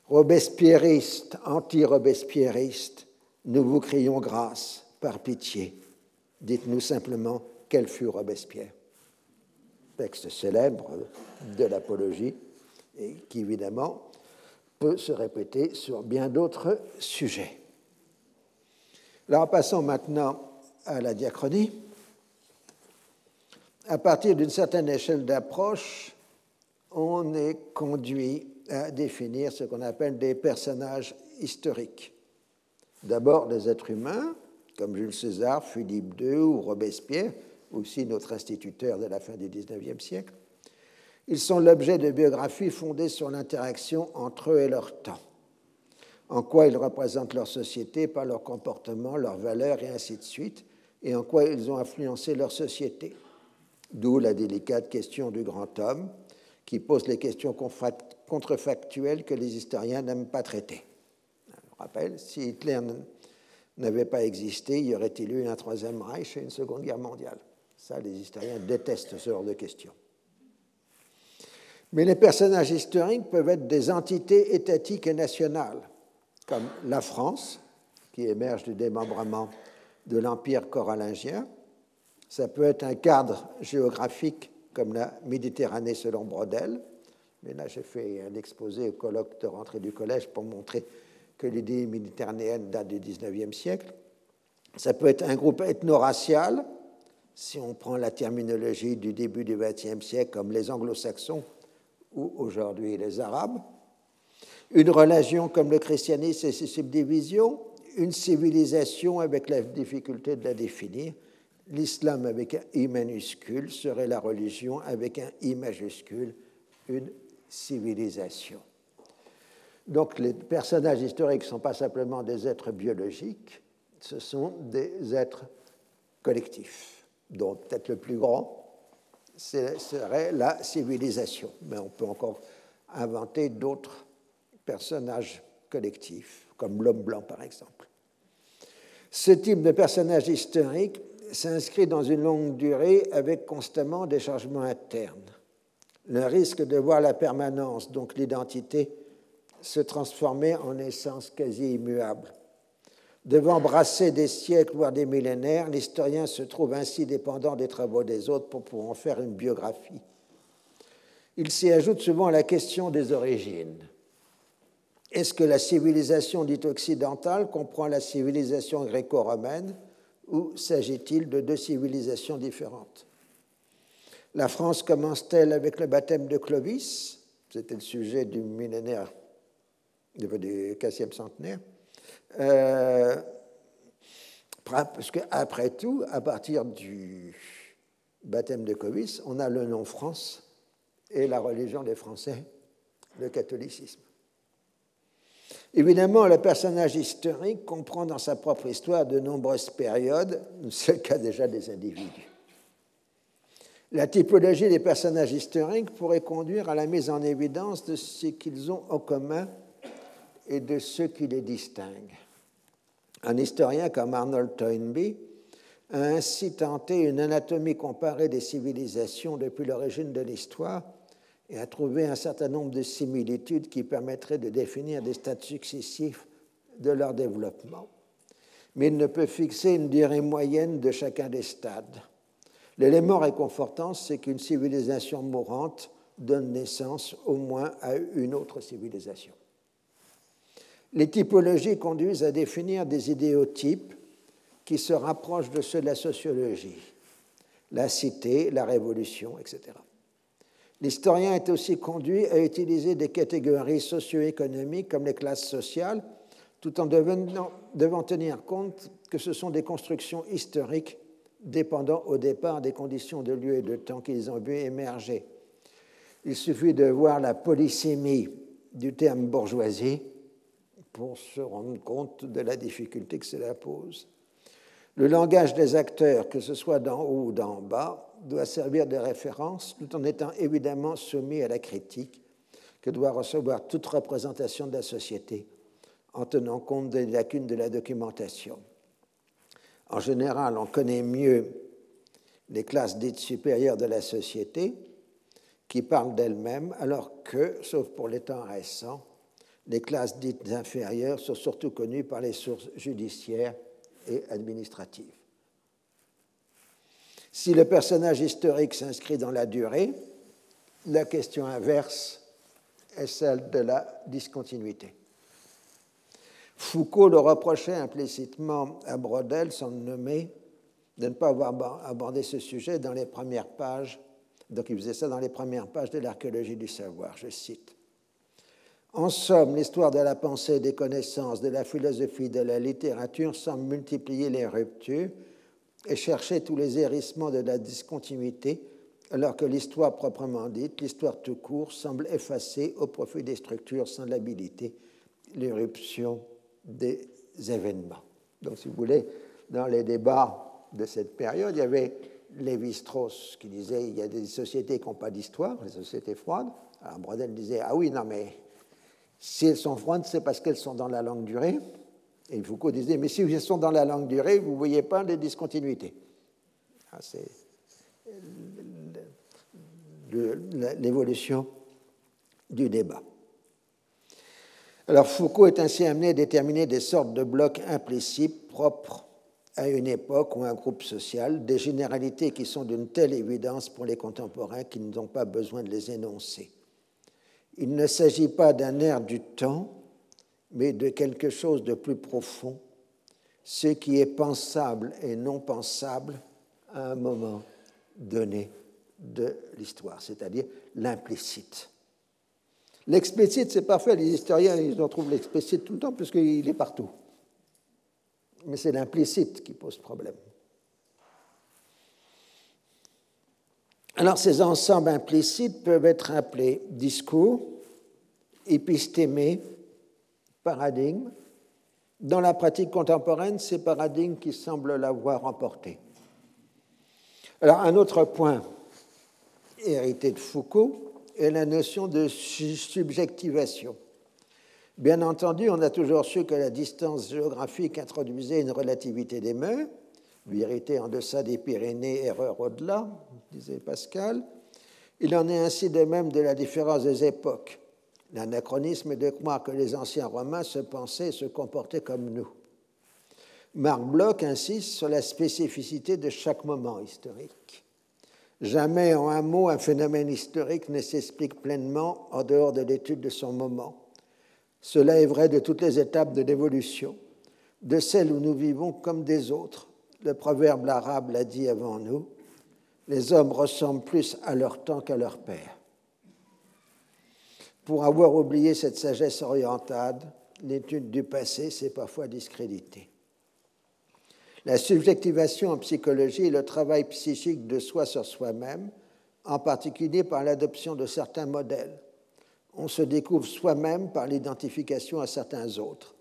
Robespierriste, anti-robespierriste, nous vous crions grâce, par pitié. Dites-nous simplement quel fut Robespierre. Texte célèbre de l'apologie et qui évidemment peut se répéter sur bien d'autres sujets. Alors passons maintenant à la diachronie, à partir d'une certaine échelle d'approche, on est conduit à définir ce qu'on appelle des personnages historiques. D'abord des êtres humains, comme Jules César, Philippe II ou Robespierre, aussi notre instituteur de la fin du XIXe siècle. Ils sont l'objet de biographies fondées sur l'interaction entre eux et leur temps, en quoi ils représentent leur société par leur comportement, leurs valeurs et ainsi de suite, et en quoi ils ont influencé leur société. D'où la délicate question du grand homme, qui pose les questions contrefactuelles que les historiens n'aiment pas traiter. Je rappelle, si Hitler n'avait pas existé, y aurait-il eu un troisième Reich et une seconde guerre mondiale? Ça, les historiens détestent ce genre de questions. Mais les personnages historiques peuvent être des entités étatiques et nationales, comme la France, qui émerge du démembrement de l'Empire corallingien. Ça peut être un cadre géographique, comme la Méditerranée selon Brodel. Mais là, j'ai fait un exposé au colloque de rentrée du collège pour montrer que l'idée méditerranéenne date du XIXe siècle. Ça peut être un groupe ethno-racial, si on prend la terminologie du début du XXe siècle, comme les anglo-saxons ou aujourd'hui les arabes. Une religion comme le christianisme et ses subdivisions, une civilisation avec la difficulté de la définir. L'islam avec un I minuscule serait la religion avec un I majuscule, une civilisation. Donc les personnages historiques ne sont pas simplement des êtres biologiques, ce sont des êtres collectifs, dont peut-être le plus grand serait la civilisation. Mais on peut encore inventer d'autres personnages collectifs, comme l'homme blanc par exemple. Ce type de personnage historique s'inscrit dans une longue durée avec constamment des changements internes. Le risque de voir la permanence, donc l'identité, se transformer en essence quasi immuable. Devant brasser des siècles, voire des millénaires, l'historien se trouve ainsi dépendant des travaux des autres pour pouvoir en faire une biographie. Il s'y ajoute souvent la question des origines. Est-ce que la civilisation dite occidentale comprend la civilisation gréco-romaine ou s'agit-il de deux civilisations différentes? La France commence-t-elle avec le baptême de Clovis? C'était le sujet du millénaire du 15e centenaire. Euh, parce qu'après tout, à partir du baptême de Clovis, on a le nom France et la religion des Français, le catholicisme. Évidemment, le personnage historique comprend dans sa propre histoire de nombreuses périodes, c'est le cas déjà des individus. La typologie des personnages historiques pourrait conduire à la mise en évidence de ce qu'ils ont en commun et de ce qui les distingue. Un historien comme Arnold Toynbee a ainsi tenté une anatomie comparée des civilisations depuis l'origine de l'histoire et a trouvé un certain nombre de similitudes qui permettraient de définir des stades successifs de leur développement. Mais il ne peut fixer une durée moyenne de chacun des stades. L'élément réconfortant, c'est qu'une civilisation mourante donne naissance au moins à une autre civilisation. Les typologies conduisent à définir des idéotypes qui se rapprochent de ceux de la sociologie, la cité, la révolution, etc. L'historien est aussi conduit à utiliser des catégories socio-économiques comme les classes sociales, tout en devant tenir compte que ce sont des constructions historiques dépendant au départ des conditions de lieu et de temps qu'ils ont vu émerger. Il suffit de voir la polysémie du terme bourgeoisie pour se rendre compte de la difficulté que cela pose. Le langage des acteurs, que ce soit d'en haut ou d'en bas, doit servir de référence tout en étant évidemment soumis à la critique que doit recevoir toute représentation de la société en tenant compte des lacunes de la documentation. En général, on connaît mieux les classes dites supérieures de la société qui parlent d'elles-mêmes, alors que, sauf pour les temps récents, les classes dites inférieures sont surtout connues par les sources judiciaires et administratives. Si le personnage historique s'inscrit dans la durée, la question inverse est celle de la discontinuité. Foucault le reprochait implicitement à Brodel, son nommé, de ne pas avoir abordé ce sujet dans les premières pages. Donc il faisait ça dans les premières pages de l'archéologie du savoir, je cite. En somme, l'histoire de la pensée, des connaissances, de la philosophie, de la littérature semble multiplier les ruptures et chercher tous les hérissements de la discontinuité, alors que l'histoire proprement dite, l'histoire tout court, semble effacer au profit des structures sans l'habilité l'éruption des événements. Donc, si vous voulez, dans les débats de cette période, il y avait Lévi-Strauss qui disait il y a des sociétés qui n'ont pas d'histoire, les sociétés froides. Alors Brodel disait ah oui, non, mais si elles sont froides, c'est parce qu'elles sont dans la langue durée. Et Foucault disait mais si elles sont dans la langue durée, vous ne voyez pas les discontinuités. Ah, c'est l'évolution du débat. Alors Foucault est ainsi amené à déterminer des sortes de blocs implicites propres à une époque ou un groupe social, des généralités qui sont d'une telle évidence pour les contemporains qu'ils n'ont pas besoin de les énoncer. Il ne s'agit pas d'un air du temps, mais de quelque chose de plus profond, ce qui est pensable et non pensable à un moment donné de l'histoire, c'est-à-dire l'implicite. L'explicite, c'est parfait, les historiens, ils en trouvent l'explicite tout le temps, puisqu'il est partout. Mais c'est l'implicite qui pose problème. Alors, ces ensembles implicites peuvent être appelés discours, épistémés, paradigmes. Dans la pratique contemporaine, ces paradigmes qui semblent l'avoir emporté. Alors, un autre point hérité de Foucault, est la notion de subjectivation. Bien entendu, on a toujours su que la distance géographique introduisait une relativité des mœurs, vérité en deçà des Pyrénées, erreur au-delà, disait Pascal. Il en est ainsi de même de la différence des époques. L'anachronisme est de croire que les anciens Romains se pensaient et se comportaient comme nous. Marc Bloch insiste sur la spécificité de chaque moment historique. Jamais en un mot un phénomène historique ne s'explique pleinement en dehors de l'étude de son moment. Cela est vrai de toutes les étapes de l'évolution, de celles où nous vivons comme des autres. Le proverbe arabe l'a dit avant nous, les hommes ressemblent plus à leur temps qu'à leur père. Pour avoir oublié cette sagesse orientale, l'étude du passé s'est parfois discréditée. La subjectivation en psychologie est le travail psychique de soi sur soi-même, en particulier par l'adoption de certains modèles. On se découvre soi-même par l'identification à certains autres.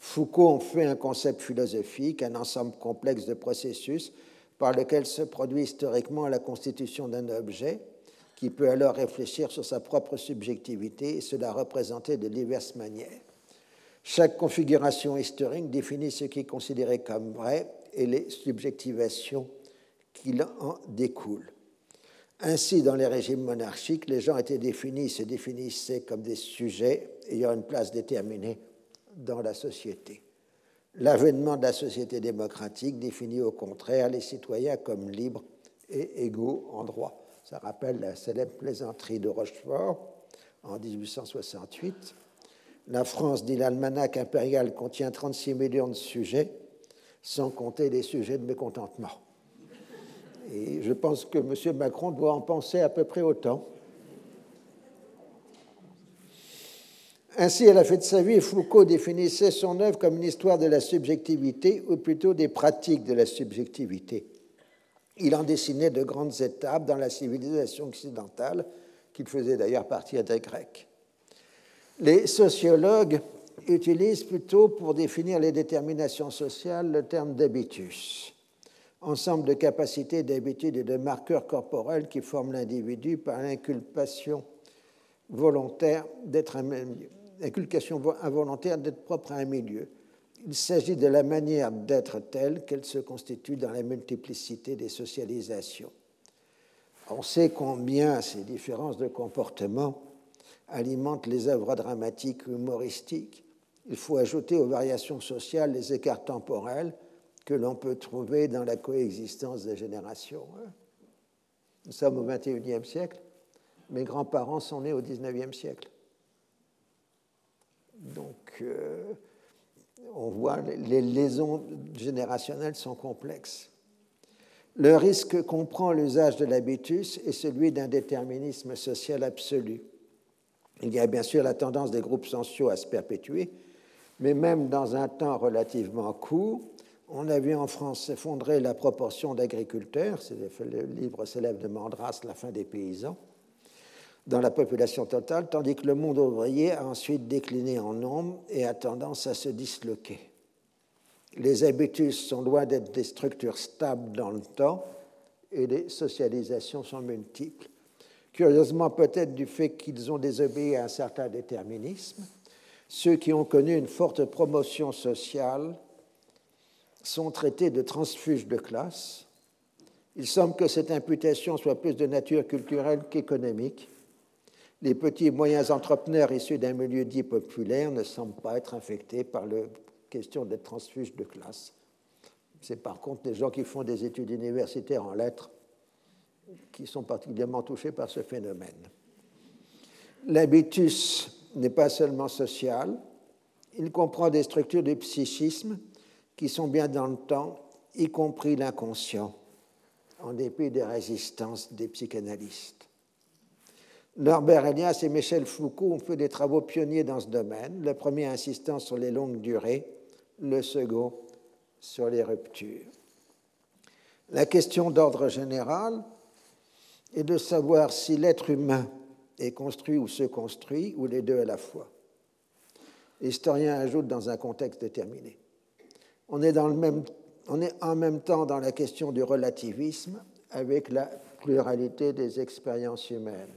Foucault en fait un concept philosophique, un ensemble complexe de processus par lequel se produit historiquement la constitution d'un objet, qui peut alors réfléchir sur sa propre subjectivité et se la représenter de diverses manières. Chaque configuration historique définit ce qui est considéré comme vrai et les subjectivations qui en découlent. Ainsi, dans les régimes monarchiques, les gens étaient définis, se définissaient comme des sujets ayant une place déterminée dans la société. L'avènement de la société démocratique définit au contraire les citoyens comme libres et égaux en droit. Ça rappelle la célèbre plaisanterie de Rochefort en 1868 la France, dit l'almanach impérial, contient 36 millions de sujets, sans compter les sujets de mécontentement. Et je pense que M. Macron doit en penser à peu près autant. Ainsi, à la fin de sa vie, Foucault définissait son œuvre comme une histoire de la subjectivité, ou plutôt des pratiques de la subjectivité. Il en dessinait de grandes étapes dans la civilisation occidentale, qu'il faisait d'ailleurs partie des Grecs. Les sociologues utilisent plutôt pour définir les déterminations sociales le terme d'habitus, ensemble de capacités, d'habitudes et de marqueurs corporels qui forment l'individu par l'inculpation volontaire d'être un inculcation involontaire d'être propre à un milieu. Il s'agit de la manière d'être telle qu'elle se constitue dans la multiplicité des socialisations. On sait combien ces différences de comportement alimente les œuvres dramatiques humoristiques. Il faut ajouter aux variations sociales les écarts temporels que l'on peut trouver dans la coexistence des générations. Nous sommes au XXIe siècle. Mes grands-parents sont nés au XIXe siècle. Donc, euh, on voit, les liaisons générationnelles sont complexes. Le risque comprend l'usage de l'habitus est celui d'un déterminisme social absolu. Il y a bien sûr la tendance des groupes sociaux à se perpétuer, mais même dans un temps relativement court, on a vu en France s'effondrer la proportion d'agriculteurs, c'est le livre célèbre de Mandras, La fin des paysans, dans la population totale, tandis que le monde ouvrier a ensuite décliné en nombre et a tendance à se disloquer. Les habitus sont loin d'être des structures stables dans le temps, et les socialisations sont multiples. Curieusement, peut-être du fait qu'ils ont désobéi à un certain déterminisme, ceux qui ont connu une forte promotion sociale sont traités de transfuges de classe. Il semble que cette imputation soit plus de nature culturelle qu'économique. Les petits et moyens entrepreneurs issus d'un milieu dit populaire ne semblent pas être infectés par la question des transfuges de classe. C'est par contre les gens qui font des études universitaires en lettres qui sont particulièrement touchés par ce phénomène. L'habitus n'est pas seulement social, il comprend des structures de psychisme qui sont bien dans le temps, y compris l'inconscient, en dépit des résistances des psychanalystes. Norbert Elias et Michel Foucault ont fait des travaux pionniers dans ce domaine, le premier insistant sur les longues durées, le second sur les ruptures. La question d'ordre général est de savoir si l'être humain est construit ou se construit, ou les deux à la fois. L'historien ajoute dans un contexte déterminé. On est, en même temps dans la question du relativisme avec la pluralité des expériences humaines.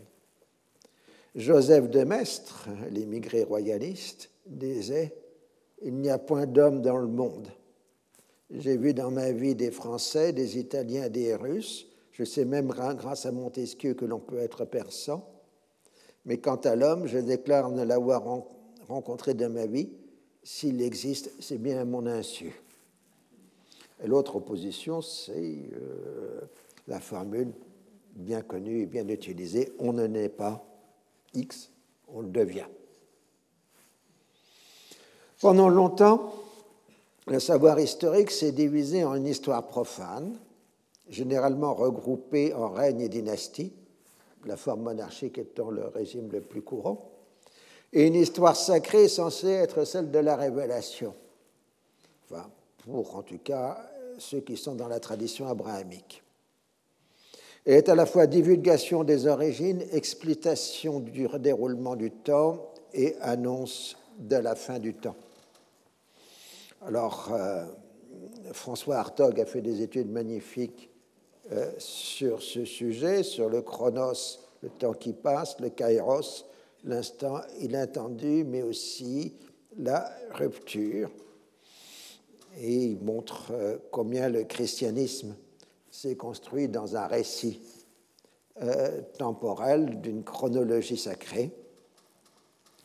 Joseph de Maistre, l'émigré royaliste, disait Il n'y a point d'homme dans le monde. J'ai vu dans ma vie des Français, des Italiens, des Russes. Je sais même grâce à Montesquieu que l'on peut être persan. Mais quant à l'homme, je déclare ne l'avoir rencontré de ma vie. S'il existe, c'est bien à mon insu. L'autre opposition, c'est euh, la formule bien connue et bien utilisée on ne naît pas X, on le devient. Pendant longtemps, le savoir historique s'est divisé en une histoire profane, généralement regroupée en règnes et dynasties, la forme monarchique étant le régime le plus courant, et une histoire sacrée censée être celle de la révélation, enfin, pour en tout cas ceux qui sont dans la tradition abrahamique. Est à la fois divulgation des origines, explication du déroulement du temps et annonce de la fin du temps. Alors, euh, François Hartog a fait des études magnifiques euh, sur ce sujet, sur le chronos, le temps qui passe, le kairos, l'instant inattendu, mais aussi la rupture. Et il montre euh, combien le christianisme s'est construit dans un récit euh, temporel d'une chronologie sacrée,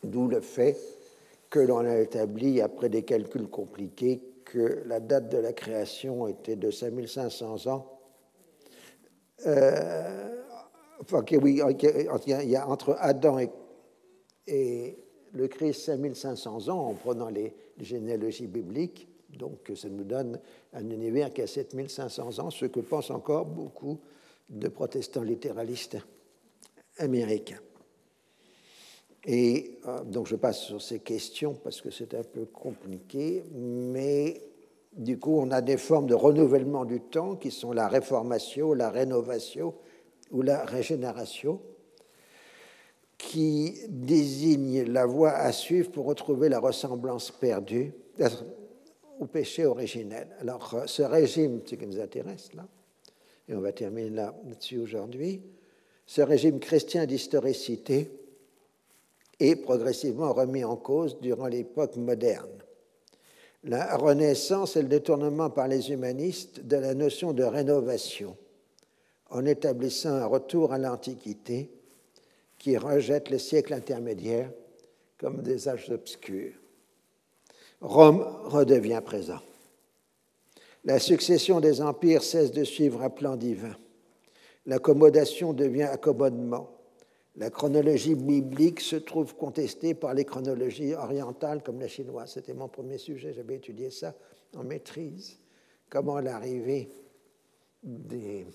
d'où le fait que l'on a établi, après des calculs compliqués, que la date de la création était de 5500 ans euh, enfin, oui, il y a entre Adam et, le Christ 5500 ans en prenant les, généalogies bibliques. Donc ça nous donne un univers qui a 7500 ans, ce que pensent encore beaucoup de protestants littéralistes américains. Et euh, donc je passe sur ces questions parce que c'est un peu compliqué, mais du coup, on a des formes de renouvellement du temps qui sont la réformation, la rénovation ou la régénération, qui désignent la voie à suivre pour retrouver la ressemblance perdue au péché originel. Alors, euh, ce régime, ce qui nous intéresse là, et on va terminer là-dessus aujourd'hui, ce régime chrétien d'historicité est progressivement remis en cause durant l'époque moderne. La Renaissance est le détournement par les humanistes de la notion de rénovation, en établissant un retour à l'Antiquité qui rejette les siècles intermédiaires comme des âges obscurs. Rome redevient présent. La succession des empires cesse de suivre un plan divin. L'accommodation devient accommodement. La chronologie biblique se trouve contestée par les chronologies orientales comme la chinoise. C'était mon premier sujet, j'avais étudié ça en maîtrise. Comment l'arrivée des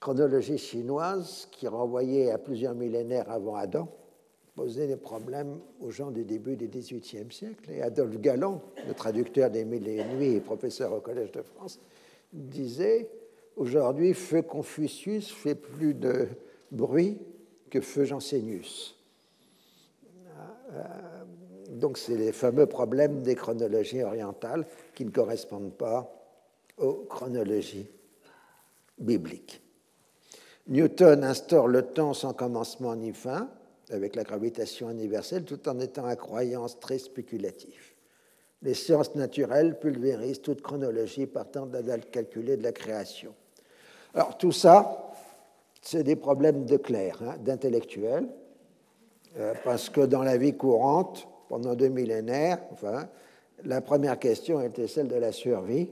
chronologies chinoises, qui renvoyaient à plusieurs millénaires avant Adam, posait des problèmes aux gens du début du XVIIIe siècle. Et Adolphe Gallon, le traducteur des Mille et Nuits et professeur au Collège de France, disait Aujourd'hui, feu Confucius fait plus de bruit que feu Jansénius. Euh, donc, c'est les fameux problèmes des chronologies orientales qui ne correspondent pas aux chronologies biblique. Newton instaure le temps sans commencement ni fin, avec la gravitation universelle, tout en étant à croyance très spéculatif. Les sciences naturelles pulvérisent toute chronologie partant de la date calculée de la création. Alors tout ça, c'est des problèmes de clair, hein, d'intellectuel, euh, parce que dans la vie courante, pendant deux millénaires, enfin, la première question était celle de la survie,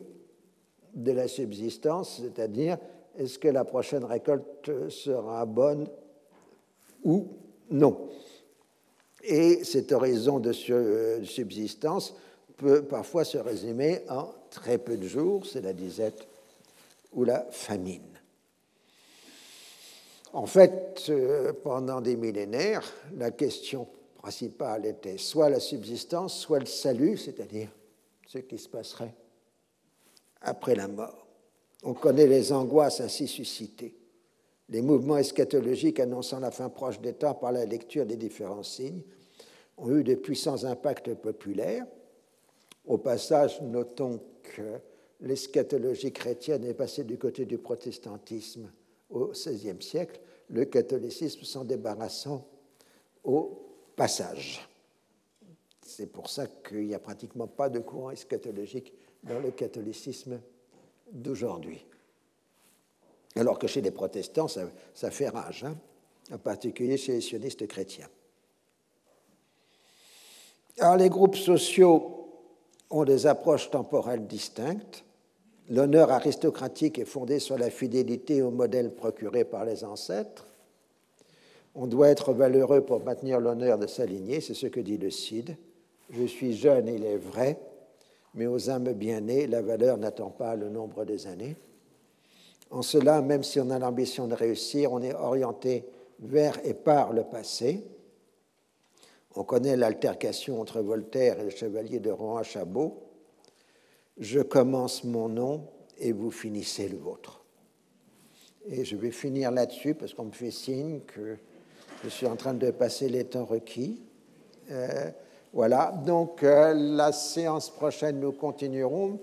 de la subsistance, c'est-à-dire est-ce que la prochaine récolte sera bonne ou non Et cet horizon de subsistance peut parfois se résumer en très peu de jours, c'est la disette ou la famine. En fait, euh, pendant des millénaires, la question principale était soit la subsistance, soit le salut, c'est-à-dire ce qui se passerait après la mort. On connaît les angoisses ainsi suscitées, les mouvements eschatologiques annonçant la fin proche des temps par la lecture des différents signes ont eu de puissants impacts populaires. Au passage, notons que l'eschatologie chrétienne est passée du côté du protestantisme au XVIe siècle, le catholicisme s'en débarrassant au passage. C'est pour ça qu'il n'y a pratiquement pas de courant eschatologique dans le catholicisme d'aujourd'hui. Alors que chez les protestants, ça, fait rage, hein, en particulier chez les sionistes chrétiens. Alors les groupes sociaux ont des approches temporelles distinctes. L'honneur aristocratique est fondé sur la fidélité au modèle procuré par les ancêtres. On doit être valeureux pour maintenir l'honneur de sa lignée, c'est ce que dit le Cid. Je suis jeune, il est vrai, mais aux âmes bien nées, la valeur n'attend pas le nombre des années. En cela, même si on a l'ambition de réussir, on est orienté vers et par le passé. On connaît l'altercation entre Voltaire et le chevalier de Rohan Chabot je commence mon nom et vous finissez le vôtre. Et je vais finir là-dessus parce qu'on me fait signe que je suis en train de passer les temps requis. Euh, voilà, donc euh, la séance prochaine, nous continuerons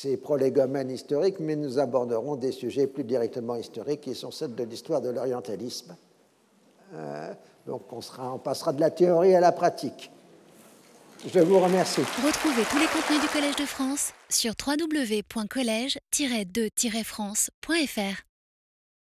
ces prolégomènes historiques, mais nous aborderons des sujets plus directement historiques qui sont ceux de l'histoire de l'orientalisme. Euh, donc on, sera, on passera de la théorie à la pratique. Je vous remercie. Retrouvez tous les contenus du Collège de France sur www.colège-2-france.fr.